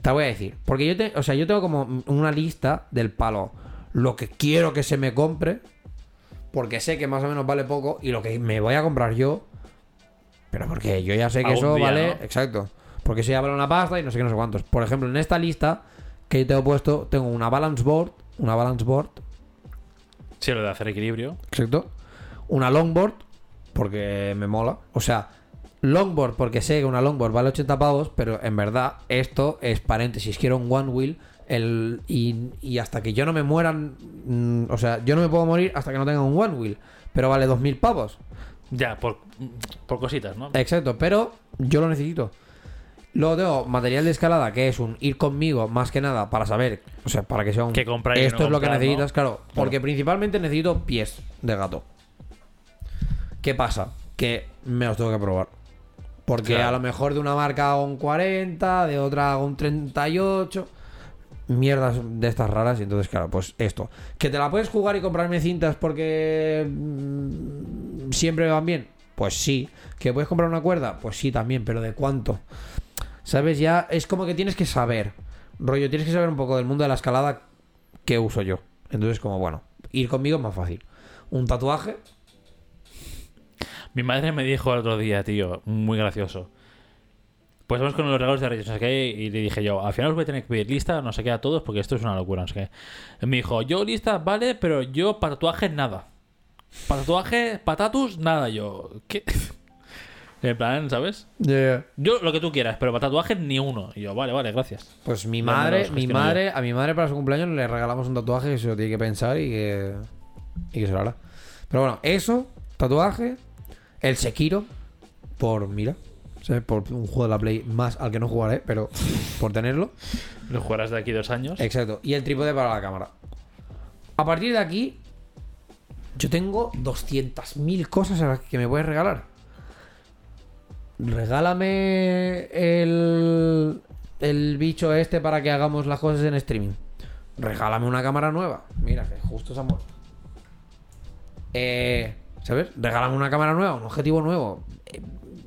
Te voy a decir. Porque yo te, o sea, yo tengo como una lista del palo. Lo que quiero que se me compre. Porque sé que más o menos vale poco. Y lo que me voy a comprar yo. Pero porque yo ya sé que eso día, vale. ¿no? Exacto. Porque eso ya vale una pasta y no sé qué, no sé cuántos. Por ejemplo, en esta lista que yo tengo puesto, tengo una balance board. Una balance board. Sí, lo de hacer equilibrio. Exacto. Una longboard. Porque me mola. O sea, longboard porque sé que una longboard vale 80 pavos. Pero en verdad, esto es paréntesis. Quiero un one wheel. El, y, y hasta que yo no me mueran. mm, o sea, yo no me puedo morir hasta que no tenga un one wheel. Pero vale 2.000 pavos. Ya, por, por cositas, ¿no? Exacto, pero yo lo necesito. Luego tengo material de escalada, que es un ir conmigo más que nada para saber, o sea, para que sea un... Qué comprar y Esto no es lo que necesitas, ¿no? claro, Porque principalmente necesito pies de gato. ¿Qué pasa? Que me los tengo que probar. Porque Claro. a lo mejor de una marca hago un 40, de otra hago un 38. Mierdas de estas raras. Y entonces, claro, pues esto. Que te la puedes jugar y comprarme cintas porque mm, siempre van bien. Pues sí. Que puedes comprar una cuerda. Pues sí, también. Pero ¿de cuánto? ¿Sabes? Ya es como que tienes que saber. Rollo, tienes que saber un poco del mundo de la escalada que uso yo. Entonces, como bueno, ir conmigo es más fácil. Un tatuaje. Mi madre me dijo el otro día, tío, muy gracioso. Pues vamos con los regalos de Reyes, no sé qué, y le dije yo, al final os voy a tener que pedir lista, no sé qué, a todos, porque esto es una locura, no sé qué. Me dijo, yo lista, vale, pero yo para tatuajes nada. Para tatuajes, patatus, nada, yo. ¿Qué? En plan, ¿sabes? Yo lo que tú quieras, pero para tatuajes ni uno. Y yo, vale, vale, gracias. Pues mi madre, mi madre, a mi madre para su cumpleaños le regalamos un tatuaje que se lo tiene que pensar y que, y que se lo hará. Pero bueno, eso, tatuaje, el Sekiro, por, mira, ¿sabes? por un juego de la Play más al que no jugaré, pero por tenerlo. Lo jugarás de aquí dos años. Exacto, y el trípode para la cámara. A partir de aquí, yo tengo 200.000 cosas a las que me puedes regalar. Regálame el, el bicho este para que hagamos las cosas en streaming. regálame una cámara nueva. Mira, que justo se ha muerto. Eh, ¿Sabes? Regálame una cámara nueva, un objetivo nuevo. Eh,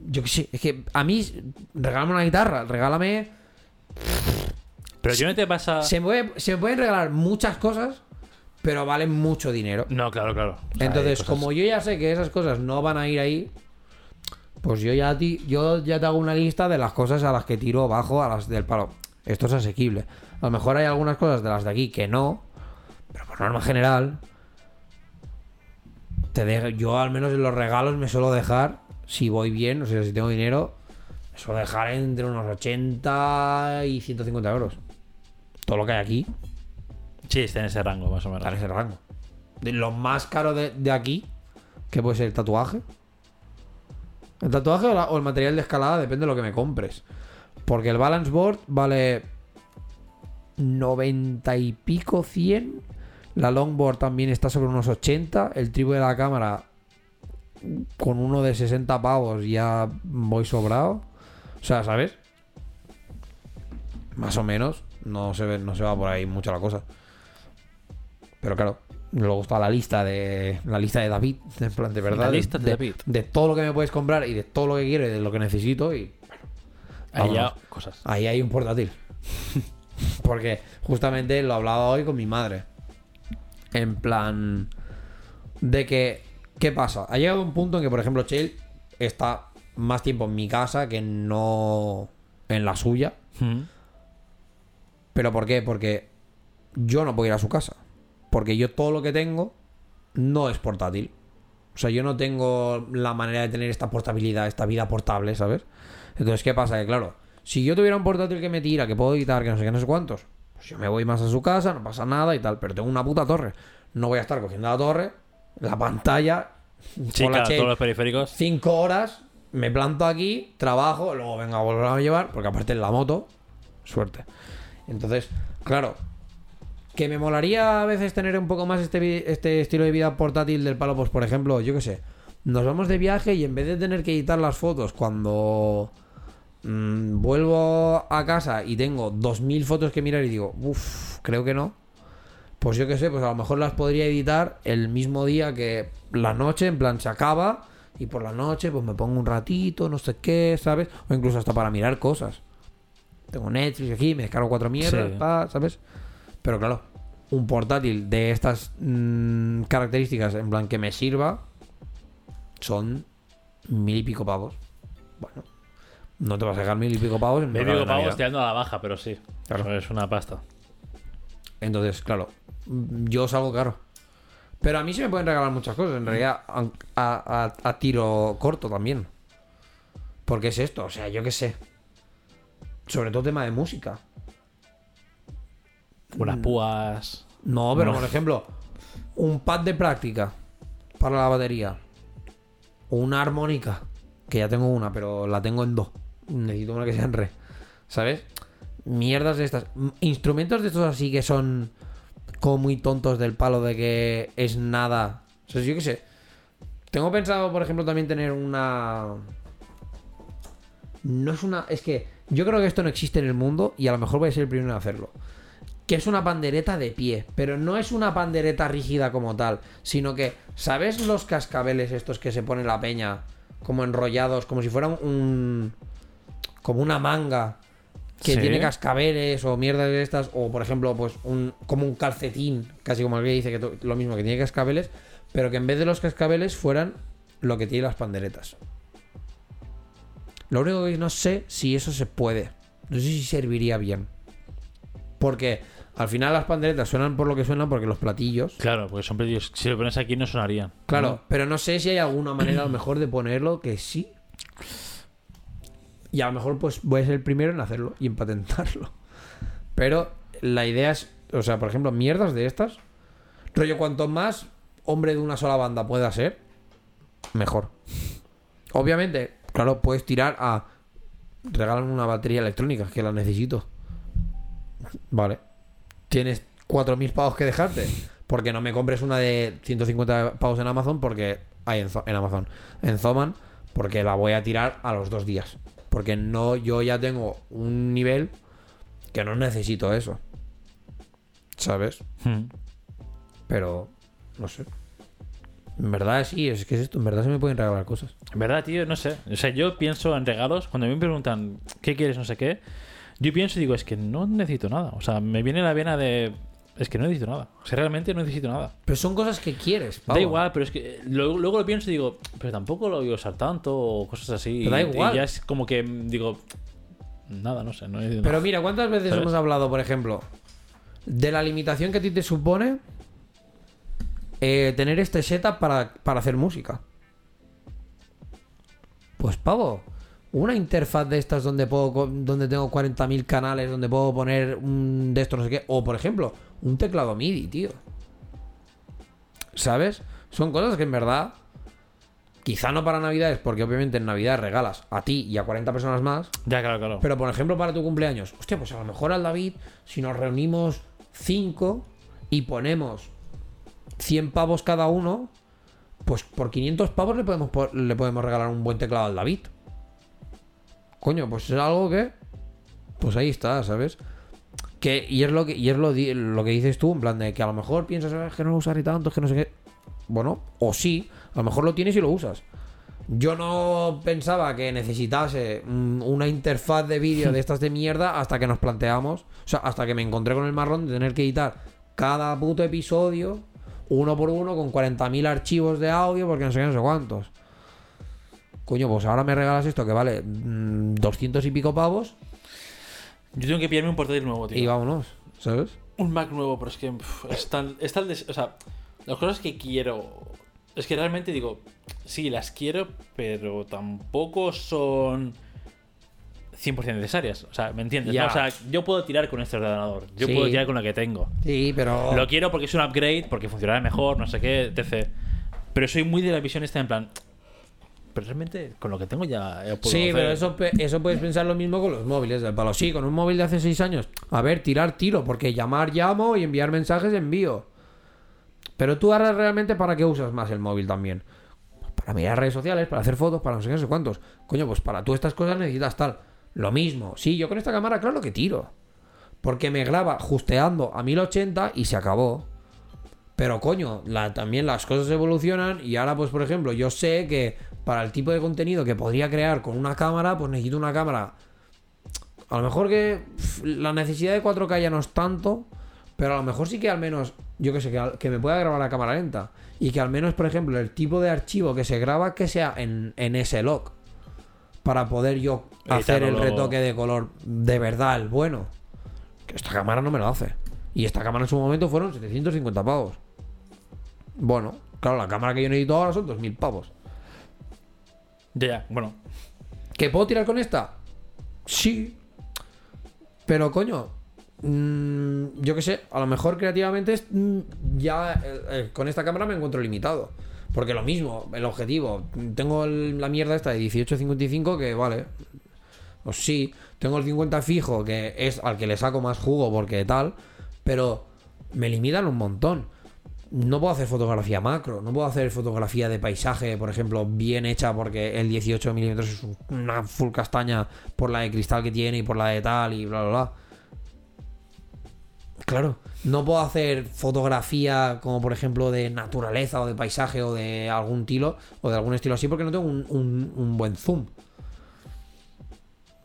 yo qué sé, es que a mí, regálame una guitarra, regálame. Pero yo no te pasa. Se me, puede- se me pueden regalar muchas cosas, pero valen mucho dinero. No, claro, claro. O sea, hay Entonces, cosas- como yo ya sé que esas cosas no van a ir ahí, pues yo ya, ti- yo ya te hago una lista de las cosas a las que tiro bajo a las del palo. Esto es asequible. A lo mejor hay algunas cosas de las de aquí que no, pero por norma general, te dejo- yo al menos en los regalos me suelo dejar, si voy bien, o sea, si tengo dinero, suelo dejar entre unos 80 y 150 euros. Todo lo que hay aquí Sí, está en ese rango, más o menos. Está en ese rango. De lo más caro de, de aquí, que puede ser el tatuaje. El tatuaje o, la- o el material de escalada, depende de lo que me compres. Porque el balance board vale 90 y pico, 100. La longboard también está sobre unos 80. El trípode de la cámara con uno de 60 pavos ya voy sobrado. O sea, ¿sabes? Más o menos. No se, ve, no se va por ahí mucho la cosa. Pero claro, luego está la lista de la lista de David, en plan de verdad, La lista de de, David. de todo lo que me puedes comprar y de todo lo que quiero y de lo que necesito y ya vámonos. cosas. ahí hay un portátil. Porque justamente lo hablaba hoy con mi madre. En plan de que ¿qué pasa? Ha llegado un punto en que por ejemplo Chell está más tiempo en mi casa que no en la suya. Mm. ¿Pero por qué? Porque yo no puedo ir a su casa. Porque yo todo lo que tengo no es portátil. O sea, yo no tengo la manera de tener esta portabilidad, esta vida portable, ¿sabes? Entonces, ¿qué pasa? Que claro, si yo tuviera un portátil que me tira, que puedo editar, que no sé qué, no sé cuántos, pues yo me voy más a su casa, no pasa nada y tal, pero tengo una puta torre. No voy a estar cogiendo la torre, la pantalla, la todos los periféricos. cinco horas, me planto aquí, trabajo, luego vengo a volver a llevar, porque aparte en la moto, suerte. Entonces, claro, que me molaría a veces tener un poco más este, este estilo de vida portátil del palo, pues por ejemplo, yo qué sé, nos vamos de viaje y en vez de tener que editar las fotos cuando mm, vuelvo a casa y tengo 2000 fotos que mirar y digo, uff, creo que no. Pues yo qué sé, pues a lo mejor las podría editar el mismo día que la noche, en plan se acaba y por la noche pues me pongo un ratito, no sé qué, ¿sabes? O incluso hasta para mirar cosas. Tengo Netflix aquí, me descargo cuatro mierdas, Sí. pa, ¿sabes? Pero claro, un portátil de estas mm, características, en plan que me sirva, son mil y pico pavos. Bueno, no te vas a dejar mil y pico pavos en Medio regalo de pavos tirando a la baja, pero sí. Claro. Eso es una pasta. Entonces, claro, yo salgo caro. Pero a mí se me pueden regalar muchas cosas, en realidad, a, a- a- a tiro corto también. Porque es esto, o sea, yo qué sé. Sobre todo tema de música. Unas púas. No, pero No. por ejemplo, un pad de práctica para la batería. Una armónica, que ya tengo una, pero la tengo en do. Necesito una que sea en re. ¿Sabes? Mierdas de estas. Instrumentos de estos así que son como muy tontos del palo de que es nada. O sea, yo sé. Tengo pensado, por ejemplo, también tener una. No es una. Es que yo creo que esto no existe en el mundo y a lo mejor voy a ser el primero en hacerlo que es una pandereta de pie, pero no es una pandereta rígida como tal, sino que, ¿sabes los cascabeles estos que se pone la peña como enrollados, como si fueran un como una manga que Sí. tiene cascabeles o mierdas de estas o por ejemplo, pues un como un calcetín, casi como el que dice que lo mismo que tiene cascabeles, pero que en vez de los cascabeles fueran lo que tiene las panderetas. Lo único que no sé si eso se puede. No sé si serviría bien. Porque al final las panderetas suenan por lo que suenan porque los platillos. Claro, porque son platillos. Si lo pones aquí no sonarían. Claro, pero no sé si hay alguna manera a lo mejor de ponerlo que sí. Y a lo mejor pues voy a ser el primero en hacerlo y en patentarlo. Pero la idea es, o sea, por ejemplo, mierdas de estas. Rollo, cuanto más hombre de una sola banda pueda ser, mejor. Obviamente, claro, puedes tirar a... Regalan una batería electrónica, que la necesito. Vale. Tienes 4.000 pavos que dejarte. Porque no me compres una de 150 pavos en Amazon porque... Hay en, en Amazon. En Zoman. Porque la voy a tirar a los dos días. Porque no, yo ya tengo un nivel que no necesito eso. ¿sabes? Hmm. Pero, no sé. En verdad sí, es que es esto, en verdad se me pueden regalar cosas. En verdad, tío, no sé. O sea, yo pienso en regalos. Cuando me preguntan qué quieres, no sé qué, yo pienso y digo, es que no necesito nada. O sea, me viene la vena de. Es que no necesito nada. O sea, realmente no necesito nada. Pero son cosas que quieres, Da pavo. igual, pero es que luego, luego lo pienso y digo, pero tampoco lo voy a usar tanto o cosas así. Pero da igual. Y ya es como que digo, nada, no sé, no Pero nada. mira, ¿cuántas veces ¿Sabes? hemos hablado, por ejemplo, de la limitación que a ti te supone eh, tener este setup para, para hacer música? Pues pavo, una interfaz de estas donde puedo donde tengo 40.000 canales, donde puedo poner un de estos no sé qué, o por ejemplo, un teclado MIDI, tío. ¿Sabes? Son cosas que en verdad quizá no para Navidades, porque obviamente en Navidad regalas a ti y a 40 personas más, Ya, claro, claro. pero por ejemplo, para tu cumpleaños, hostia, pues a lo mejor al David, si nos reunimos 5 y ponemos 100 pavos cada uno, pues por 500 pavos le podemos, po- le podemos regalar un buen teclado al David. Coño, pues es algo que. Pues ahí está, ¿sabes? Que, y es lo que, y es lo, lo que dices tú, en plan de que a lo mejor piensas "Ah, que no lo usaré tanto, que no sé qué. Bueno, o sí, a lo mejor lo tienes y lo usas. Yo no pensaba que necesitase mm, una interfaz de vídeo de estas de mierda hasta que nos planteamos, o sea, hasta que me encontré con el marrón de tener que editar cada puto episodio uno por uno con 40.000 archivos de audio porque no sé qué, no sé cuántos. Coño, pues ahora me regalas esto que vale mm, 200 y pico pavos Yo tengo que pillarme un portátil nuevo, tío. y vámonos, ¿sabes? Un Mac nuevo, pero es que pf, es tan, es tan des- O sea, las cosas que quiero. Es que realmente digo, sí, las quiero, pero tampoco son 100% necesarias. O sea, ¿me entiendes? Ya. no? O sea, yo puedo tirar con este ordenador. Yo Sí. puedo tirar con lo que tengo. Sí, pero... Lo quiero porque es un upgrade, porque funcionará mejor, no sé qué, etc. Pero soy muy de la visión esta en plan. Pero realmente con lo que tengo ya puedo Sí, hacer. pero eso, eso puedes pensar lo mismo con los móviles palo. Sí, con un móvil de hace 6 años. A ver, tirar tiro, porque llamar llamo y enviar mensajes envío. Pero tú ahora realmente para qué usas más el móvil también. Para mirar redes sociales, para hacer fotos, para no sé qué, no sé cuántos. Coño, pues para tú estas cosas necesitas tal. Lo mismo. Sí, yo con esta cámara, claro que tiro. Porque me graba justeando a 1080 y se acabó. Pero coño, la- también las cosas evolucionan y ahora pues por ejemplo yo sé que para el tipo de contenido que podría crear con una cámara pues necesito una cámara a lo mejor que la necesidad de 4K ya no es tanto, pero a lo mejor sí que al menos, yo que sé, que, me pueda grabar a cámara lenta. Y que al menos, por ejemplo, el tipo de archivo que se graba que sea en, en ese log. Para poder yo hacer el retoque de color de verdad, el bueno. Que esta cámara no me lo hace. Y esta cámara en su momento fueron 750 pavos. Bueno, claro, la cámara que yo necesito ahora son 2000 pavos. Ya, bueno. ¿Que puedo tirar con esta? Sí. Pero coño, mm, yo qué sé, a lo mejor creativamente mm, ya eh, eh, con esta cámara me encuentro limitado. Porque lo mismo, el objetivo, tengo la mierda esta de 18-55 que vale. Pues sí, tengo el 50 fijo que es al que le saco más jugo porque tal, pero me limitan un montón. No puedo hacer fotografía macro, no puedo hacer fotografía de paisaje, por ejemplo, bien hecha porque el 18 milímetros es un- una full castaña por la de cristal que tiene y por la de tal y bla, bla, bla. Claro, no puedo hacer fotografía como por ejemplo de naturaleza o de paisaje o de algún estilo o de algún estilo así porque no tengo un, buen zoom.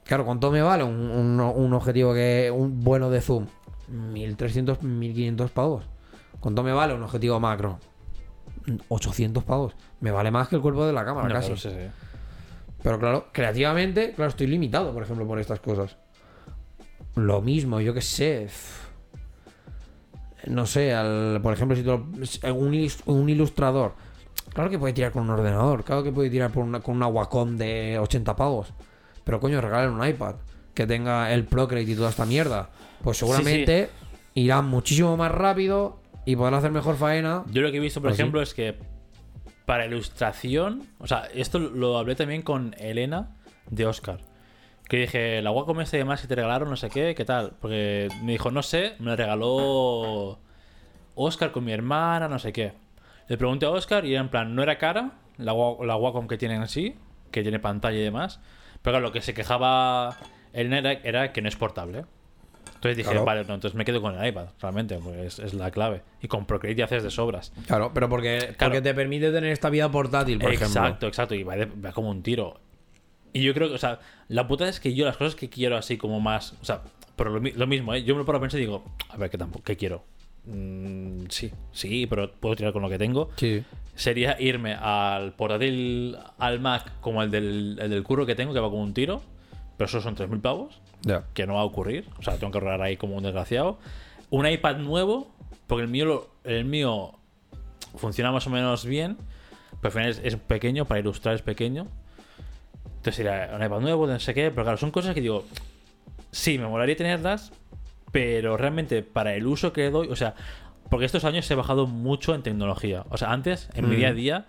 Claro, ¿cuánto me vale un objetivo que un bueno de zoom? 1300, 1500 pavos. ¿Cuánto me vale un objetivo macro? 800 pavos. Me vale más que el cuerpo de la cámara, No, casi. claro, sí, sí. Pero claro, creativamente, claro, estoy limitado, por ejemplo, por estas cosas. Lo mismo, yo qué sé. No sé, al- por ejemplo, si tú un, un ilustrador. Claro que puede tirar con un ordenador, claro que puede tirar por una- con una Wacom de 80 pavos. Pero coño, regalen un iPad que tenga el Procreate y toda esta mierda. Pues seguramente irá muchísimo más rápido y podrán hacer mejor faena. Yo lo que he visto, por sí. ejemplo, es que para ilustración, o sea, esto lo hablé también con Elena de Oscar. Que dije, la Wacom esta y demás que te regalaron, no sé qué, ¿qué tal? Porque me dijo, no sé, me la regaló Oscar con mi hermana, no sé qué. Le pregunté a Oscar y era en plan, no era cara la, la Wacom que tienen así, que tiene pantalla y demás. Pero claro, lo que se quejaba Elena era, era que no es portable. Entonces dije, Claro. vale, no, entonces me quedo con el iPad, realmente, pues es, es la clave. Y con Procreate ya haces de sobras. Claro, pero porque, Claro. porque te permite tener esta vida portátil, por exacto, ejemplo. exacto. Y va, de- va como un tiro. Y yo creo que, o sea, la puta es que yo las cosas que quiero así como más. O sea, pero lo, mi- lo mismo, ¿eh? Yo me lo paro a pensar y digo, a ver, ¿qué, tampoco, qué quiero? Mm, sí, sí, pero puedo tirar con lo que tengo. Sí. Sería irme al portátil, al Mac, como el del, el del curro que tengo, que va como un tiro. Pero eso son 3.000 pavos Que no va a ocurrir. O sea, tengo que ahorrar ahí como un desgraciado. Un iPad nuevo, porque el mío, lo- el mío funciona más o menos bien. Pero al final es, es pequeño, para ilustrar es pequeño. Entonces sería un iPad nuevo, no sé qué. Pero claro, son cosas que digo, sí, me molaría tenerlas, pero realmente para el uso que doy, o sea, porque estos años he bajado mucho en tecnología. O sea, antes, en mi día a día,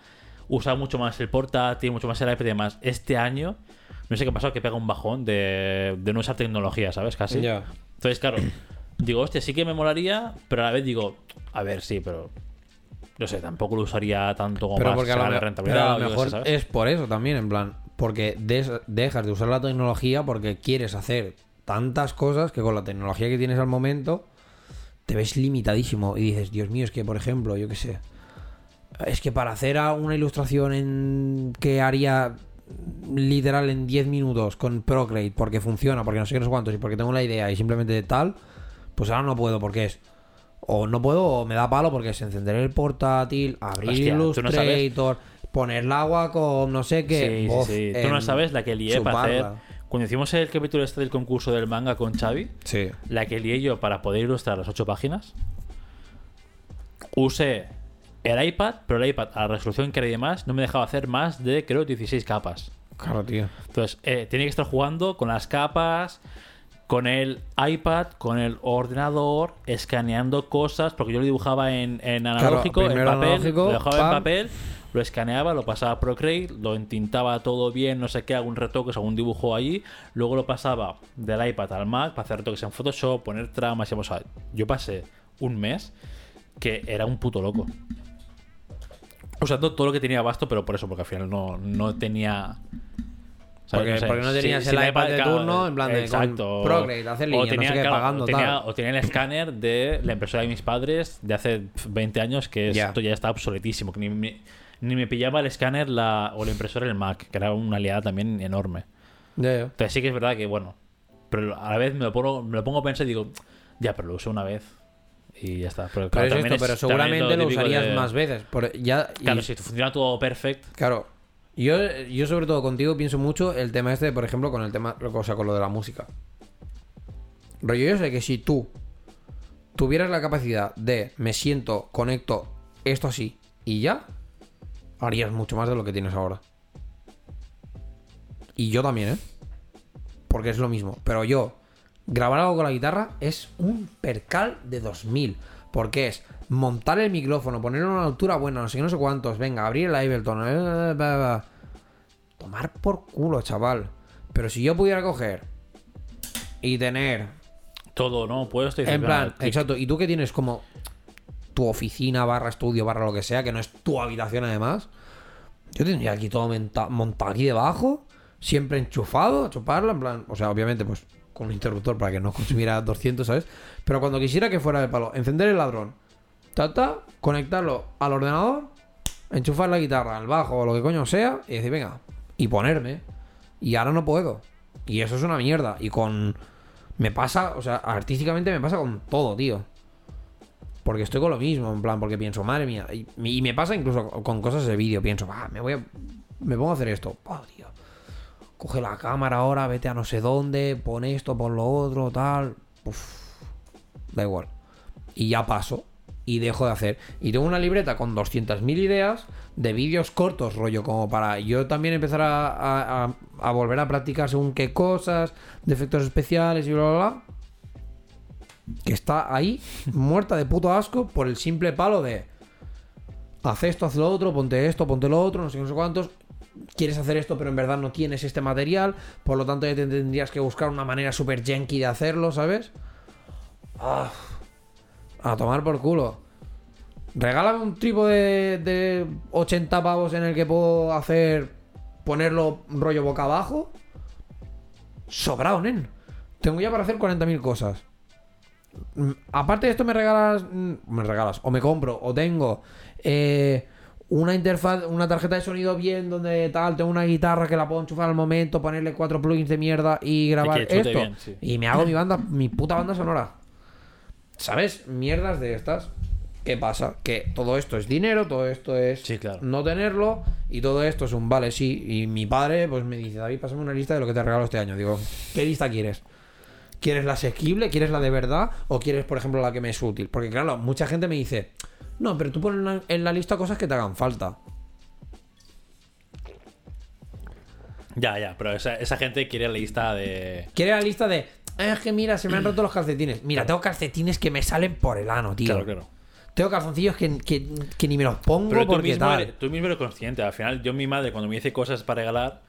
usaba mucho más el portátil, mucho más el iPad y demás. Este año, no sé qué ha pasado, que pega un bajón de, de no usar tecnología, ¿sabes? Casi. Entonces, claro, digo, hostia, sí que me molaría, pero a la vez digo, a ver, sí, pero. No sé, tampoco lo usaría tanto como Pero más porque a lo, sacar me- rentabilidad. pero a o lo yo qué mejor sé, ¿sabes? es por eso también, en plan, porque des- dejas de usar la tecnología porque quieres hacer tantas cosas que con la tecnología que tienes al momento te ves limitadísimo y dices, Dios mío, es que por ejemplo, yo qué sé, es que para hacer una ilustración en que haría literal en 10 minutos con Procreate porque funciona, porque no sé qué no sé cuántos y porque tengo la idea y simplemente tal, pues ahora no puedo porque es o no puedo o me da palo porque es encender el portátil, abrir Hostia, no Illustrator, poner el agua con no sé qué. Sí, bof, sí, sí. Tú no sabes la que lié para hacer. Cuando hicimos el capítulo este del concurso del manga con Xavi, Sí. la que lié yo para poder ilustrar las ocho páginas, usé el iPad, pero el iPad a la resolución que era y demás no me dejaba hacer más de, creo, 16 capas. Claro, tío. Entonces, eh, tenía que estar jugando con las capas, con el iPad, con el ordenador, escaneando cosas, porque yo lo dibujaba en, en analógico, en papel, analógico, lo dejaba en papel, lo escaneaba, lo pasaba a Procreate, lo entintaba todo bien, no sé qué, algún retoques, algún dibujo allí, luego lo pasaba del iPad al Mac para hacer retoques en Photoshop, poner tramas y o sea, yo pasé un mes que era un puto loco. Usando todo lo que tenía abasto, pero por eso, porque al final no, no tenía. ¿sabes? Porque- porque no tenías el iPad de turno, en plan de Procreate, hacer línea, no sé qué, pagando, o tenía, tal. o tenía el escáner de la impresora de mis padres de hace 20 años, que Ya. esto ya está obsoletísimo. Que ni, me- ni me pillaba el escáner la, o la impresora el Mac, que era una aliada también enorme. Entonces sí que es verdad que, bueno, pero a la vez me lo pongo, me lo pongo a pensar y digo, ya, pero lo usé una vez y ya está. Pero, es esto, es- seguramente lo usarías de- más veces. Por- ya, y- Claro, si funciona todo perfecto. Claro. Yo, yo sobre todo contigo pienso mucho el tema este, por ejemplo, con el tema, o sea, con lo de la música. Rollo, yo sé que si tú tuvieras la capacidad de me siento, conecto esto así y ya, harías mucho más de lo que tienes ahora. Y yo también, ¿eh? Porque es lo mismo. Pero yo, grabar algo con la guitarra es un percal de 2000. Porque es montar el micrófono, ponerlo a una altura buena, no sé qué, no sé cuántos. Venga, abrir el Ableton. eh. Tomar por culo, chaval. Pero si yo pudiera coger y tener Todo, ¿no? Puedes te en plan, "Venga, clic". exacto. Y tú que tienes como tu oficina, barra estudio, barra lo que sea, que no es tu habitación además. Yo tendría aquí todo montado aquí debajo, siempre enchufado, a chuparla, en plan, o sea, obviamente, pues con un interruptor para que no consumiera 200, ¿sabes? Pero cuando quisiera que fuera de palo, encender el ladrón, ta, ta, conectarlo al ordenador, enchufar la guitarra, al bajo o lo que coño sea, y decir, venga, y ponerme. Y ahora no puedo. Y eso es una mierda. Y con. Me pasa, o sea, artísticamente me pasa con todo, tío. Porque estoy con lo mismo, en plan, porque pienso, madre mía. Y, me pasa incluso con cosas de vídeo. Pienso, va, me voy a. Me pongo a hacer esto. Oh, tío. Coge la cámara ahora, vete a no sé dónde, pon esto, pon lo otro, tal. Uf, da igual. Y ya paso. Y dejo de hacer. Y tengo una libreta con 200.000 ideas de vídeos cortos, rollo, como para yo también empezar a, a- volver a practicar según qué cosas, de efectos especiales y bla, bla, bla. Que está ahí, muerta de puto asco, por el simple palo de. Haz esto, haz lo otro, ponte esto, ponte lo otro, no sé no sé cuántos. Quieres hacer esto, pero en verdad no tienes este material, por lo tanto ya te tendrías que buscar una manera super janky de hacerlo, ¿sabes? Ah, a tomar por culo. Regálame un trípode de 80 pavos en el que puedo hacer. ponerlo rollo boca abajo. Sobrado, nen. Tengo ya para hacer 40.000 cosas. mm, aparte de esto me regalas, mm, me regalas, o me compro, o tengo eh, una interfaz, una tarjeta de sonido bien, donde tal, tengo una guitarra que la puedo enchufar al momento, ponerle cuatro plugins de mierda y grabar esto. bien, sí. Y me hago mi banda, mi puta banda sonora. ¿Sabes? Mierdas de estas. ¿Qué pasa? Que todo esto es dinero, todo esto es Sí, claro. no tenerlo y todo esto es un vale, sí. Y mi padre pues me dice, David, pásame una lista de lo que te regalo este año. Digo, ¿qué lista quieres? ¿Quieres la asequible? ¿Quieres la de verdad? ¿O quieres, por ejemplo, la que me es útil? Porque claro, mucha gente me dice, no, pero tú pones en la- lista cosas que te hagan falta. Ya, ya, pero esa, esa gente quiere la lista de. ¿Quieres la lista de, "Ah, es que mira, se me han roto los calcetines? Mira, tengo calcetines que me salen por el ano, tío. Claro, claro. Tengo calzoncillos que, que- que ni me los pongo Pero tú porque mismo, tal. eres, tú mismo eres consciente. Al final, yo, mi madre, cuando me dice cosas para regalar,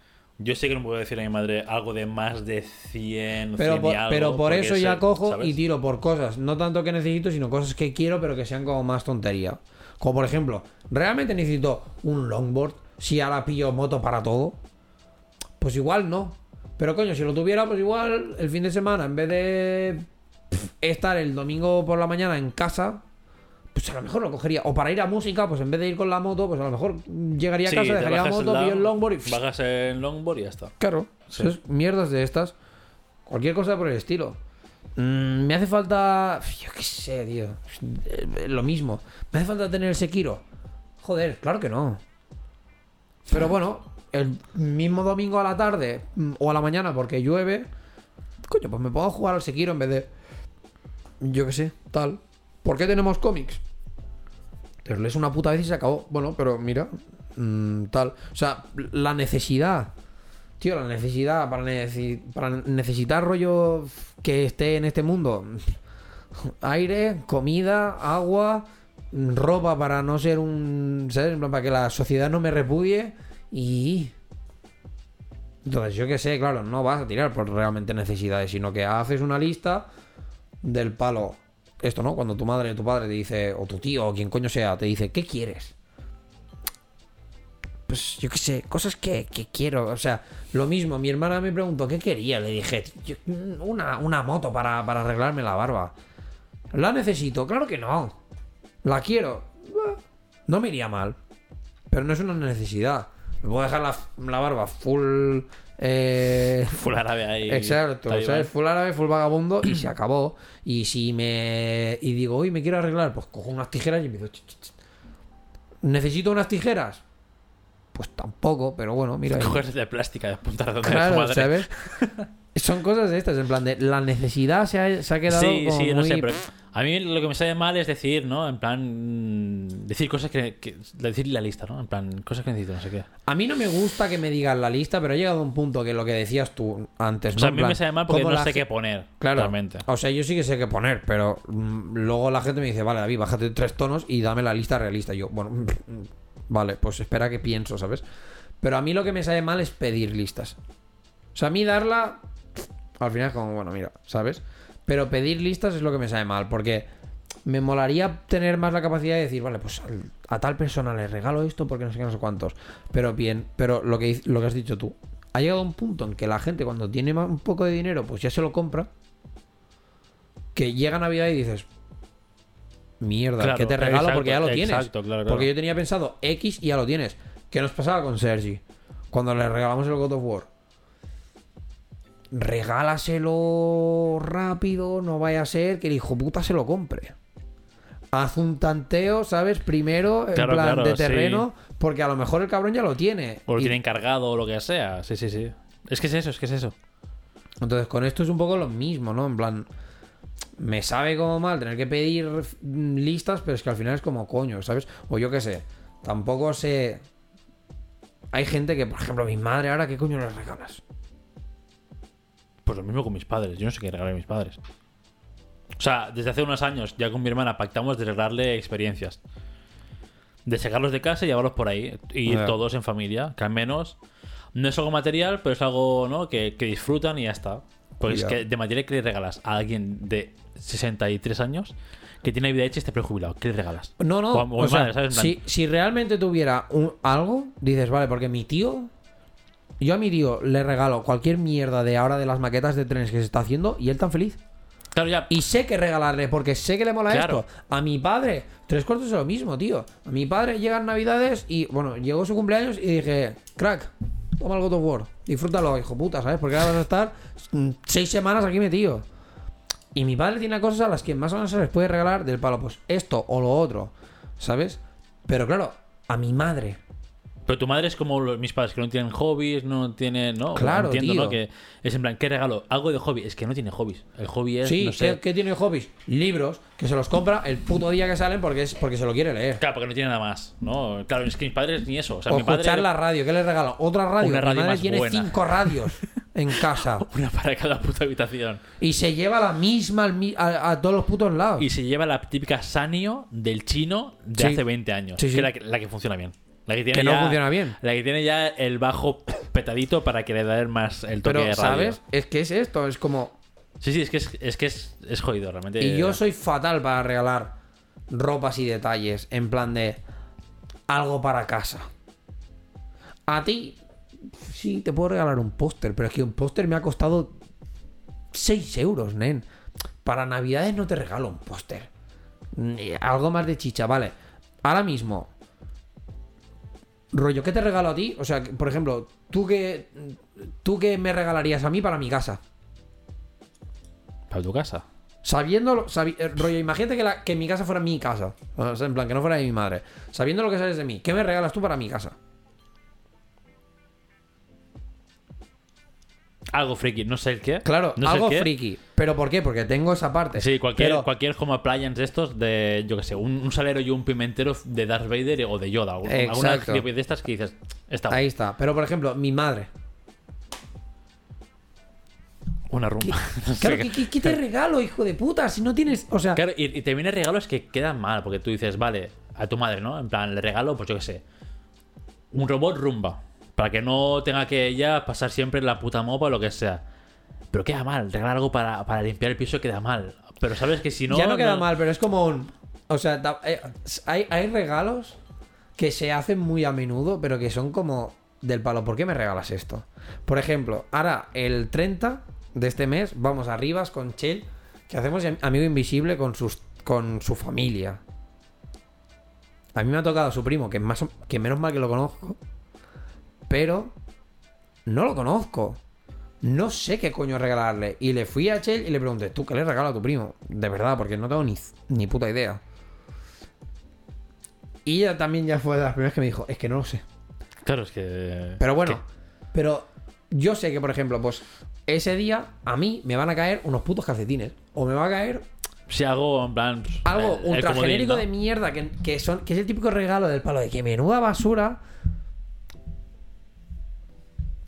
yo sé que no puedo decirle a mi madre algo de más de 100, Pero 100 y por, algo, pero por eso sé- ya cojo ¿sabes? y tiro por cosas. No tanto que necesito, sino cosas que quiero, pero que sean como más tontería. Como por ejemplo, ¿realmente necesito un longboard? Si ahora pillo moto para todo. Pues igual no. Pero coño, si lo tuviera, pues igual el fin de semana, en vez de estar el domingo por la mañana en casa, pues a lo mejor lo cogería. O para ir a música, pues en vez de ir con la moto, pues a lo mejor llegaría a Sí, casa, te dejaría la moto, pillo el longboard y Bajas el longboard y ya está. Claro. Sí. Entonces, mierdas de estas. Cualquier cosa por el estilo. Mm, me hace falta. Yo qué sé, tío. Eh, Lo mismo. ¿Me hace falta tener el Sekiro? Joder, claro que no. Pero bueno, el mismo domingo a la tarde mm, o a la mañana porque llueve. Coño, pues me puedo jugar al Sekiro en vez de. Yo qué sé, tal. ¿Por qué tenemos cómics? Te lees una puta vez y se acabó. Bueno, pero mira. mm, tal. O sea, la necesidad. Tío, la necesidad para, necesi- para necesitar rollo que esté en este mundo. Aire, comida, agua, ropa para no ser un. Para que la sociedad no me repudie. Y. Entonces, yo qué sé, claro, no vas a tirar por realmente necesidades, sino que haces una lista del palo. Esto, ¿no? Cuando tu madre, tu padre te dice, o tu tío, o quien coño sea, te dice, ¿qué quieres? Pues yo qué sé, cosas que, que quiero. O sea, lo mismo, mi hermana me preguntó qué quería. Le dije, "Yo- una, una moto para, para arreglarme la barba. ¿La necesito? Claro que no. ¿La quiero? No me iría mal. Pero no es una necesidad. Me puedo dejar la, la barba full. Eh, Full árabe ahí. Exacto. Full árabe, full vagabundo y se acabó. Y si me. Y digo, hoy me quiero arreglar, pues cojo unas tijeras y empiezo. ch, ch. ¿Necesito unas tijeras? Pues tampoco, pero bueno, mira. ahí. Coges de plástica de apuntar donde Claro, madre. ¿sabes? Son cosas de estas, en plan de la necesidad se ha, se ha quedado. Sí, como sí, no muy- sé, pero a mí lo que me sale mal es decir, ¿no? En plan, mm, decir cosas que, que- decir la lista, ¿no? En plan, cosas que necesito, no sé qué. A mí no me gusta que me digan la lista, pero ha llegado a un punto que lo que decías tú antes. O sea, ¿no? a mí plan, me sale mal porque no la sé qué poner, Claro. realmente. O sea, yo sí que sé qué poner, pero mm, luego la gente me dice, vale, David, bájate tres tonos y dame la lista realista. Y yo, bueno, vale, pues espera que pienso, ¿sabes? Pero a mí lo que me sale mal es pedir listas. O sea, a mí darla, al final es como, bueno, mira, ¿sabes? Pero pedir listas es lo que me sale mal, porque me molaría tener más la capacidad de decir, vale, pues a tal persona le regalo esto porque no sé qué, no sé cuántos. Pero bien, pero lo que, lo que has dicho tú, ha llegado un punto en que la gente cuando tiene un poco de dinero, pues ya se lo compra. Que llega Navidad y dices, mierda, Claro, que te regalo exacto, porque ya lo tienes. exacto, claro, claro. Porque yo tenía pensado X y ya lo tienes. ¿Qué nos pasaba con Sergi? Cuando le regalamos el God of War. Regálaselo rápido, no vaya a ser que el hijo puta se lo compre. Haz un tanteo, ¿sabes? Primero, en plan de sí. terreno, porque a lo mejor el cabrón ya lo tiene. O lo Y- tiene encargado o lo que sea. Sí, sí, sí. Es que es eso, es que es eso. Entonces, con esto es un poco lo mismo, ¿no? En plan, me sabe como mal tener que pedir listas, pero es que al final es como coño, ¿sabes? O yo qué sé, tampoco sé. Hay gente que, por ejemplo, mi madre, ahora, ¿qué coño le regalas? Pues lo mismo con mis padres. Yo no sé qué regalar a mis padres. O sea, desde hace unos años, ya con mi hermana, pactamos de regalarle experiencias. De sacarlos de casa y llevarlos por ahí. Y ir todos en familia. Que al menos no es algo material, pero es algo ¿no? que, que disfrutan y ya está. Porque Ya. es que de material que le regalas a alguien de 63 años que tiene vida hecha y está prejubilado. ¿Qué le regalas? No, no. O a- o a o mi sea, madre, ¿sabes? En plan, si, si realmente tuviera un- algo, dices, vale, porque mi tío. Yo a mi tío le regalo cualquier mierda de ahora de las maquetas de trenes que se está haciendo y él tan feliz. Claro, ya. Y sé que regalarle, porque sé que le mola Claro. esto. A mi padre, tres cuartos es lo mismo, tío. A mi padre llegan navidades y, bueno, llegó su cumpleaños y dije, crack, toma el God of War, disfrútalo, hijo puta, ¿sabes? Porque ahora vas a estar mm, seis semanas aquí metido. Y mi padre tiene cosas a las que más o menos se les puede regalar del palo, pues esto o lo otro, ¿sabes? Pero claro, a mi madre, Pero tu madre es como los- mis padres, que no tienen hobbies, no tienen. ¿no? Claro, Entiendo, tío. ¿no? Que es en plan, ¿qué regalo? Algo de hobby. Es que no tiene hobbies. El hobby es. sí, no sé. ¿qué, qué tiene hobbies? Libros, que se los compra el puto día que salen porque, es, porque se lo quiere leer. Claro, porque no tiene nada más, ¿no? Claro, es que mis padres ni eso. O sea, O mi padre. escuchar la radio, ¿qué le regalo? Otra radio. Una Mi radio madre más tiene buena. cinco radios en casa. Una para cada puta habitación. Y se lleva la misma mi- a, a todos los putos lados. Y se lleva la típica Sanio del chino de Sí. hace 20 años. Sí, que sí. es la que, la que funciona bien. La que, tiene Que no ya- funciona bien. La que tiene ya el bajo petadito para que le dé más el toque Pero, de radio. ¿sabes? Es que es esto, es como... Sí, sí, es que es, es que es, es jodido realmente. Y yo soy fatal para regalar ropas y detalles, en plan de algo para casa. A ti, sí, te puedo regalar un póster, pero es que un póster me ha costado 6 euros, nen. Para Navidades no te regalo un póster. Algo más de chicha, vale. Ahora mismo, rollo, ¿qué te regalo a ti? O sea, por ejemplo, ¿tú qué, ¿tú qué me regalarías a mí para mi casa? Para tu casa. Sabiendo, sabi- eh, rollo, imagínate que, la- que mi casa fuera mi casa. O sea, en plan, que no fuera de mi madre. Sabiendo lo que sabes de mí, ¿qué me regalas tú para mi casa? Algo friki, no sé el qué. Claro, no sé algo qué. friki. ¿Pero por qué? Porque tengo esa parte. Sí, cualquier, Pero- cualquier home appliance de estos, de, yo que sé, un, un salero y un pimentero de Darth Vader o de Yoda. o Alguna de estas que dices, está Ahí está. Pero, por ejemplo, mi madre. una rumba. Claro, qué- ¿qué, qué- qué te regalo, hijo de puta? Si no tienes. O sea, Claro, y, y te vienen regalos que quedan mal, porque tú dices, vale, a tu madre, ¿no? En plan, le regalo, pues yo qué sé, un robot rumba, para que no tenga que ella pasar siempre la puta mopa o lo que sea. Pero queda mal, regalar algo para, para limpiar el piso queda mal. Pero sabes que si no. ya no queda mal, pero es como un. O sea, eh, hay, hay regalos que se hacen muy a menudo, pero que son como del palo. ¿Por qué me regalas esto? Por ejemplo, ahora el 30 de este mes vamos a Rivas con Chell, que hacemos amigo invisible con, sus, con su familia. A mí me ha tocado su primo, que, más, que menos mal que lo conozco, pero no lo conozco. No sé qué coño regalarle. Y le fui a Chell y le pregunté, ¿tú qué le regalo a tu primo? De verdad, porque no tengo ni, ni puta idea. Y ella también ya fue de las primeras que me dijo, es que no lo sé. Claro, es que. Pero bueno, ¿Qué? pero yo sé que, por ejemplo, pues ese día a mí me van a caer unos putos calcetines. O me va a caer Si hago, en plan. algo el ultra genérico ¿no? de mierda que, que son, que es el típico regalo del palo de que menuda basura.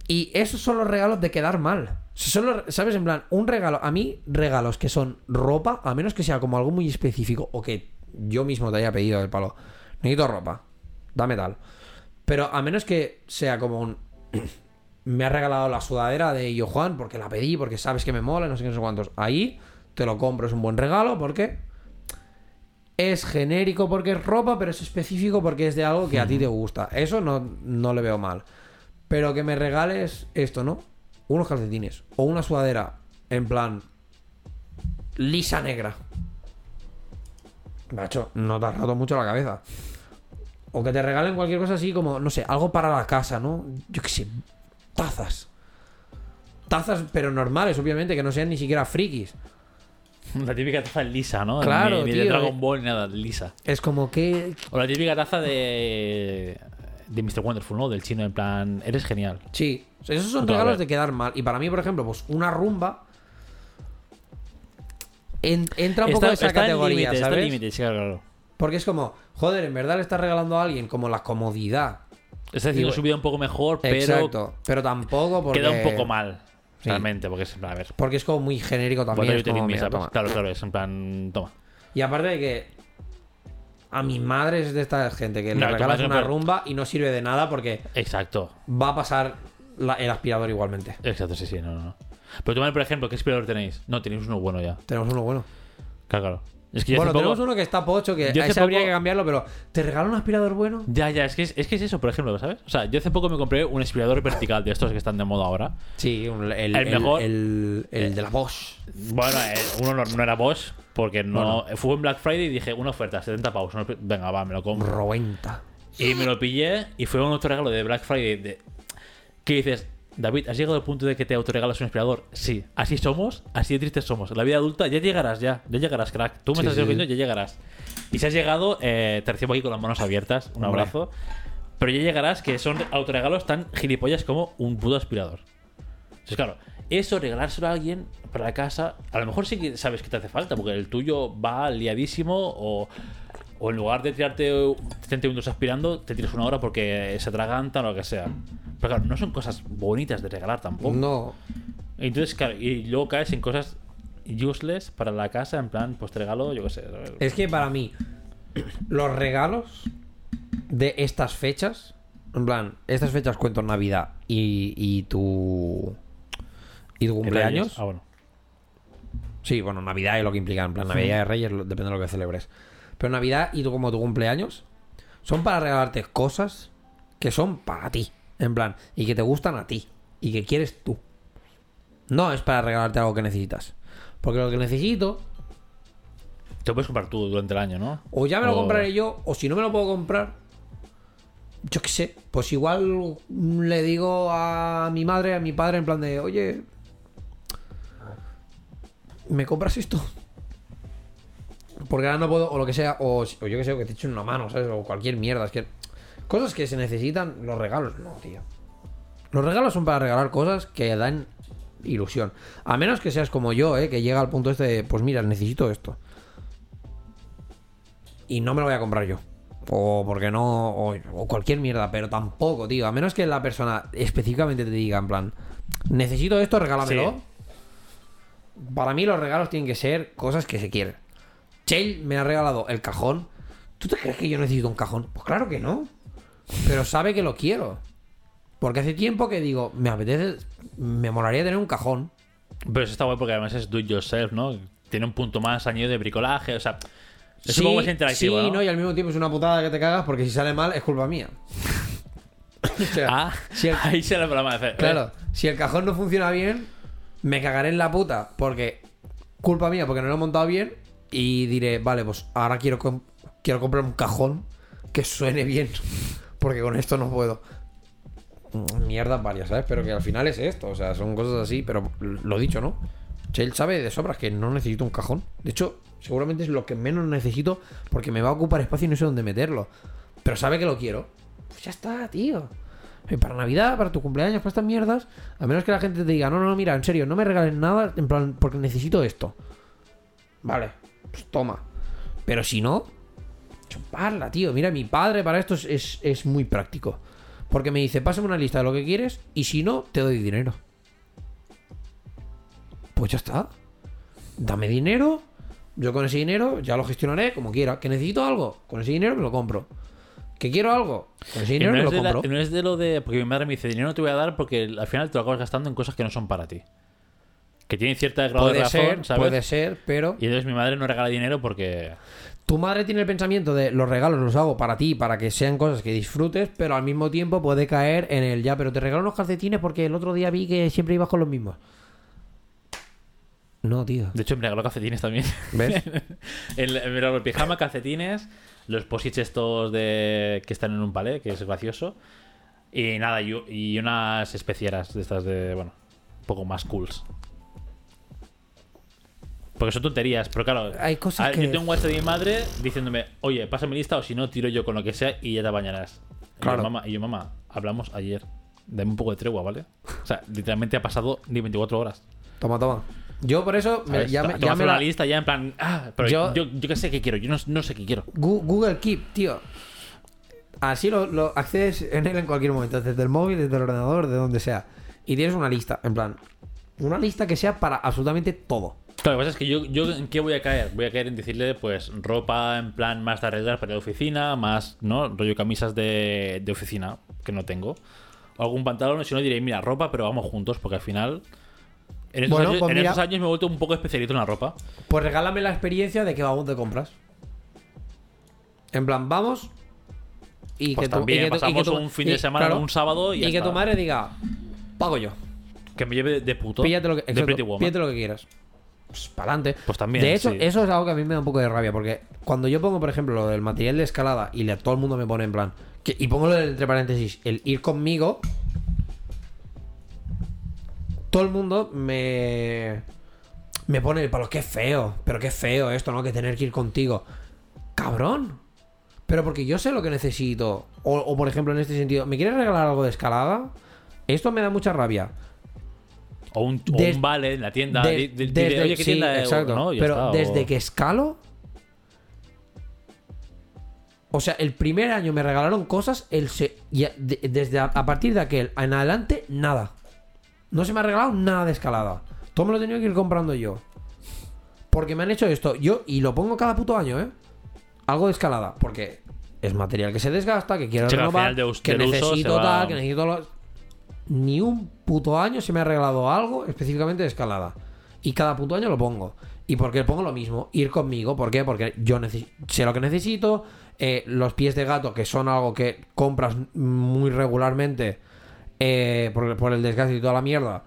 Y esos son los regalos de quedar mal. Si son los- ¿Sabes? En plan, un regalo. A mí, regalos que son ropa, a menos que sea como algo muy específico o que yo mismo te haya pedido del palo. Necesito ropa. Dame tal. Pero a menos que sea como un. me ha regalado la sudadera de Yo Juan porque la pedí, porque sabes que me mola, no sé qué, no sé cuántos. Ahí te lo compro, es un buen regalo porque es genérico porque es ropa, pero es específico porque es de algo que a ti te gusta. Eso no, no le veo mal. Pero que me regales esto, ¿no? Unos calcetines o una sudadera en plan lisa negra. Macho, no te has roto mucho la cabeza. O que te regalen cualquier cosa así como, no sé, algo para la casa, ¿no? Yo qué sé, tazas. Tazas, pero normales, obviamente, que no sean ni siquiera frikis. La típica taza lisa, ¿no? Claro, ni, ni de tío, Dragon eh. Ball ni nada, lisa. Es como que. O la típica taza de. De Mr. Wonderful, ¿no? Del chino, en plan, eres genial. Sí, esos son Otra regalos vez. de quedar mal. Y para mí, por ejemplo, pues una rumba. en- entra un poco en esa está categoría, está ¿sabes? sí, claro. Porque es como, joder, en verdad le estás regalando a alguien como la comodidad. Está haciendo Digo, vida un poco mejor, pero Exacto. Pero tampoco porque. queda un poco mal. Sí. Realmente, porque es en plan, a ver. Porque es como muy genérico también. Are es como, mira, ¿sabes? toma. Claro, claro, es en plan, toma. Y aparte de que. A mi madre es de esta gente que No, le regalas una rumba y no sirve de nada porque Exacto. va a pasar la- el aspirador igualmente. Exacto, sí, sí, no, no. Pero madre, por ejemplo, ¿qué aspirador tenéis? No, tenéis uno bueno ya. Tenemos uno bueno. Claro, claro. Es que yo bueno, poco- tenemos uno que está pocho, que ese habría poco- que cambiarlo, pero ¿te regalo un aspirador bueno? Ya, ya, es que es, es que es eso, por ejemplo, ¿sabes? O sea, yo hace poco me compré un aspirador vertical de estos que están de moda ahora. Sí, un- el, El mejor- el, el de la Bosch. Bueno, eh, uno no, no era Bosch, porque no. Fue en Black Friday y dije, una oferta, 70 pavos. Venga, va, me lo compro. Rowenta. Y me lo pillé y fue un autorregalo de Black Friday. De... Que dices, David, ¿has llegado al punto de que te autorregalas un aspirador? Sí. Así somos, así de tristes somos. La vida adulta, ya llegarás, ya. Ya llegarás, crack. Tú me Sí, estás diciendo, sí. ya llegarás. Y si has llegado, eh, te recibo aquí con las manos abiertas. Un Hombre. abrazo. Pero ya llegarás que son autorregalos tan gilipollas como un puto aspirador. Entonces, claro, eso, regalárselo a alguien para la casa, a lo mejor sí que sabes que te hace falta, porque el tuyo va liadísimo o, o en lugar de tirarte 30 minutos aspirando, te tiras una hora porque se atraganta o lo que sea. Pero claro, no son cosas bonitas de regalar tampoco. No. Entonces, claro, y luego caes en cosas useless para la casa, en plan, pues te regalo, yo qué sé. Es que para mí, los regalos de estas fechas, en plan, estas fechas cuento Navidad y, y tu. y tu cumpleaños. Ah, bueno. Sí, bueno, Navidad es lo que implica, en plan, Navidad y Reyes, depende de lo que celebres. Pero Navidad y tú como tu cumpleaños son para regalarte cosas que son para ti, en plan, y que te gustan a ti, y que quieres tú. No es para regalarte algo que necesitas. Porque lo que necesito, Te lo puedes comprar tú durante el año, ¿no? o ya me lo O- compraré yo, o si no me lo puedo comprar, yo qué sé, pues igual le digo a mi madre, a mi padre, en plan de, oye, ¿me compras esto? Porque ahora no puedo, o lo que sea, o, o yo que sé, o que te echen una mano, ¿sabes? O cualquier mierda, es que... Cosas que se necesitan, los regalos, no, tío. Los regalos son para regalar cosas que dan ilusión. A menos que seas como yo, ¿eh? Que llega al punto este de, pues mira, necesito esto. Y no me lo voy a comprar yo. O porque no, o, o cualquier mierda, pero tampoco, tío. A menos que la persona específicamente te diga, en plan, necesito esto, regálamelo. Sí. Para mí los regalos tienen que ser cosas que se quieren. Chell me ha regalado el cajón. ¿Tú te crees que yo necesito un cajón? Pues claro que no. Pero sabe que lo quiero. Porque hace tiempo que digo, me apetece, me molaría tener un cajón. Pero eso está guay porque además es do it yourself, ¿no? Tiene un punto más añadido de bricolaje, o sea. Es un poco más interactivo, sí, ¿no? Y al mismo tiempo es una putada que te cagas porque si sale mal es culpa mía. O sea, Ah, si el- ahí se la problema de hacer. claro, si el cajón no funciona bien, me cagaré en la puta porque culpa mía porque no lo he montado bien y diré, vale, pues ahora quiero, quiero comprar un cajón que suene bien porque con esto no puedo. Mierdas varias, ¿sabes? Pero que al final es esto, o sea, son cosas así, pero lo dicho, ¿no? Él sabe de sobras que no necesito un cajón. De hecho, seguramente es lo que menos necesito porque me va a ocupar espacio y no sé dónde meterlo. Pero sabe que lo quiero. Pues ya está, tío. Eh, Para Navidad, para tu cumpleaños, para estas mierdas, a menos que la gente te diga, no, no, mira, en serio, no me regalen nada, en plan, porque necesito esto. Vale, pues toma. Pero si no, chuparla, tío. Mira, mi padre para esto es, es, es muy práctico. Porque me dice, pásame una lista de lo que quieres y si no, te doy dinero. Pues ya está. Dame dinero. Yo con ese dinero ya lo gestionaré como quiera. ¿Que necesito algo? Con ese dinero me lo compro. ¿Que quiero algo? Con ese dinero no, me es lo la- compro. no es de lo de. Porque mi madre me dice: dinero no te voy a dar porque al final te lo acabas gastando en cosas que no son para ti. Que tienen cierta grado de Puede razón, ser, ¿sabes? puede ser, pero Y entonces mi madre no regala dinero porque. tu madre tiene el pensamiento de los regalos los hago para ti, para que sean cosas que disfrutes, pero al mismo tiempo puede caer en el ya, pero te regalo unos calcetines porque el otro día vi que siempre ibas con los mismos. No, tío. De hecho, me regaló calcetines también. ¿Ves? el, me regaló el pijama, calcetines, los posits estos de que están en un palé, que es gracioso. Y nada, y, y unas especieras de estas de, bueno, un poco más cools. Porque son tonterías, pero claro, Hay cosas a- que- yo tengo un WhatsApp de mi madre diciéndome, oye, pásame lista o si no, tiro yo con lo que sea y ya te bañarás. Y Claro. yo, mamá, y yo, mamá, hablamos ayer. Dame un poco de tregua, ¿vale? O sea, literalmente ha pasado ni 24 horas. Toma, toma. Yo por eso me- ya, me, ya me la- lista ya en plan, ah, pero Yo- yo, yo, qué sé qué quiero, yo no, no sé qué quiero. Google Keep, tío. Así lo, lo accedes en él en cualquier momento, desde el móvil, desde el ordenador, de donde sea. Y tienes una lista, en plan, una lista que sea para absolutamente todo. Claro, lo que pasa es que yo, yo en qué voy a caer? Voy a caer en decirle, pues, ropa en plan más de arreglar para la oficina, más, ¿no? Rollo camisas de, de oficina, que no tengo. O algún pantalón, si no diré, mira, ropa, pero vamos juntos, porque al final En, estos, Bueno, años, pues en mira. estos años me he vuelto un poco especialito en la ropa. Pues regálame la experiencia de que vamos de compras. En plan, vamos. Y Pues que tu- también y que tu- y que pasamos tu- un fin y- de semana, claro, un sábado y, ya Y que está. tu madre diga, pago yo. Que me lleve de puto. Píllate lo que, de exacto, Pretty Woman. píllate lo que quieras. Pues para adelante. Pues también, De hecho, sí. eso es algo que a mí me da un poco de rabia. Porque cuando yo pongo, por ejemplo, lo del material de escalada y le, todo el mundo me pone en plan. que- y pongo lo del entre paréntesis, el ir conmigo. Todo el mundo me. Me pone, pero qué feo, pero qué feo esto, ¿no? Que tener que ir contigo. Cabrón. Pero porque yo sé lo que necesito. O, o, por ejemplo, en este sentido, ¿me quieres regalar algo de escalada? Esto me da mucha rabia. O un, o Des- un vale en la tienda. De- di- desde, Oye, ¿qué sí, tienda exacto. No, pero está, o- desde que escalo. O sea, el primer año me regalaron cosas. El se- ya- de- desde a, a partir de aquel en adelante, nada. No se me ha regalado nada de escalada. Todo me lo he tenido que ir comprando yo. Porque me han hecho esto. Yo, y lo pongo cada puto año, ¿eh? Algo de escalada. Porque es material que se desgasta, que quiero que renovar, final de us- que necesito tal, que necesito Ni un puto año se me ha regalado algo específicamente de escalada. Y cada puto año lo pongo. ¿Y por qué pongo lo mismo? Ir conmigo. ¿Por qué? Porque yo sé lo que necesito. eh, los pies de gato, que son algo que compras muy regularmente eh, por, por el desgaste y toda la mierda.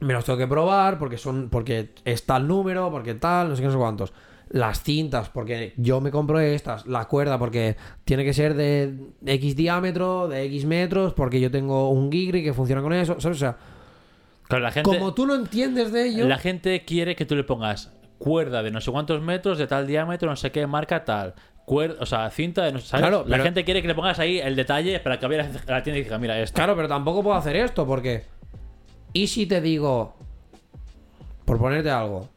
Me los tengo que probar porque son porque está el número, porque tal, no sé qué, no sé cuántos. Las cintas, porque yo me compro estas. La cuerda, porque tiene que ser de X diámetro, de X metros, porque yo tengo un Gigri que funciona con eso. ¿sabes? O sea, Claro, la gente, como tú no entiendes de ello. la gente quiere que tú le pongas cuerda de no sé cuántos metros, de tal diámetro, no sé qué marca, tal. Cuerda, o sea, cinta de no sé. ¿sabes? Claro, la pero- gente quiere que le pongas ahí el detalle para que vaya a la tienda y diga, mira, esto. Claro, pero tampoco puedo hacer esto porque. ¿Y si te digo. Por ponerte algo.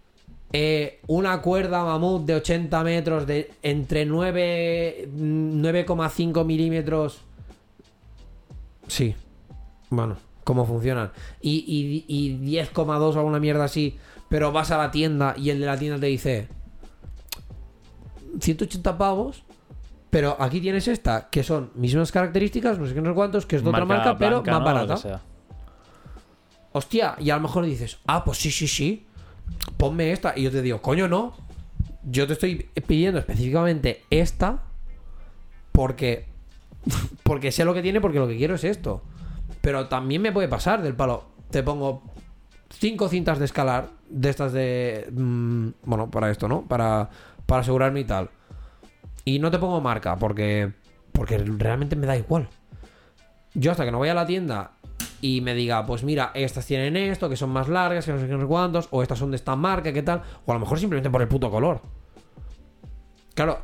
Eh, una cuerda mamut de 80 metros de entre 9. mm, 9,5 milímetros. Sí. Bueno, ¿cómo funcionan? Y, y, y 10,2 o alguna mierda así. Pero vas a la tienda y el de la tienda te dice. 180 pavos. Pero aquí tienes esta, que son mismas características, no sé qué, no sé cuántos, que es de otra marca, pero más ¿no? Barata. Hostia, y a lo mejor dices, ah, pues sí, sí, sí, ponme esta. Y yo te digo, coño, no. Yo te estoy pidiendo específicamente esta porque, porque sé lo que tiene, porque lo que quiero es esto. Pero también me puede pasar del palo. Te pongo cinco cintas de escalar, de estas de... mm, bueno, para esto, ¿no? Para, para asegurarme y tal. Y no te pongo marca porque, porque realmente me da igual. Yo hasta que no vaya a la tienda y me diga, pues mira, estas tienen esto, que son más largas, que no sé qué, no sé cuántos, o estas son de esta marca, qué tal, o a lo mejor simplemente por el puto color. Claro.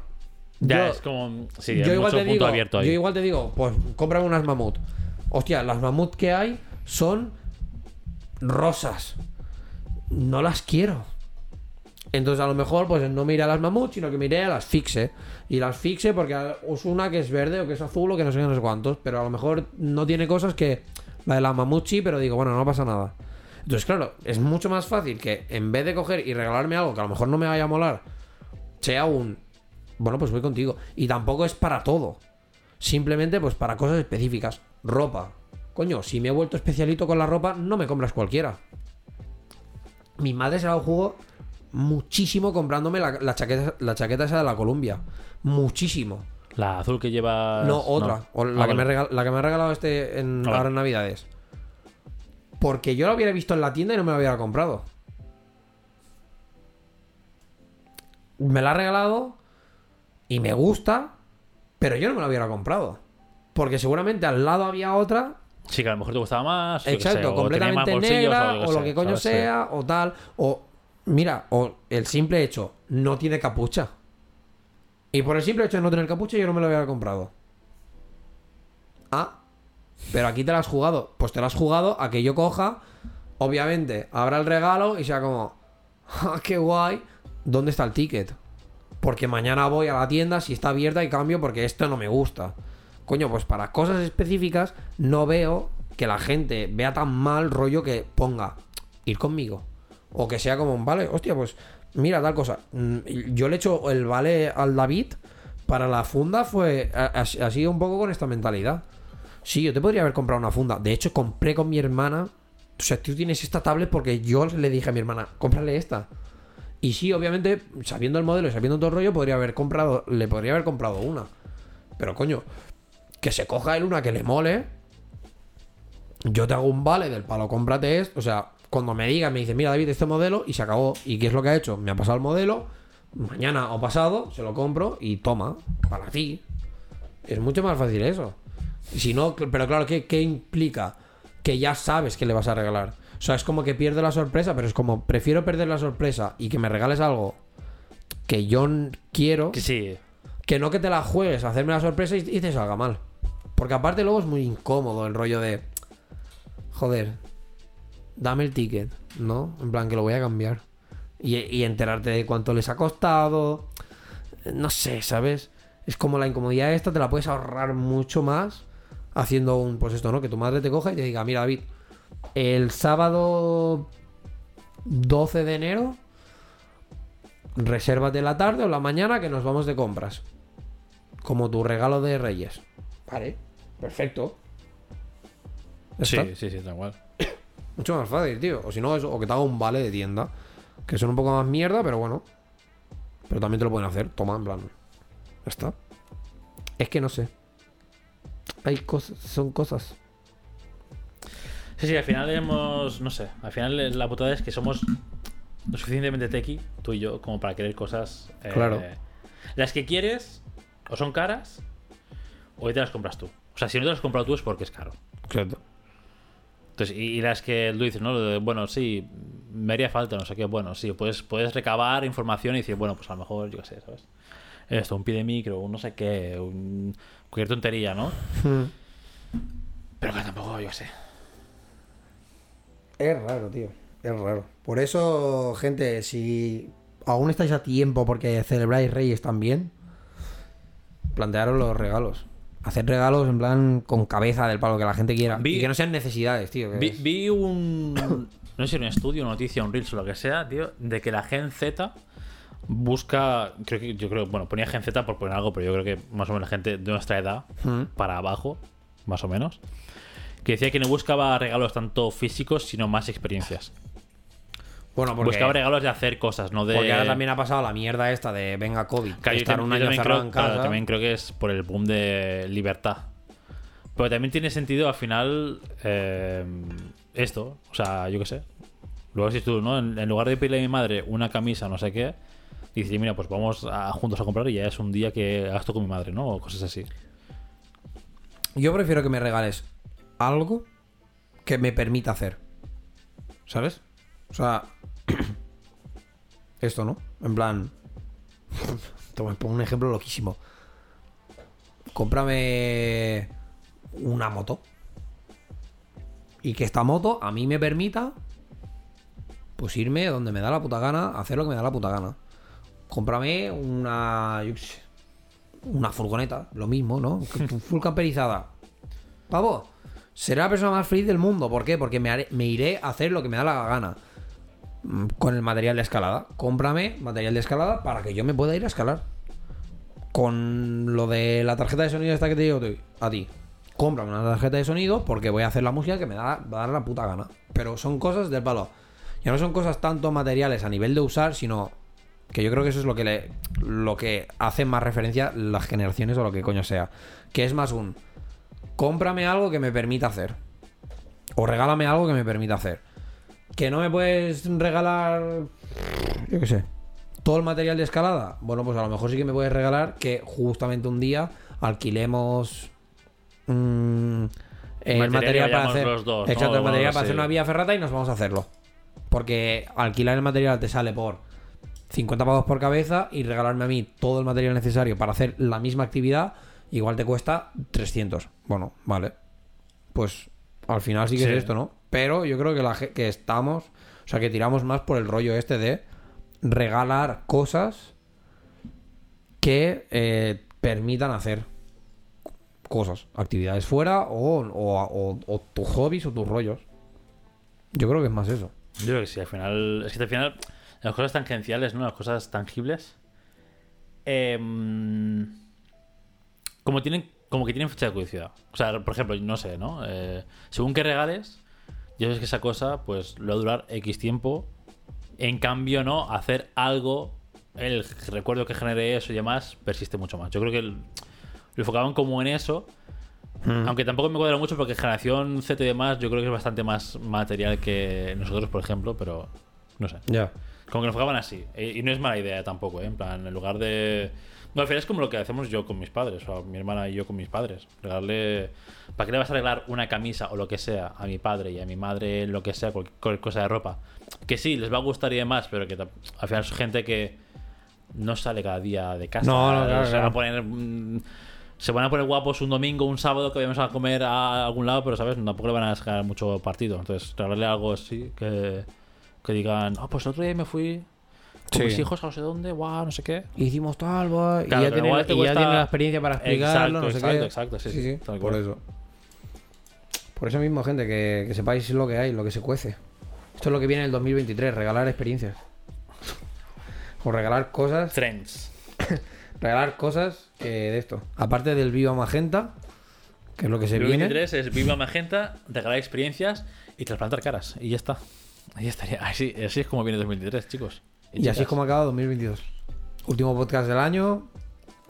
Ya yo- es como. Sí, yo igual te punto digo, abierto ahí. yo igual te digo, pues cómprame unas mamut. Hostia, las mamut que hay son rosas. No las quiero. Entonces a lo mejor pues no me iré a las mamut, sino que me iré a las fixe. Y las fixe porque es una que es verde o que es azul o que no sé qué, no sé cuántos. Pero a lo mejor no tiene cosas que la de la mamut sí, pero digo, bueno, no pasa nada. Entonces claro, es mucho más fácil que en vez de coger y regalarme algo que a lo mejor no me vaya a molar, sea un... Bueno, pues voy contigo. Y tampoco es para todo. Simplemente pues para cosas específicas. Ropa. Coño, si me he vuelto especialito con la ropa, no me compras cualquiera. Mi madre se la jugó muchísimo comprándome la, la chaqueta, la chaqueta esa de la Columbia. Muchísimo. La azul que lleva. No, otra. O la, Ah, que me vale. regal- la que me ha regalado este en, Ah, vale. ahora en Navidades. Porque yo la hubiera visto en la tienda y no me la hubiera comprado. Me la ha regalado y me gusta, pero yo no me la hubiera comprado. Porque seguramente al lado había otra Sí, que a lo mejor te gustaba más. sé, Exacto, o tenía más completamente negra, o, lo sé, que coño sea, o tal, o mira, o el simple hecho, no tiene capucha. Y por el simple hecho de no tener capucha, yo no me lo hubiera comprado. Ah, pero aquí te la has jugado. Pues te la has jugado a que yo coja, obviamente, abra el regalo y sea como, ¡ah, qué guay! ¿Dónde está el ticket? Porque mañana voy a la tienda si está abierta y cambio porque esto no me gusta. Coño, pues para cosas específicas no veo que la gente vea tan mal rollo que ponga ir conmigo. O que sea como, vale, hostia, pues mira tal cosa. Mm, Yo le echo el vale al David para la funda fue ha, ha- sido un poco con esta mentalidad. Sí, yo te podría haber comprado una funda. De hecho, compré con mi hermana o sea, tú tienes esta tablet porque yo le dije a mi hermana, cómprale esta. Y sí, obviamente, sabiendo el modelo y sabiendo todo el rollo, podría haber comprado, le podría haber comprado una. Pero coño, que se coja él una que le mole. Yo te hago un vale del palo, cómprate esto. O sea, cuando me diga, me dice, mira David, este modelo, y se acabó. ¿Y qué es lo que ha hecho? Me ha pasado el modelo, mañana o pasado, se lo compro y toma, para ti. Es mucho más fácil eso. Si no, pero claro, ¿qué, qué implica? Que ya sabes que le vas a regalar. O sea, es como que pierde la sorpresa, pero es como, prefiero perder la sorpresa y que me regales algo que yo quiero, Que sí. que no que te la juegues a hacerme la sorpresa y, y te salga mal. Porque aparte luego es muy incómodo el rollo de, joder, dame el ticket, ¿no? En plan, que lo voy a cambiar. Y, y enterarte de cuánto les ha costado. No sé, ¿sabes? Es como la incomodidad esta, te la puedes ahorrar mucho más haciendo un, pues esto, ¿no? Que tu madre te coja y te diga, mira David, el sábado 12 de enero, resérvate la tarde o la mañana que nos vamos de compras. Como tu regalo de Reyes. Vale, perfecto. Ya Sí, está. sí, sí, tal cual. Mucho más fácil, tío. O si no, eso, o que te haga un vale de tienda. Que son un poco más mierda, pero bueno. Pero también te lo pueden hacer. Toma, en plan. Ya está. Es que no sé. Hay cosas. Son cosas. Sí, sí, al final hemos. No sé. Al final la putada es que somos lo suficientemente tequi, tú y yo, como para querer cosas. eh, Claro. Las que quieres, o son caras, o te las compras tú. O sea, si no te las has comprado tú es porque es caro. Exacto. Entonces, y, y las que tú dices, ¿no? Lo de, bueno, sí, me haría falta, no sé qué. Bueno, sí, puedes, puedes recabar información y decir, bueno, pues a lo mejor, yo qué sé, ¿sabes? Esto, un pie de micro, un no sé qué, un, cualquier tontería, ¿no? Pero que tampoco, yo qué sé. Es raro, tío. Es raro. Por eso, gente, si aún estáis a tiempo porque celebráis Reyes también, plantearos los regalos. Hacer regalos en plan con cabeza del palo que la gente quiera. Vi- Y que no sean necesidades, tío. Vi, es- vi un. No sé si un estudio, una noticia, un Reels o lo que sea, tío, de que la Gen Z busca. Creo que, yo creo, bueno, ponía Gen Z por poner algo, pero yo creo que más o menos la gente de nuestra edad Mm. para abajo, más o menos, que decía que no buscaba regalos tanto físicos, sino más experiencias. Bueno, porque, Buscaba regalos de hacer cosas, no de. porque ahora también ha pasado la mierda esta de venga COVID. Yo estar tam- un año también cerrado creo, en claro, también creo que es por el boom de libertad. Pero también tiene sentido al final eh, esto. O sea, yo qué sé. Luego si tú, ¿no? En, en lugar de pedirle a mi madre una camisa, no sé qué, dices, mira, pues vamos a- juntos a comprar y ya es un día que gasto con mi madre, ¿no? O cosas así. Yo prefiero que me regales algo que me permita hacer. ¿Sabes? O sea, esto, ¿no? En plan, te un ejemplo loquísimo. Cómprame una moto. Y que esta moto a mí me permita pues irme donde me da la puta gana, hacer lo que me da la puta gana. Cómprame una una furgoneta, lo mismo, ¿no? Full camperizada. Pavo, seré la persona más feliz del mundo. ¿Por qué? Porque me, me iré a hacer lo que me da la gana. Con el material de escalada. Cómprame material de escalada para que yo me pueda ir a escalar. Con lo de la tarjeta de sonido esta que te digo a ti. Cómprame una tarjeta de sonido porque voy a hacer la música que me da, va a dar la puta gana. Pero son cosas del palo. Ya no son cosas tanto materiales a nivel de usar, sino que yo creo que eso es lo que le, lo que hace más referencia las generaciones o lo que coño sea. Que es más un cómprame algo que me permita hacer. O regálame algo que me permita hacer. Que no me puedes regalar. Yo qué sé. Todo el material de escalada. Bueno, pues a lo mejor sí que me puedes regalar que justamente un día alquilemos. mm, el Material para hacer. los dos, ¿no? Exacto, el material para hacer una vía ferrata y nos vamos a hacerlo. Porque alquilar el material te sale por 50 pavos por cabeza y regalarme a mí todo el material necesario para hacer la misma actividad, igual te cuesta 300. Bueno, vale. Pues al final sí que Sí. es esto, ¿no? Pero yo creo que, la, que estamos, o sea, que tiramos más por el rollo este de regalar cosas que eh, permitan hacer cosas, actividades fuera o, o- o- tus hobbies o tus rollos. Yo creo que es más eso. Yo creo que sí, al final. Es que al final, las cosas tangenciales, ¿no? Las cosas tangibles. em, como tienen. Como que tienen fecha de caducidad. O sea, por ejemplo, no sé, ¿no? Eh, según qué regales, yo sé que esa cosa, pues, lo va a durar X tiempo. En cambio, no, hacer algo, el recuerdo que genere eso y demás, persiste mucho más. Yo creo que el- lo enfocaban como en eso. Aunque tampoco me cuadra mucho porque generación Z y demás, yo creo que es bastante más material que nosotros, por ejemplo, pero no sé. Ya. Como que nos enfocaban así. E- Y no es mala idea tampoco, ¿eh? En plan, en lugar de. No, al final es como lo que hacemos yo con mis padres, o mi hermana y yo con mis padres. Regalarle. ¿Para qué le vas a regalar una camisa o lo que sea a mi padre y a mi madre, lo que sea, cualquier cosa de ropa? Que sí, les va a gustar y demás, pero que al final es gente que no sale cada día de casa. No, no, claro, se van a poner. mm, Se van a poner guapos un domingo, un sábado que vayamos a comer a algún lado, pero sabes, tampoco le van a sacar mucho partido. Entonces, regalarle algo así que, que digan, ah, pues el otro día me fui con Sí. mis hijos a no sé dónde, guau, no sé qué. Hicimos tal, Claro, y ya tiene, y ya tiene la experiencia para explicarlo, Exacto, no sé exacto, qué. exacto, sí, sí, tal por eso. Por eso mismo, gente, que, que sepáis lo que hay, lo que se cuece. Esto es lo que viene en el 2023, regalar experiencias. O regalar cosas, Trends. regalar cosas que de esto. Aparte del Viva Magenta, que es lo que se viene. 2023 es Viva Magenta, regalar experiencias y trasplantar caras. Y ya está. Ahí estaría. Así, así es como viene 2023, chicos. Y así es como acaba 2022. Último podcast del año,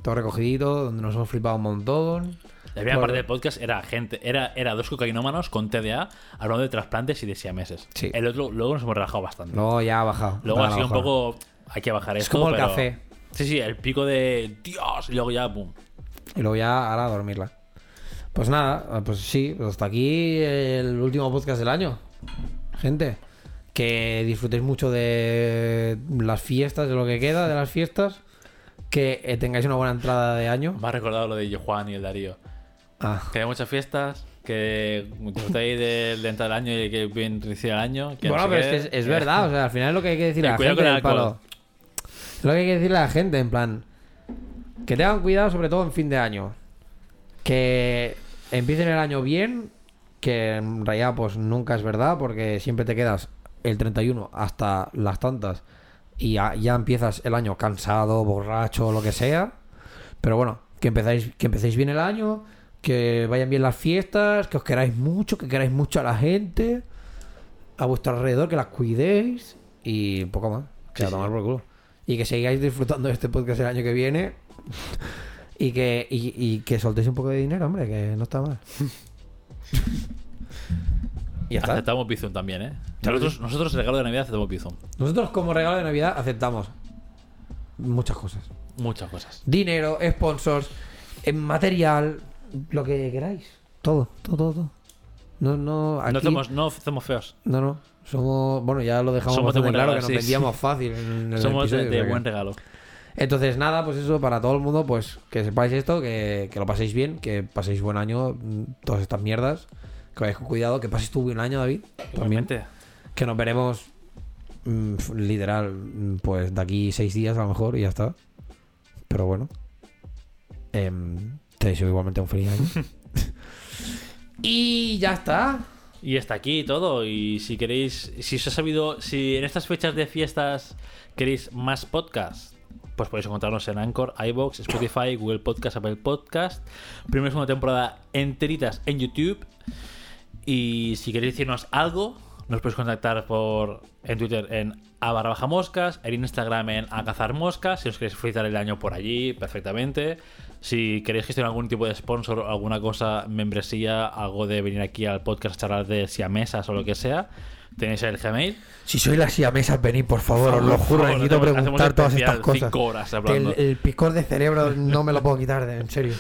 todo recogidito, donde nos hemos flipado un montón. La primera Bueno. parte del podcast era gente, era, era dos cocainómanos con TDA hablando de trasplantes y de siameses. Sí. El otro, luego nos hemos relajado bastante. Luego ya ha bajado. luego ha sido un poco. Hay que bajar Es esto. como el pero- café. Sí, sí, el pico de Dios y luego ya, boom. Y luego ya ahora a dormirla. Pues nada, pues sí, pues hasta aquí el último podcast del año. Gente, que disfrutéis mucho de las fiestas, de lo que queda de las fiestas. Que eh, tengáis una buena entrada de año. Me ha recordado lo de Juan y el Darío. Ah, Que hay muchas fiestas, que disfrutéis del de entrar el año y que bien inicia el año. que no bueno, sé pero es que es, es verdad, o sea, al final es lo que hay que decirle a la gente con el del palo. alcohol. Es lo que hay que decirle a la gente, en plan. Que tengan cuidado, sobre todo en fin de año. Que empiecen el año bien. Que en realidad, pues nunca es verdad, porque siempre te quedas el 31 hasta las tantas. Y ya, ya empiezas el año cansado, borracho, lo que sea. Pero bueno, que empezáis, que empecéis bien el año. Que vayan bien las fiestas. Que os queráis mucho, que queráis mucho a la gente. A vuestro alrededor, que las cuidéis. Y poco más. Que Sí, a tomar por culo. Y que sigáis disfrutando de este podcast el año que viene. Y que, y, y que soltéis un poco de dinero, hombre, que no está mal. y ya está. Aceptamos Bizum también, ¿eh? Nosotros, nosotros el regalo de Navidad aceptamos Bizum. Nosotros como regalo de Navidad aceptamos muchas cosas. Muchas cosas. Dinero, sponsors, eh, material, lo que queráis. Todo, todo, todo. todo. No, no, aquí, No, somos, no somos feos. no, no. Somos, bueno, ya lo dejamos Somos de bastante claro regalo, que nos sí, vendíamos fácil en el Somos de, episodio, de buen regalo. Entonces, nada, pues eso, para todo el mundo, pues que sepáis esto, que, que lo paséis bien, que paséis buen año, mm, todas estas mierdas, que vayáis con cuidado, que paséis tú buen año, David. También. Que nos veremos mm, literal, mm, pues de aquí seis días a lo mejor y ya está. Pero bueno. Em, te deseo igualmente un feliz año. y ya está. Y está aquí todo. Y si queréis, si os ha sabido, si en estas fechas de fiestas queréis más podcasts, pues podéis encontrarnos en Anchor, iBox, Spotify, Google Podcast, Apple Podcast. Primera y segunda temporada enteritas en YouTube. Y si queréis decirnos algo, nos podéis contactar por en Twitter en a barra baja moscas, en Instagram en a cazar moscas, si os queréis felicitar el año por allí, perfectamente. Si queréis gestionar algún tipo de sponsor, alguna cosa, membresía, algo de venir aquí al podcast a charlar de siamesas o lo que sea, tenéis el Gmail. Si soy la siamesa, venid, por favor, os lo juro, necesito preguntar todas estas cosas. horas el, el picor de cerebro no me lo puedo quitar, de- en serio.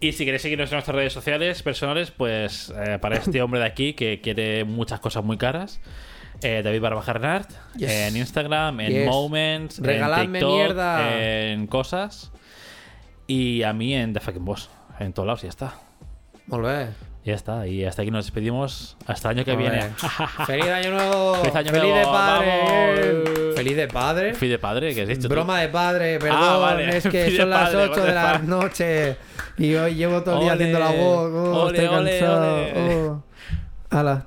Y si queréis seguirnos en nuestras redes sociales personales, pues eh, para este hombre de aquí que quiere muchas cosas muy caras, eh, David Barbajarnart, Yes. en Instagram, en Yes. Moments, Regaladme en TikTok, mierda. en cosas. Y a mí en The Fucking Boss, en todos lados, y ya está. Molt bé. Ya está. Y hasta aquí nos despedimos. Hasta el año que viene. Feliz año nuevo. Feliz año Feliz de padre. vamos. Feliz de padre. Fui de padre, ¿qué has dicho? tú? Broma de padre, perdón. Ah, vale. Es que son las padre, 8 what de la noche y hoy llevo todo el día haciendo la voz. Oh, Ole, estoy ole, cansado. ole. Oh. Ala.